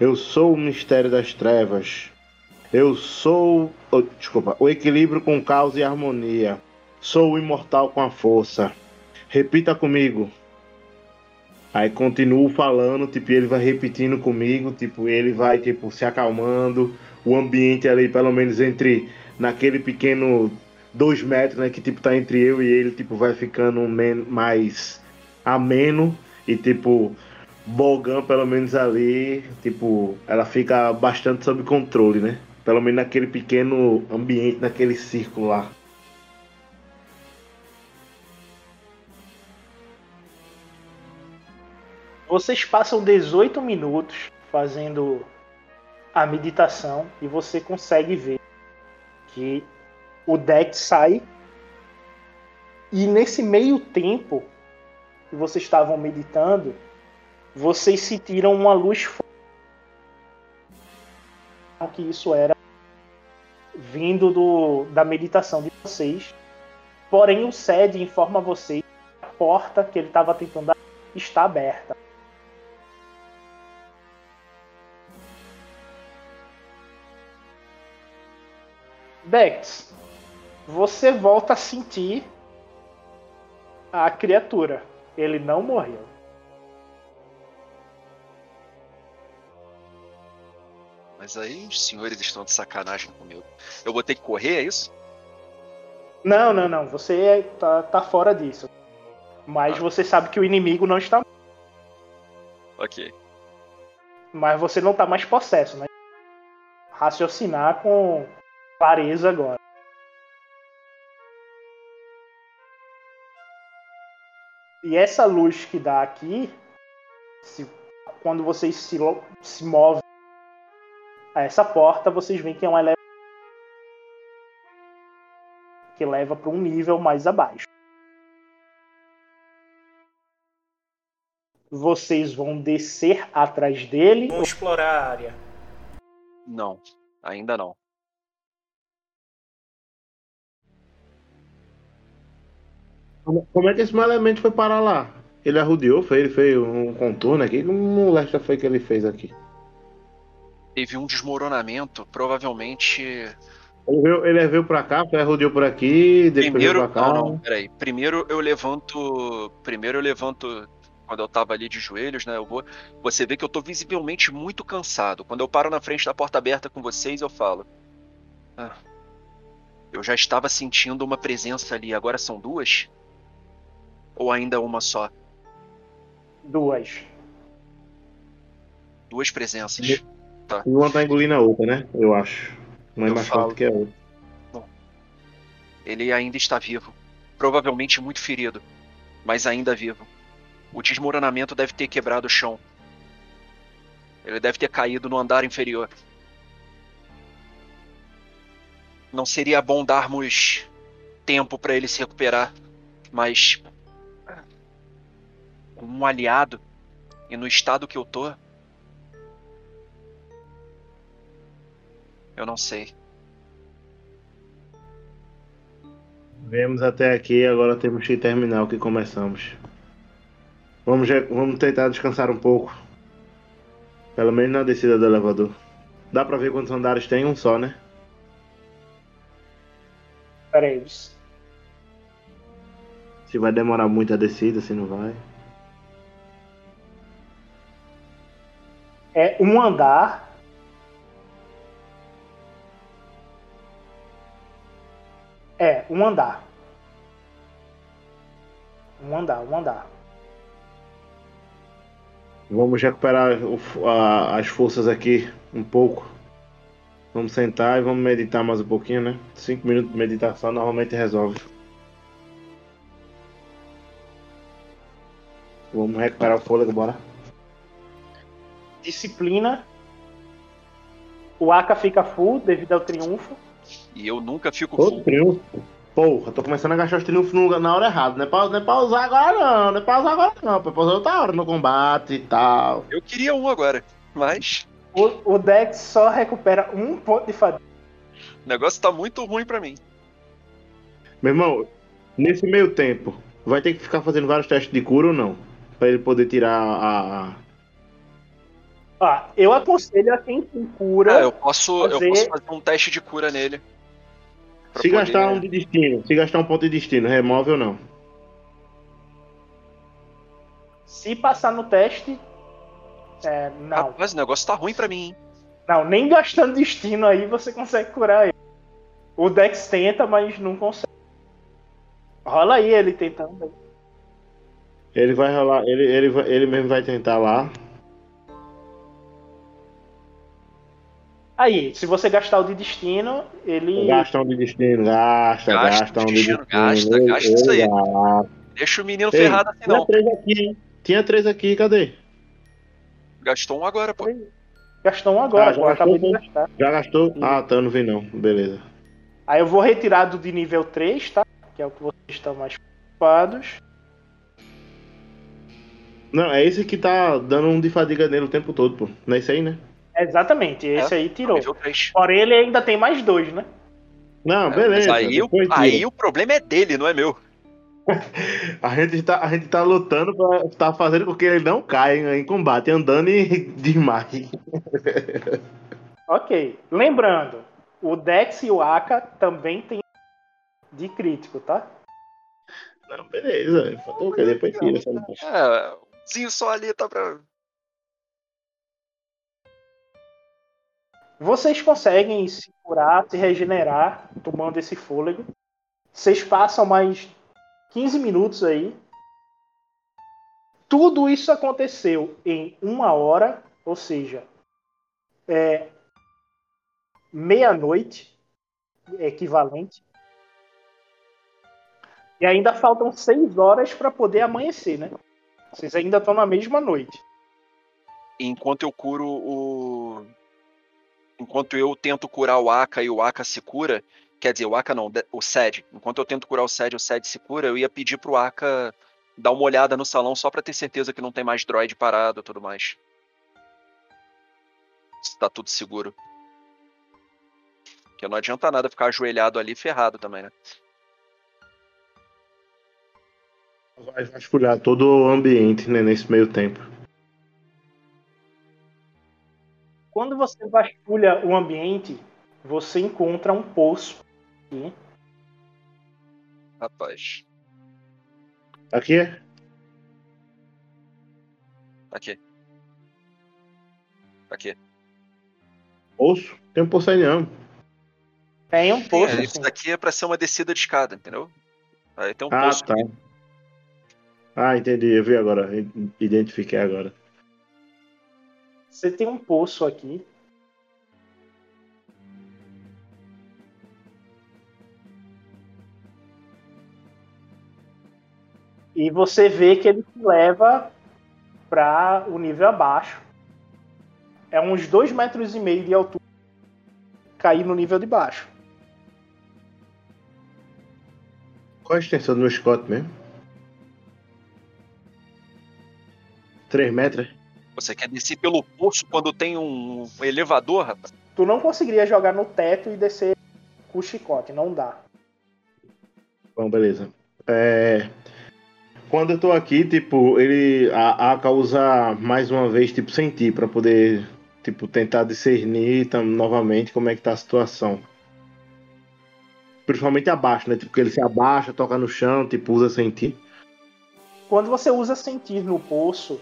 Eu sou o mistério das trevas. Eu sou, oh, desculpa, o equilíbrio com caos e harmonia. Sou o imortal com a força. Repita comigo. Aí continuo falando, tipo, ele vai repetindo comigo, tipo, ele vai, tipo, se acalmando. O ambiente ali, pelo menos entre naquele pequeno dois metros, né, que tipo tá entre eu e ele, tipo, vai ficando mais ameno e tipo Bogan, pelo menos ali, tipo, ela fica bastante sob controle, né? Pelo menos naquele pequeno ambiente, naquele círculo lá. Vocês passam 18 minutos fazendo a meditação e você consegue ver que o deck sai e nesse meio tempo que vocês estavam meditando, vocês sentiram uma luz que isso era vindo do, da meditação de vocês. Porém, o SED informa vocês que a porta que ele estava tentando abrir está aberta. Dex, você volta a sentir a criatura. Ele não morreu. Mas aí os senhores estão de sacanagem comigo. Eu vou ter que correr, é isso? Não, não, não. Você é- tá, tá fora disso. Mas Ah. você sabe que o inimigo não está. Ok. Mas você não tá mais possesso, né? Raciocinar com clareza agora. E essa luz que dá aqui, se- quando vocês se, se movem a essa porta, vocês veem que é uma eleva que leva para um nível mais abaixo. Vocês vão descer atrás dele. Vamos explorar a área. Não, ainda não. Como, é que esse malemente foi parar lá? Ele arrodeou, foi, ele fez um contorno aqui. Como molesta foi que ele fez aqui? Teve um desmoronamento, provavelmente. Ele veio, ele veio pra cá, foi arrodeou por aqui, depois Primeiro. veio pra cá. Não, não, peraí. Primeiro eu levanto. Primeiro eu levanto. Quando eu tava ali de joelhos, né? Eu vou. Você vê que eu tô visivelmente muito cansado. Quando eu paro na frente da porta aberta com vocês, eu falo. "Ah, eu já estava sentindo uma presença ali, agora são duas? Ou ainda uma só? Duas. Duas presenças. E uma tá engolindo a outra, né? Eu acho. Uma é mais falo. forte que a outra. Ele ainda está vivo. Provavelmente muito ferido, mas ainda vivo. O desmoronamento deve ter quebrado o chão. Ele deve ter caído no andar inferior. Não seria bom darmos tempo para ele se recuperar, mas com um aliado e no estado que eu tô, eu não sei. Vemos até aqui, agora temos que terminar o que começamos. Vamos, vamos tentar descansar um pouco. Pelo menos na descida do elevador. Dá pra ver quantos andares tem? Um só, né? Peraí. Se vai demorar muito a descida, se não vai. É um andar. É, um andar. Um andar, um andar. Vamos recuperar o- a- as forças aqui um pouco. Vamos sentar e vamos meditar mais um pouquinho, né? Cinco minutos de meditação normalmente resolve. Vamos recuperar o fôlego, bora. Disciplina. O Aka fica full devido ao triunfo. E eu nunca fico Ô, full. triunfo. Porra, tô começando a gastar os triunfos na hora errada. Não é, pra, não é pra usar agora não, não é pra usar agora não. pô, É pra usar outra hora no combate e tal. Eu queria um agora, mas O, o Dex só recupera um ponto de fadiga. o negócio tá muito ruim pra mim. Meu irmão, nesse meio tempo, vai ter que ficar fazendo vários testes de cura ou não? Pra ele poder tirar a. Ah, eu aconselho a quem tem cura. Ah, eu posso, eu fazer- posso fazer um teste de cura nele. Se poder- gastar um de destino, se gastar um ponto de destino, remove ou não? Se passar no teste. É, não. Rapaz, o negócio tá ruim pra mim, hein? Não, nem gastando destino aí você consegue curar ele. O Dex tenta, mas não consegue. Rola aí ele tentando. Ele vai rolar, ele, ele, ele mesmo vai tentar lá. Aí, se você gastar o de destino, ele. Gasta um de destino, gasta, Gasta gasta, um de destino, gasta, ele- gasta ele isso aí. gasta. Deixa o menino Ei, ferrado assim Tinha não. três aqui, hein? Tinha três aqui, cadê? Gastou um agora, pô. Gastou um agora, Ah, já acabei de gastou, gastar. Já gastou? Ah, tá, eu não vi não. Beleza. Aí eu vou retirar do de nível 3, tá? Que é o que vocês estão mais preocupados. Não, é esse que tá dando um de fadiga nele o tempo todo, pô. Não é isso aí, né? Exatamente, esse aí tirou. Nível 3. Porém, ele ainda tem mais dois, né? Não, É, Mas beleza. aí, o- aí o problema é dele, não é meu. <laughs> A gente tá, a gente tá lutando pra tá fazendo com que ele não caia em combate, andando e <laughs> desmaie. <laughs> Ok. Lembrando, o Dex e o Aka também tem de crítico, tá? Não, beleza. Faltou o quê? Depois tira essa. É, o Zinho só ali tá pra. Vocês conseguem se curar, se regenerar, tomando esse fôlego. Vocês passam mais 15 minutos aí. Tudo isso aconteceu em uma hora, ou seja, é meia-noite equivalente. E ainda faltam seis horas para poder amanhecer, né? Vocês ainda estão na mesma noite. Enquanto eu curo o. Enquanto eu tento curar o Aka e o Aka se cura. Quer dizer, o Aka não, o Sed. Enquanto eu tento curar o Sed e o Sed se cura, eu ia pedir pro Aka dar uma olhada no salão só pra ter certeza que não tem mais droid parado e tudo mais. Se tá tudo seguro. Porque não adianta nada ficar ajoelhado ali ferrado também, né? Vai vasculhar todo o ambiente né, nesse meio tempo. Quando você vasculha o ambiente, você encontra um poço. aqui. Rapaz. Aqui? Aqui. Aqui. Osso? Tem um poço aí não. Tem um poço. É, isso daqui é pra ser uma descida de escada, entendeu? Aí tem um Ah, poço tá. Ah, entendi. Eu vi agora. Identifiquei agora. Você tem um poço aqui. E você vê que ele te leva para o nível abaixo. É uns dois metros e meio de altura. Cair no nível de baixo. Qual a extensão do meu chicote mesmo? 3 metros? Você quer descer pelo poço quando tem um elevador, rapaz? Tu não conseguiria jogar no teto e descer com o chicote, não dá. Bom, beleza. É... Quando eu tô aqui, tipo, ele. A Aka usa mais uma vez, tipo, sentir pra poder, tipo, tentar discernir tam, novamente como é que tá a situação. Principalmente abaixo, né? Tipo, que ele se abaixa, toca no chão, tipo, usa sentir. Quando você usa sentir no poço,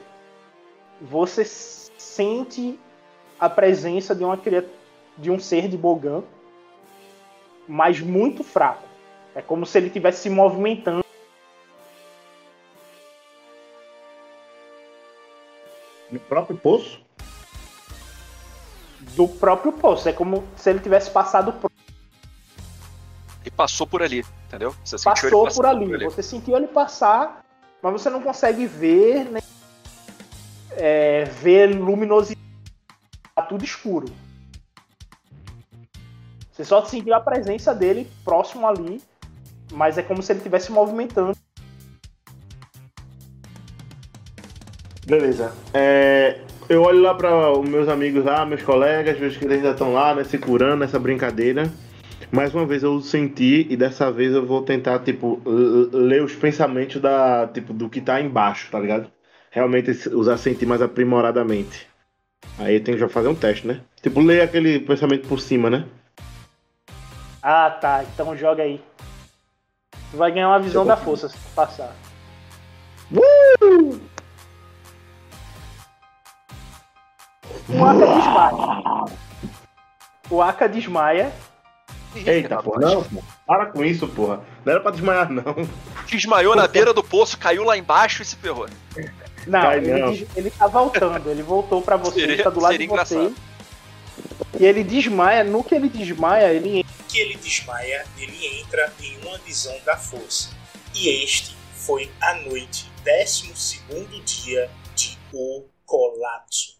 você sente a presença de uma criatura, de um ser de Bogan, mas muito fraco. É como se ele estivesse se movimentando. No próprio poço? do próprio poço. É como se ele tivesse passado por, E passou por ali, entendeu? Você sentiu ele passou passando por ali. Você sentiu ele passar, mas você não consegue ver nem é, ver luminosidade. Tá tudo escuro. Você só sentiu a presença dele próximo ali, mas é como se ele estivesse movimentando. Beleza. É, eu olho lá para os meus amigos lá, meus colegas, vejo que eles ainda estão lá, né, se curando nessa brincadeira. Mais uma vez eu senti e dessa vez eu vou tentar, tipo, ler os pensamentos da, tipo, do que tá embaixo, tá ligado? Realmente usar sentir mais aprimoradamente. Aí tem que já fazer um teste, né? Tipo, ler aquele pensamento por cima, né? Ah, tá. Então joga aí. Tu vai ganhar uma visão da força se tu passar. O Aka desmaia. O Aka desmaia. Eita, porra, não. Para com isso, porra. Não era pra desmaiar, não. Desmaiou na beira do poço, caiu lá embaixo e se ferrou. Não, ele, não. des- ele tá voltando. Ele voltou pra você, Seria- ele tá do lado de vocês. E ele desmaia. No que ele desmaia, ele que ele desmaia, ele entra em uma visão da força. E este foi a noite, 12 segundo dia de O Colapso.